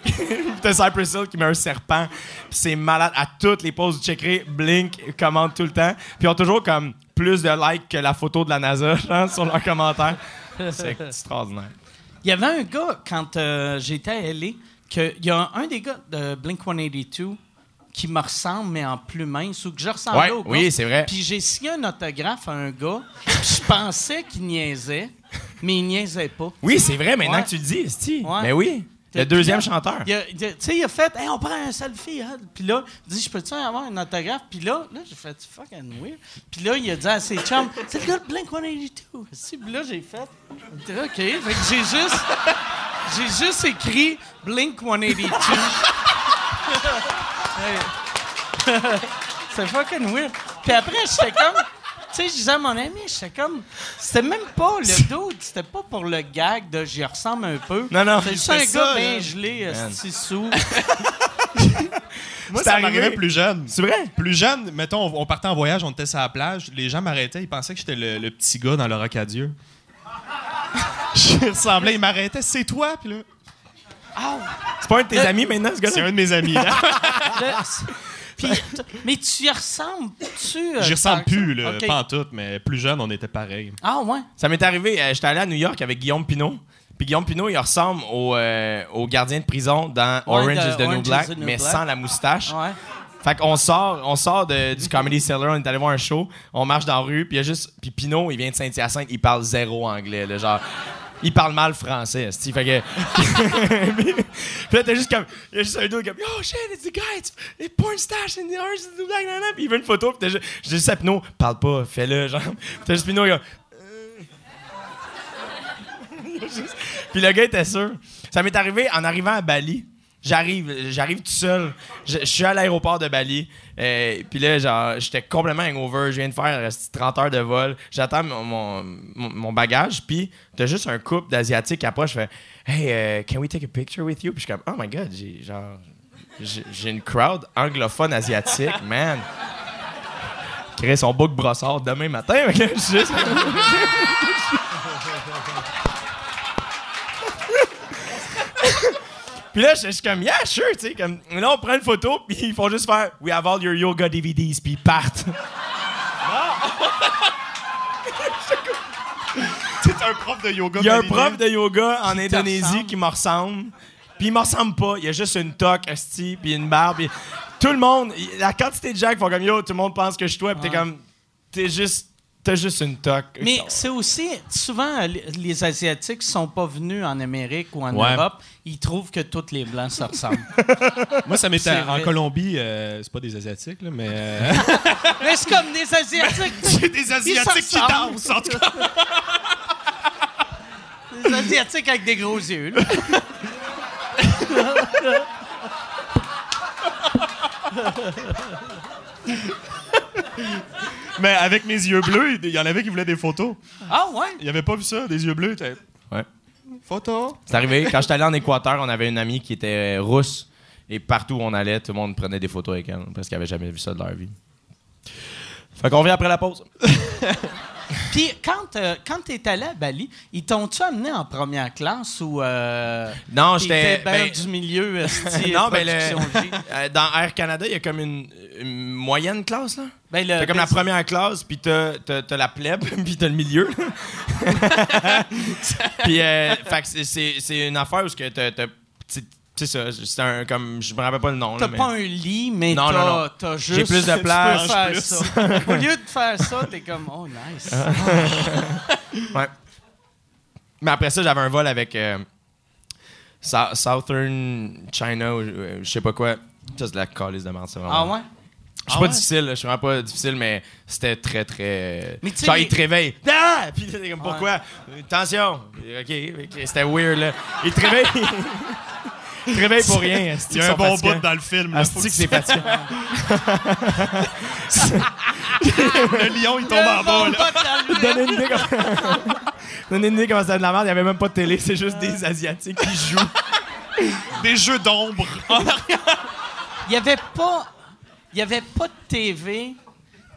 T'as Cypress Hill qui met un serpent. Puis c'est malade. À toutes les poses, vous checkerez, Blink commente tout le temps. Puis ils ont toujours comme plus de likes que la photo de la NASA genre, sur leurs commentaires. C'est extraordinaire. Il y avait un gars, quand euh, j'étais à LA, que, il y a un des gars de Blink 182 qui me ressemble, mais en plus mince, ou que je ressemblais Ouais, au gars. oui, c'est vrai. Puis j'ai signé un autographe à un gars, je pensais qu'il niaisait, mais il niaisait pas. Oui, c'est vrai, maintenant Ouais. que tu le dis, Esti. Ouais. Mais oui, le deuxième chanteur. Tu sais, il a fait, hey, on prend un selfie. Hein? Puis là, il dit, je peux-tu avoir un autographe? Puis là, là j'ai fait, fucking weird. Puis là, il a dit à ses chums, c'est le gars de Blink 182. Si, Puis là, j'ai fait, OK. Fait que j'ai juste, j'ai juste écrit Blink 182. Hey. c'est fucking weird. Puis après, j'étais comme. Tu sais, je disais à mon ami, j'étais comme. C'était même pas le dude, c'était pas pour le gag de j'y ressemble un peu. Non, non. C'est juste un ça, gars bien gelé, esti sous. Moi, C'est ça arrivé. m'arrivait plus jeune. C'est vrai? Plus jeune, mettons, on, on partait en voyage, on était sur la plage, les gens m'arrêtaient, ils pensaient que j'étais le, le petit gars dans le roc à Dieu. Je ressemblais, ils m'arrêtaient, c'est toi, puis là. C'est pas un de tes amis maintenant, ce C'est gars-là? un de mes amis. là. C'est- Puis, mais tu y ressembles, tu. euh, J'y ressemble plus, là, pas en tout, mais plus jeune, on était pareil. Ah, ouais. Ça m'est arrivé, euh, j'étais allé à New York avec Guillaume Pinot. Puis Guillaume Pinot, il ressemble au, euh, au gardien de prison dans Orange is the New Orange Black, the New mais Black. sans la moustache. Ouais. Fait qu'on sort, on sort de- du Comedy Cellar, on est allé voir un show, on marche dans la rue, puis il y a juste. Puis Pinot, il vient de Saint-Hyacinthe, il parle zéro anglais, là, genre. Il parle mal français, esti. Fait que. puis là, t'as juste comme. Il y a juste un dude comme. Yo, shit, it's the guy, it's, it's porn stash in the is the Black, nanana. Puis il veut une photo, puis t'as juste. Dis juste à Pinot, parle pas, fais-le, genre. T'as juste Pinot, il a. Puis le gars était sûr. Ça m'est arrivé en arrivant à Bali. J'arrive, j'arrive tout seul. Je, suis à l'aéroport de Bali. Euh, puis là, genre, j'étais complètement hangover. Je viens de faire euh, 30 heures de vol. J'attends mon, mon, bagage. Puis t'as juste un couple d'asiatiques qui approche. Je fais Hey, euh, can we take a picture with you? Puis je suis comme Oh my god, j'ai genre. J'ai une crowd anglophone asiatique, man. Créer son book brossard demain matin. juste- Puis là, je suis comme, yeah, sure, tu sais. Comme, là, on prend une photo, puis ils font juste faire, we have all your yoga DVDs, puis ils partent. C'est un prof de yoga. Il y a un prof de yoga en Indonésie qui me ressemble. Puis il me ressemble pas. Il y a juste une toque, esti, puis une barbe. puis tout le monde, la quantité de gens qui font comme yo, tout le monde pense que je suis toi, puis t'es comme, t'es juste, t'as juste une toque. Mais c'est aussi, souvent, les- Asiatiques sont pas venus en Amérique ou en Ouais. Europe, ils trouvent que tous les Blancs se ressemblent. Moi, ça m'était en vrai. Colombie, euh, c'est pas des Asiatiques, là, mais. euh, Mais c'est comme des Asiatiques. c'est des Asiatiques qui dansent, en tout cas. Des Asiatiques avec des gros yeux. là. Mais avec mes yeux bleus, il y en avait qui voulaient des photos. Ah, ouais? Il avait pas vu ça, des yeux bleus. Ouais. Photo. C'est arrivé. Quand j'étais allé en Équateur, on avait une amie qui était euh, rousse. Et partout où on allait, tout le monde prenait des photos avec elle. Parce qu'elle avait jamais vu ça de leur vie. Fait qu'on revient après la pause. Puis quand, euh, quand tu es allé à Bali, ils t'ont-tu amené en première classe ou. Euh, Non, j'étais. ben ben, du milieu, esti, non, ben, le- euh, dans Air Canada, il y a comme une, une moyenne classe, là. Ben, T'as comme la bus- première classe, puis t'as, t'as, t'as la plèbe, puis t'as le milieu. puis, euh, c'est, c'est, c'est une affaire où t'as, t'as- c'est, c'est ça, c'est un, comme, je me rappelle pas le nom, T'as mais- pas un lit, mais Non, t'as, non, non. t'as juste. J'ai plus de tu place, peux faire plus. ça. Au lieu de faire ça, t'es comme, oh, nice. Ouais. Mais après ça, j'avais un vol avec euh, Sou- Southern China, ou euh, je sais pas quoi. Ça, c'est de la calice de merde, c'est vraiment. Ah ouais? Je suis pas difficile, là, je suis vraiment pas difficile, mais c'était très, très. Mais tu sais, Genre, il te réveille. Ah! Puis t'es comme, pourquoi? Attention! OK, ok, c'était weird, là. Il te réveille. te réveille pour rien. Il y a un bon bout dans le film. là. Faut Asti que c'est fatigant. le lion, il tombe en bas. là. Donnez une idée comment... Donnez une idée comment c'était de la merde. Il y avait même pas de télé, c'est juste des Asiatiques qui jouent. Des jeux d'ombre. Il y avait pas. Il y avait pas de TV.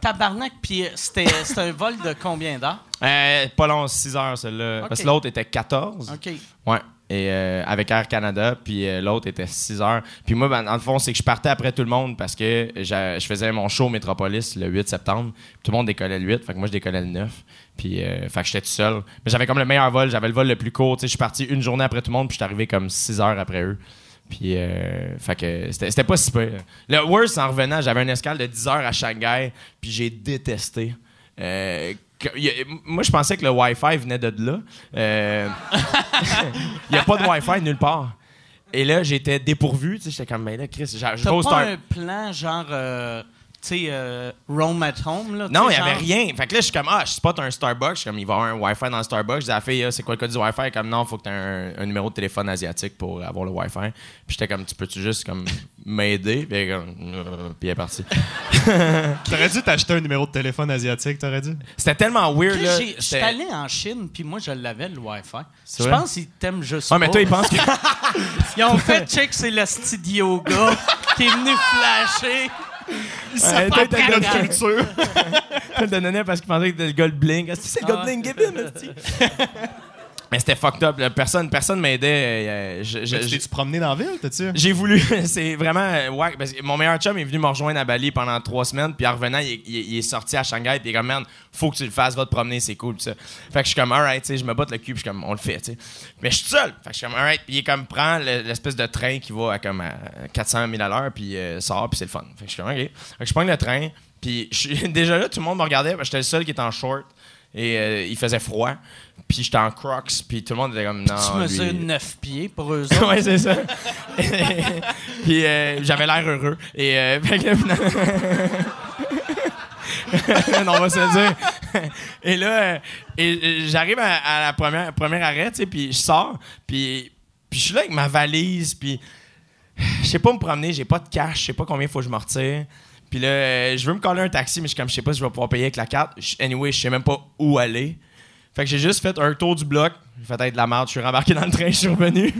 Tabarnak, puis euh, c'était, un vol de combien d'heures? Euh, pas long, 6 heures, celle-là. Ok. Parce que l'autre était 14. OK. Ouais. Et euh, avec Air Canada, puis euh, l'autre était 6 heures. Puis moi, ben, dans le fond, c'est que je partais après tout le monde parce que je faisais mon show Métropolis le 8 septembre. Tout le monde décollait le 8, fait que moi, je décollais le 9. Puis, euh, j'étais tout seul. Mais j'avais comme le meilleur vol, j'avais le vol le plus court. Je suis parti une journée après tout le monde, puis je suis arrivé comme 6 heures après eux. Puis, que c'était pas si. Le worst, en revenant, j'avais un escale de 10 heures à Shanghai, puis j'ai détesté. Moi, je pensais que le Wi-Fi venait de là. Euh, il n'y a pas de Wi-Fi nulle part. Et là, j'étais dépourvu. Tu sais, j'étais comme, mais là, Chris, je T'as pas Star. un plan genre, euh, tu sais, euh, Roam at Home, là? Non, il n'y avait rien. Fait que là, je suis comme, ah, je spot un Starbucks. Je suis comme, il va y avoir un Wi-Fi dans le Starbucks. Je dis à la fille, Ah, c'est quoi le code du Wi-Fi? Elle est comme, non, il faut que tu aies un, un numéro de téléphone asiatique pour avoir le Wi-Fi. Puis j'étais comme, tu peux-tu juste comme m'aider? Puis elle, est comme, Euh, puis elle est partie. T'aurais dû t'acheter un numéro de téléphone asiatique, t'aurais dû. C'était tellement weird, là. Je suis allé en Chine, puis moi, je l'avais, le Wi-Fi. Je pense qu'ils t'aiment juste Ouais, mais toi, il pense que. Ils ont fait check, c'est le style yoga qui est venu flasher. T'as le gars de culture. Il le donnait parce qu'il pensait que c'était le gars de Bling. Que c'est le gars de Ah. Bling? Give him, esti. Mais c'était fucked up. là. Personne, personne m'aidait. euh, je- je- Tu promené dans la ville, t'as-tu? J'ai voulu. c'est vraiment. euh, ouais, parce que mon meilleur chum est venu me rejoindre à Bali pendant trois semaines. Puis en revenant, il, est- il est- il est sorti à Shanghai. Puis il est comme, man, faut que tu le fasses, va te promener, c'est cool. Ça. Fait que je suis comme, alright, tu sais, je me batte le cul. Puis je suis comme, on le fait, tu sais. Mais je suis seul. Fait que je suis comme, alright. Puis il est comme, prend le- l'espèce de train qui va à comme à 400 000 à l'heure. Puis euh, sort, puis c'est le fun. Fait que je suis comme, ok. Fait que je prends le train. Puis je suis- déjà là, tout le monde me regardait. J'étais le seul qui était en short. Et euh, il faisait froid. Puis j'étais en crocs. Puis tout le monde était comme, non. Tu mesures lui- 9 pieds pour eux autres. ouais, c'est ça. Puis euh, j'avais l'air heureux. Et euh, non, on va se dire. Et là, euh, et, j'arrive à, à la première, premier arrêt, tu sais, puis je sors, puis, puis je suis là avec ma valise, puis je sais pas me promener, j'ai pas de cash, je sais pas combien il faut que je me retire. Puis là, euh, je veux me coller un taxi, mais je comme, je sais pas si je vais pouvoir payer avec la carte. Anyway, je sais même pas où aller. Fait que j'ai juste fait un tour du bloc. J'ai fait être de la merde. Je suis rembarqué dans le train, je suis revenu.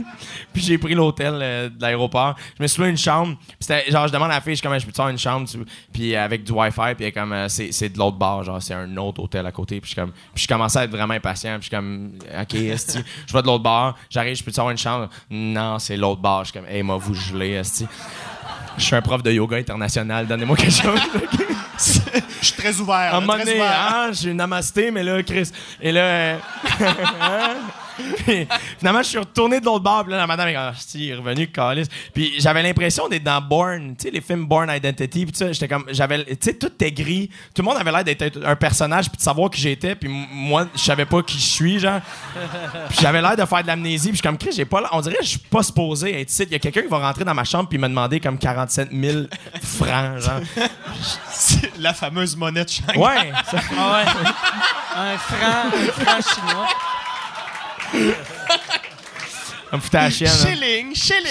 puis j'ai pris l'hôtel euh, de l'aéroport. Je me suis loué une chambre. Puis c'était genre, je demande à la fille, je suis comme, je peux te faire une chambre? Puis avec du Wi-Fi. Puis elle comme, euh, c'est, c'est de l'autre bar. Genre, c'est un autre hôtel à côté. Puis je comme, puis je commençais à être vraiment impatient. Puis je suis comme, OK, esti. Je vais de l'autre bar. J'arrive, je peux te faire une chambre? Non, c'est l'autre bar. Je suis comme, hey, m'a vous gelé, esti. Je suis un prof de yoga international. Donnez-moi quelque chose. Je suis très ouvert. À un moment donné, hein, j'ai une namasté, mais là, Chris. Et là, euh, hein? Puis, finalement, je suis retourné de l'autre bord, puis là, la madame est comme, ah, si, il est revenu, calice. Puis j'avais l'impression d'être dans Born, tu sais, les films Born Identity, puis tout ça, j'étais comme, j'avais, tu sais, tout était gris. Tout le monde avait l'air d'être un personnage, puis de savoir qui j'étais, puis moi, je savais pas qui je suis, genre. Puis j'avais l'air de faire de l'amnésie, puis je suis comme, Chris, j'ai pas, l'air- on dirait que je suis pas supposé être ici. Il y a quelqu'un qui va rentrer dans ma chambre, puis me demander comme 47 000 francs, genre. C'est la fameuse monnaie de Shanghai. Ouais, ça- Ah ouais. Un franc, un franc chinois. ça me foutait la chienne. hein. Shilling, shilling.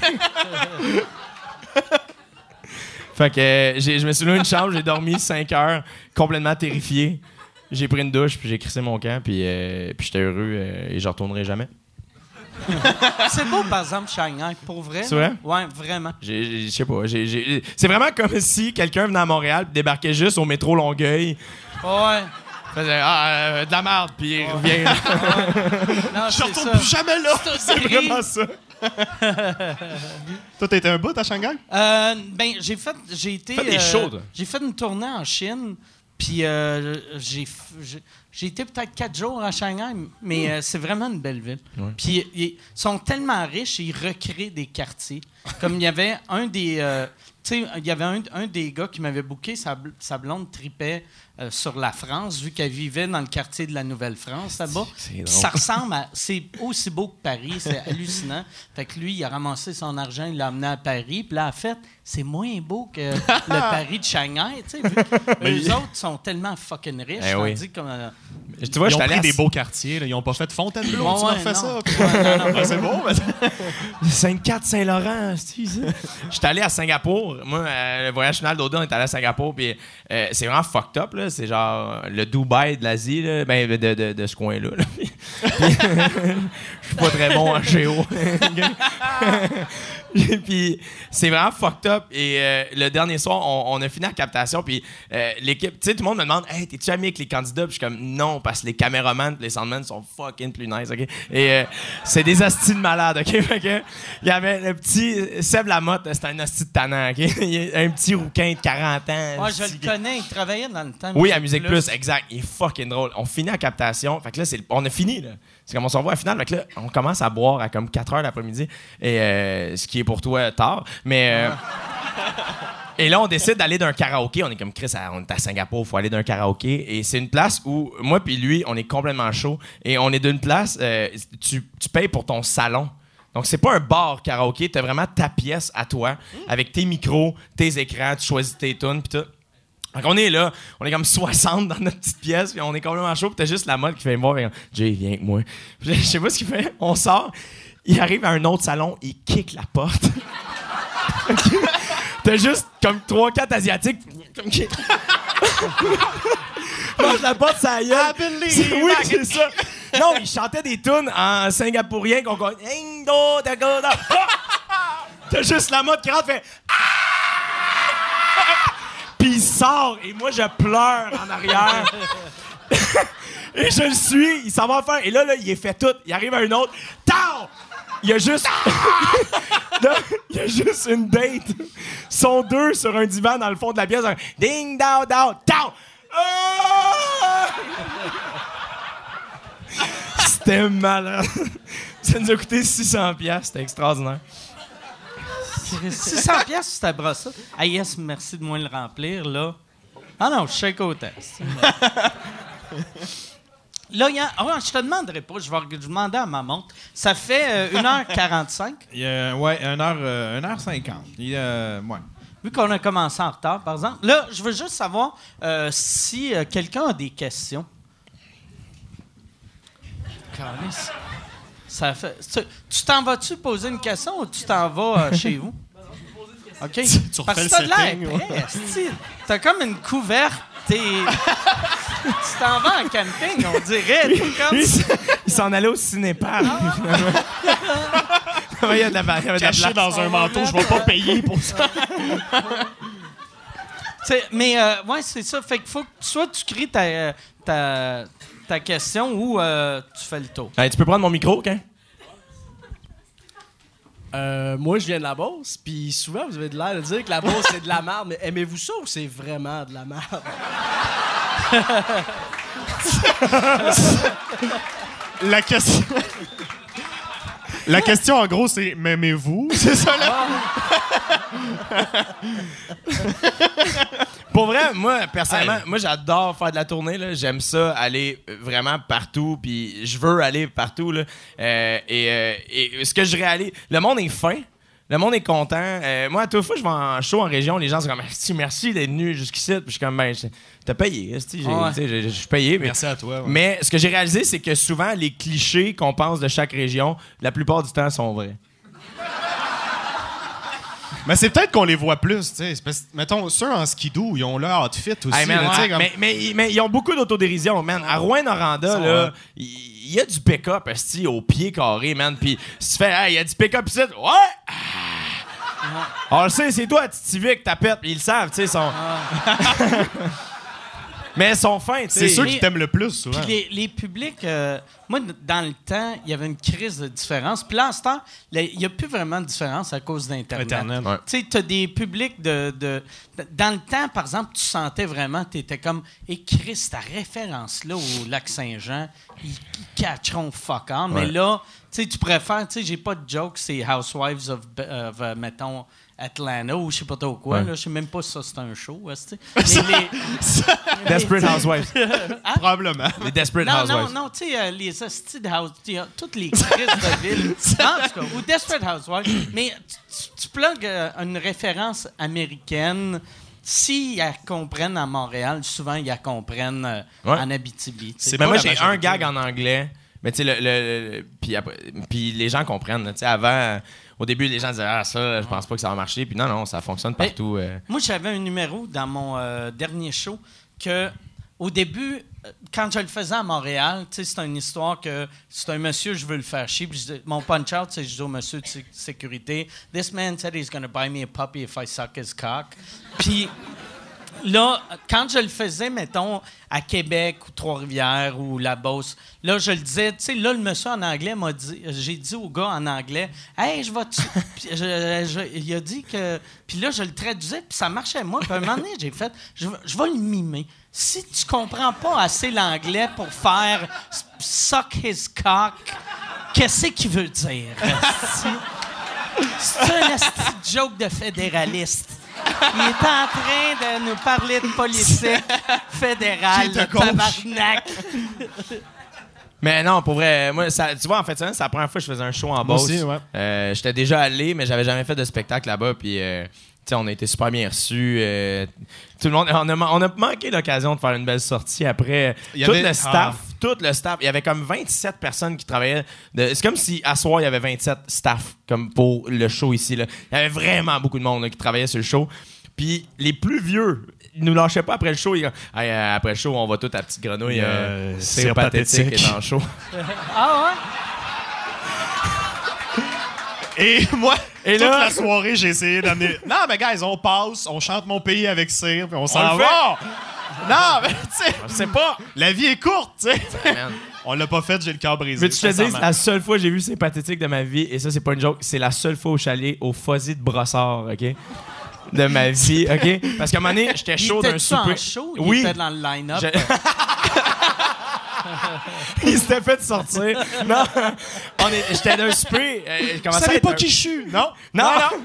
Chilling. fait que euh, j'ai- je me suis loué une chambre, j'ai dormi 5 heures, complètement terrifié. J'ai pris une douche, puis j'ai crissé mon camp, puis, euh, puis j'étais heureux euh, et je retournerai jamais. C'est beau, par exemple, Shanghai, pour vrai. C'est vrai? Ouais, vraiment. Je sais pas. j'ai- j'ai- C'est vraiment comme si quelqu'un venait à Montréal puis débarquait juste au métro Longueuil. Ouais. Faisait ah, euh, de la merde, puis il revient. Non, Je retourne plus jamais là. C'est vraiment ça. Toi, t'as été un bout à Shanghai? Euh, ben, j'ai fait, j'ai été. Fait des euh, shows, toi. J'ai fait une tournée en Chine, puis euh, j'ai, j'ai, j'ai été peut-être quatre jours à Shanghai, mais euh, c'est vraiment une belle ville. Puis ils sont tellement riches, ils recréent des quartiers. Comme il y avait un des, euh, tu sais, il y avait un, un des gars qui m'avait booké, sa, sa blonde tripait euh, sur la France, vu qu'elle vivait dans le quartier de la Nouvelle-France là-bas. Ça ressemble à. C'est aussi beau que Paris, c'est hallucinant. Fait que lui, il a ramassé son argent, il l'a amené à Paris. Puis là, en fait, c'est moins beau que le Paris de Shanghai, tu sais. Eux autres sont tellement fucking riches. Eh oui. tandis comme, euh, Tu vois, je suis allé à des beaux quartiers. Là. Ils ont pas fait Fontainebleau. Ouais, tu ouais, non. ça. Ouais, c'est beau. mais- Sainte-Cat, Saint-Laurent, c'est ça. J'étais allé à Singapour. Moi, euh, le voyage final d'Oda, on est allé à Singapour. Puis c'est vraiment fucked up. là. C'est genre le Dubaï de l'Asie, là. ben, de, de- de ce coin-là. là. Je suis pas très bon en géo. puis c'est vraiment fucked up. Et euh, le dernier soir, on, on a fini la captation. Puis euh, l'équipe, tu sais, tout le monde me demande Hey, t'es-tu ami avec les candidats? Puis je suis comme Non, parce que les caméramans, les soundmen sont fucking plus nice, OK? Et euh, c'est des hosties de malades, OK? Il y avait le petit Seb Lamotte, c'est un hostie de tannant, OK? Il y a un petit rouquin de 40 ans. Moi, je le connais, il travaillait dans le temps. oui, à Musique Plus. exact. Il est fucking drôle. On finit la captation. Fait que là, c'est le- on a fini, là. C'est comme on s'en va à la finale. Fait que là, on commence à boire à comme 4 heures l'après-midi. Et euh, ce qui est pour toi tard. Mais. euh, Et là, on décide d'aller d'un karaoké. On est comme Chris, on est à Singapour, il faut aller d'un karaoké. Et c'est une place où moi puis lui, on est complètement chaud. Et on est d'une place, euh, tu, tu payes pour ton salon. Donc, c'est pas un bar karaoké, t'as vraiment ta pièce à toi, avec tes micros, tes écrans, tu choisis tes tunes, puis tout. Fait qu'on est là, on est comme 60 dans notre petite pièce, puis on est complètement chaud, puis t'as juste la mode qui fait me voir, Jay, viens avec moi. Puis je sais pas ce qu'il fait, on sort, il arrive à un autre salon, il kick la porte. t'as juste comme 3-4 Asiatiques, comme qui. Mange la porte, ça y est. Oui, c'est ça. Non, il chantait des tunes en singapourien qu'on connaît. T'as juste la mode qui rentre, fait. Puis il sort et moi je pleure en arrière. et je le suis, il s'en va faire. Et là, là, il est fait tout. Il arrive à un autre. Tao! Il y a juste. Là, il y a juste une date. Sont deux sur un divan dans le fond de la pièce. un Ding, down, down, tao! Ah! C'était malade. Ça nous a coûté 600 pièces, c'était extraordinaire. 600 pièces sur ta brosse. Ah yes, merci de moins le remplir, là. Ah non, je suis content. Là, il y a... ah, je te demanderai pas, je vais demander à ma montre. Ça fait euh, 1h45. Il y a, ouais, 1h, euh, 1h50. Il y a, ouais. Vu qu'on a commencé en retard, par exemple. Là, je veux juste savoir euh, si euh, quelqu'un a des questions. Câlisse. Ça fait... Tu tu t'en vas-tu poser une question ou tu t'en vas euh, chez vous? OK. tu Parce refais que t'as de l'air. T'as comme une couverte. T'es... tu t'en vas en camping, on dirait. Comme... Lui, il s'en allait au cinépark, finalement. il y a de la, il y avait de la Caché place. dans un manteau, je vais pas payer pour ça. Mais euh, ouais, c'est ça. Fait qu'il faut que soit tu crées ta, euh, ta, ta question ou euh, tu fais le tour? Hey, tu peux prendre mon micro, OK? Euh, moi, je viens de la Beauce, puis souvent, vous avez de l'air de dire que la Beauce, c'est de la merde, mais aimez-vous ça ou c'est vraiment de la merde? La question. La question, en gros, c'est m'aimez-vous? C'est ça, là? Pour vrai, moi, personnellement, moi, j'adore faire de la tournée. là. J'aime ça, aller euh, vraiment partout. Puis je veux aller partout. Là. Euh, et, euh, et ce que je réalise, le monde est fin. Le monde est content. Euh, moi, à toute fois, je vais en show en région, les gens sont comme merci, merci d'être venu jusqu'ici. Puis je suis comme ben, t'as payé, je suis payé. Mais, Merci à toi. ouais. mais ce que j'ai réalisé, c'est que souvent, les clichés qu'on pense de chaque région, la plupart du temps, sont vrais. Mais c'est peut-être qu'on les voit plus, tu sais. Mettons, ceux en skidoo, ils ont leur outfit aussi. Hey, man, là, ouais, comme- mais, mais, mais ils ont beaucoup d'autodérision, man. À Rouen-Noranda, là, il y, a du pick-up, au pied carré, man. Puis si tu fais, hey, il y a du pick-up ici, ouais! Ah. On le sait, c'est toi, Titi Vic, ta pète, ils le savent, tu sais, ils sont... Mais elles sont fins, tu sais. C'est ceux qui t'aiment le plus, souvent. Puis les, les publics, euh, moi, dans le temps, il y avait une crise de différence. Puis là, en ce temps, il n'y a plus vraiment de différence à cause d'Internet. Internet. Ouais. Tu sais, tu as des publics de, de- Dans le temps, par exemple, tu sentais vraiment, tu étais comme. Et Chris, ta référence-là au lac Saint-Jean, ils, ils catcheront fuck on. Mais Ouais. là, tu sais, tu préfères. Tu sais, j'ai pas de joke, c'est Housewives of, of, euh, mettons, Atlanta ou je sais pas trop quoi. Ouais. là. Je sais même pas si ça c'est un show. Mais les- Desperate Housewives. Probablement. Les Desperate non, Housewives. non, non, tu sais, euh, les hosties de house, toutes les crises de ville. en tout cas, ou Desperate Housewives. Mais tu, tu, plugues, euh, une référence américaine. S'ils la comprennent à Montréal, souvent ils la comprennent euh, Ouais. en Abitibi. Mais moi, j'ai un gag en anglais. Mais tu sais, le, le- le- puis, après- puis les gens comprennent. Tu sais, avant, euh, au début, les gens disaient Ah, ça, je pense pas que ça va marcher. Puis non, non, ça fonctionne partout. euh. Moi, j'avais un numéro dans mon euh, dernier show que, au début, euh, quand je le faisais à Montréal, tu sais, c'est une histoire que c'est un monsieur, je veux le faire chier. Puis dis- mon punch-out, c'est je dis au monsieur de sé- sécurité, This man said he's gonna buy me a puppy if I suck his cock. Puis là, quand je le faisais, mettons, à Québec ou Trois-Rivières ou La Beauce, là, je le disais, tu sais, là, le monsieur en anglais m'a dit, j'ai dit au gars en anglais, hey, je vais je- je- il a dit que. Puis là, je le traduisais, puis ça marchait. Moi, puis à un moment donné, j'ai fait, je, vais- le mimer. Si tu comprends pas assez l'anglais pour faire suck his cock, qu'est-ce qu'il veut dire? C'est un joke de fédéraliste. Il est en train de nous parler de politique fédérale, de tabarnak. Mais non, pour vrai, moi, ça, tu vois, en fait, ça, c'est la première fois que je faisais un show en Beauce. ouais. Euh, J'étais déjà allé, mais j'avais jamais fait de spectacle là-bas. Puis, euh, tu sais, on a été super bien reçus. euh, tout le monde, on a, man- on a manqué l'occasion de faire une belle sortie après. Il y tout avait- le staff, tout le staff. Il y avait comme 27 personnes qui travaillaient. C'est comme si à soir, il y avait 27 staff comme pour le show ici. Là. Il y avait vraiment beaucoup de monde là, qui travaillait sur le show. Puis les plus vieux, ils nous lâchaient pas après le show. Ils disaient, Hey, euh, après le show, on va tout à Petite Grenouille. Euh, c'est pathétique pathétique. show. Ah ouais? Et moi, Et toute la soirée, j'ai essayé d'amener. Non, mais guys, on passe, on chante mon pays avec cire, puis on s'en le va. Non, mais tu sais, Je sais pas. la vie est courte, tu sais. Man. On l'a pas fait, j'ai le cœur brisé. Mais tu te dis, la seule fois que j'ai vu C'est pathétique de ma vie, et ça, c'est pas une joke, c'est la seule fois où je suis allé au Fuzzy de Brossard, OK? De ma vie, OK? Parce qu'à un moment donné, j'étais chaud d'un souper. show? Il Oui. était dans le line-up? Je- Il s'était fait sortir. Non, on est- j'étais d'un souper. euh, je savez être pas un- qui je suis, non? Non, non.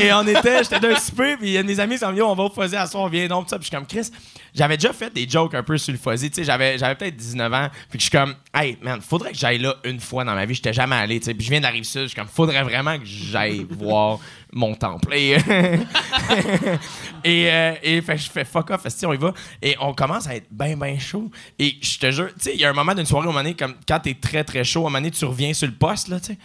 Et on était, j'étais d'un souper, puis il y a de mes amis qui sont venus, on va au Fuzzy à soir, on vient donc, ça. Puis je suis comme, Chris, j'avais déjà fait des jokes un peu sur le Fuzzy, tu sais, j'avais, j'avais peut-être 19 ans, puis je suis comme, hey, man, faudrait que j'aille là une fois dans ma vie, j'étais jamais allé, tu sais, puis je viens de la Rive-Sud, je suis comme, faudrait vraiment que j'aille voir mon temple. Et, et, euh, et fait, je fais fuck off, on y va, et on commence à être ben, ben chaud. Et je te jure, tu sais, il y a un moment d'une soirée, moment donné, comme quand t'es très, très chaud, à un moment donné, tu reviens sur le poste, là, tu sais.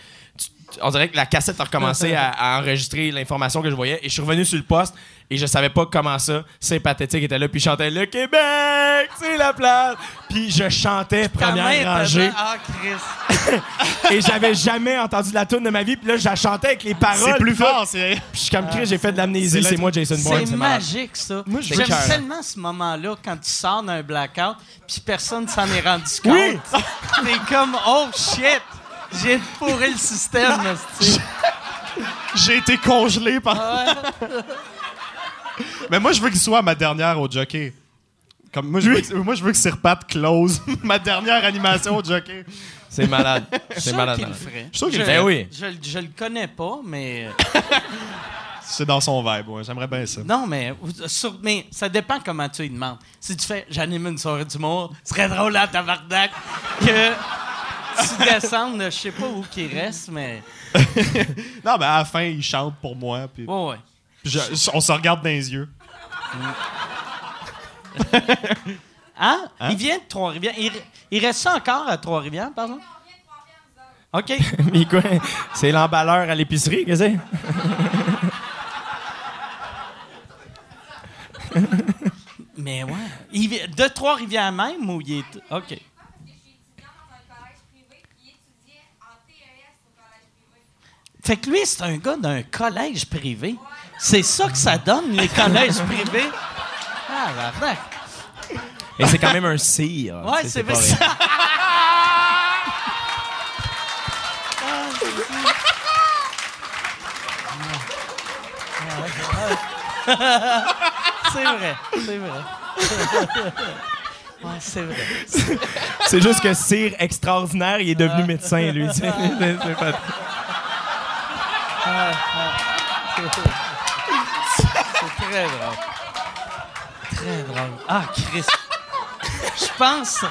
On dirait que la cassette a recommencé à, à enregistrer l'information que je voyais et je suis revenu sur le poste et je savais pas comment ça c'est pathétique était là puis je chantais le Québec c'est la place puis je chantais première rangée Ah, Chris. et j'avais jamais entendu la tune de ma vie puis là je la chantais avec les paroles C'est plus fort, c'est. puis je suis comme Chris j'ai fait de l'amnésie c'est moi Jason Bourne C'est magique, ça. Moi, J'aime tellement ce moment-là quand tu sors d'un blackout puis personne s'en est rendu compte. Oui. T'es comme, oh shit, j'ai pourri le système. J'ai été congelé par. Ouais. Mais moi, je veux qu'il soit ma dernière au jockey. Comme moi, je veux que, moi, je veux que Sirpat close ma dernière animation au jockey. c'est malade c'est malade qu'il le malade. ferait. Je suis sûr qu'il je, le ferait. Ben oui. Je, je le connais pas, mais. C'est dans son vibe, ouais. J'aimerais bien ça. Non, mais, sur- mais ça dépend comment tu lui demandes. Si tu fais j'anime une soirée d'humour, ce serait drôle à tabarnak que tu descendes, de je sais pas où qu'il reste, mais. Non, mais à la fin, il chante pour moi. Puis Ouais, ouais. Je- on se regarde dans les yeux. Hein? Il vient de Trois-Rivières. Il, il reste ça encore à Trois-Rivières, par exemple? OK. mais quoi? C'est l'emballeur à l'épicerie qu'est-ce que c'est? Mais ouais. Il de Trois-Rivières même ou il est. OK. Je suis étudiante dans un collège privé, puis il étudiait en TES au collège privé. Fait que lui, c'est un gars d'un collège privé. C'est ça que ça donne, les collèges privés. Ah, l'arnaque. Et c'est quand même un cire. Ouais, sais, c'est vrai. rien. C'est vrai, c'est vrai. Ouais, c'est vrai. C'est juste que cire extraordinaire, il est devenu médecin, lui. tu sais. C'est- c'est pas- C'est très drôle. Très drôle. Ah, Chris. Je pense.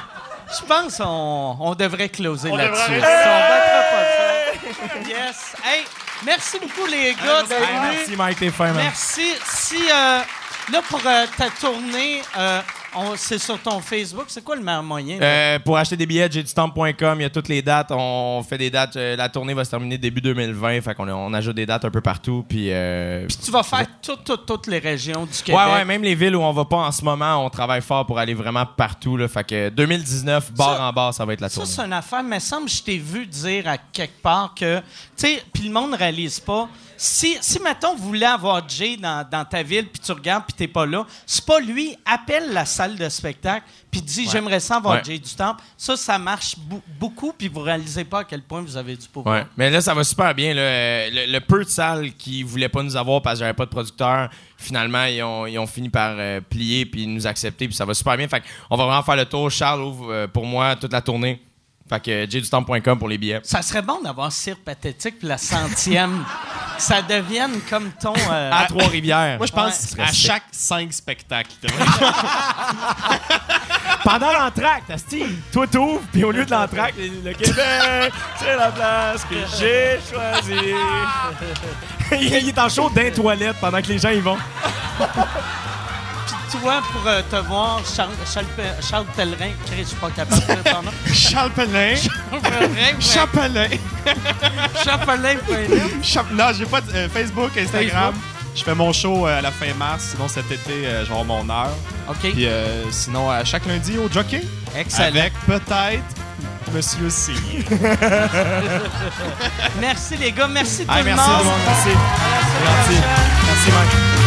Je pense qu'on on devrait closer là-dessus. On battra pas ça. Yes. Hey, merci beaucoup, les gars, Hey, merci, Mike, man. Merci. Si, euh, là, pour euh, ta tournée, euh, c'est sur ton Facebook. C'est quoi le meilleur moyen? Euh, pour acheter des billets, j'ai du temps.com, il y a toutes les dates. On fait des dates. euh, la tournée va se terminer début 2020. Fait qu'on on ajoute des dates un peu partout. Puis. euh, Puis tu vas faire toutes, toutes, toutes les régions du Québec. Ouais, ouais, même les villes où on va pas en ce moment, on travaille fort pour aller vraiment partout. Là. Fait que 2019, bar Ça- en bar, ça va être la Ça, tournée. c'est une affaire, mais semble que je t'ai vu dire à quelque part que, tu sais, puis le monde ne réalise pas. Si, si, mettons, vous voulez avoir Jay dans, dans ta ville, puis tu regardes, puis t'es pas là, c'est pas lui, appelle la salle de spectacle, puis dis, j'aimerais ça avoir Ouais. Jay du Temple. Ça, ça marche beaucoup, puis vous réalisez pas à quel point vous avez du pouvoir. Ouais. Mais là, ça va super bien. là. Euh, Le, le peu de salles qui voulaient pas nous avoir parce que j'avais pas de producteur, finalement, ils ont, ils ont fini par euh, plier puis nous accepter. Puis ça va super bien. Fait on va vraiment faire le tour. Charles ouvre euh, pour moi toute la tournée. Fait que jdutemps.com pour les billets. Ça serait bon d'avoir Cire Pathétique, puis la centième, que ça devienne comme ton... euh, À Trois-Rivières. Moi, je pense Ouais. à chaque cinq spectacles. Pendant l'entracte, Asti, toi t'ouvres, puis au lieu de l'entracte, le Québec, c'est la place que j'ai choisie. il est en chaud d'un toilette pendant que les gens y vont. Toi, pour euh, te voir, Charles, Charles, Charles Pellerin, je suis pas capable de dire ton nom. Charles. Pellerin, Chapelin. Charles Pellerin, Chap- non, j'ai pas de- euh, Facebook, Instagram. Je fais mon show euh, à la fin mars. Sinon, cet été, je vais avoir mon heure. OK, Puis euh, sinon, à chaque lundi au jockey. excellent. Avec peut-être Monsieur C. Merci les gars, merci tout Hey, le merci monde. tout le monde, merci. Merci. Merci, Mike.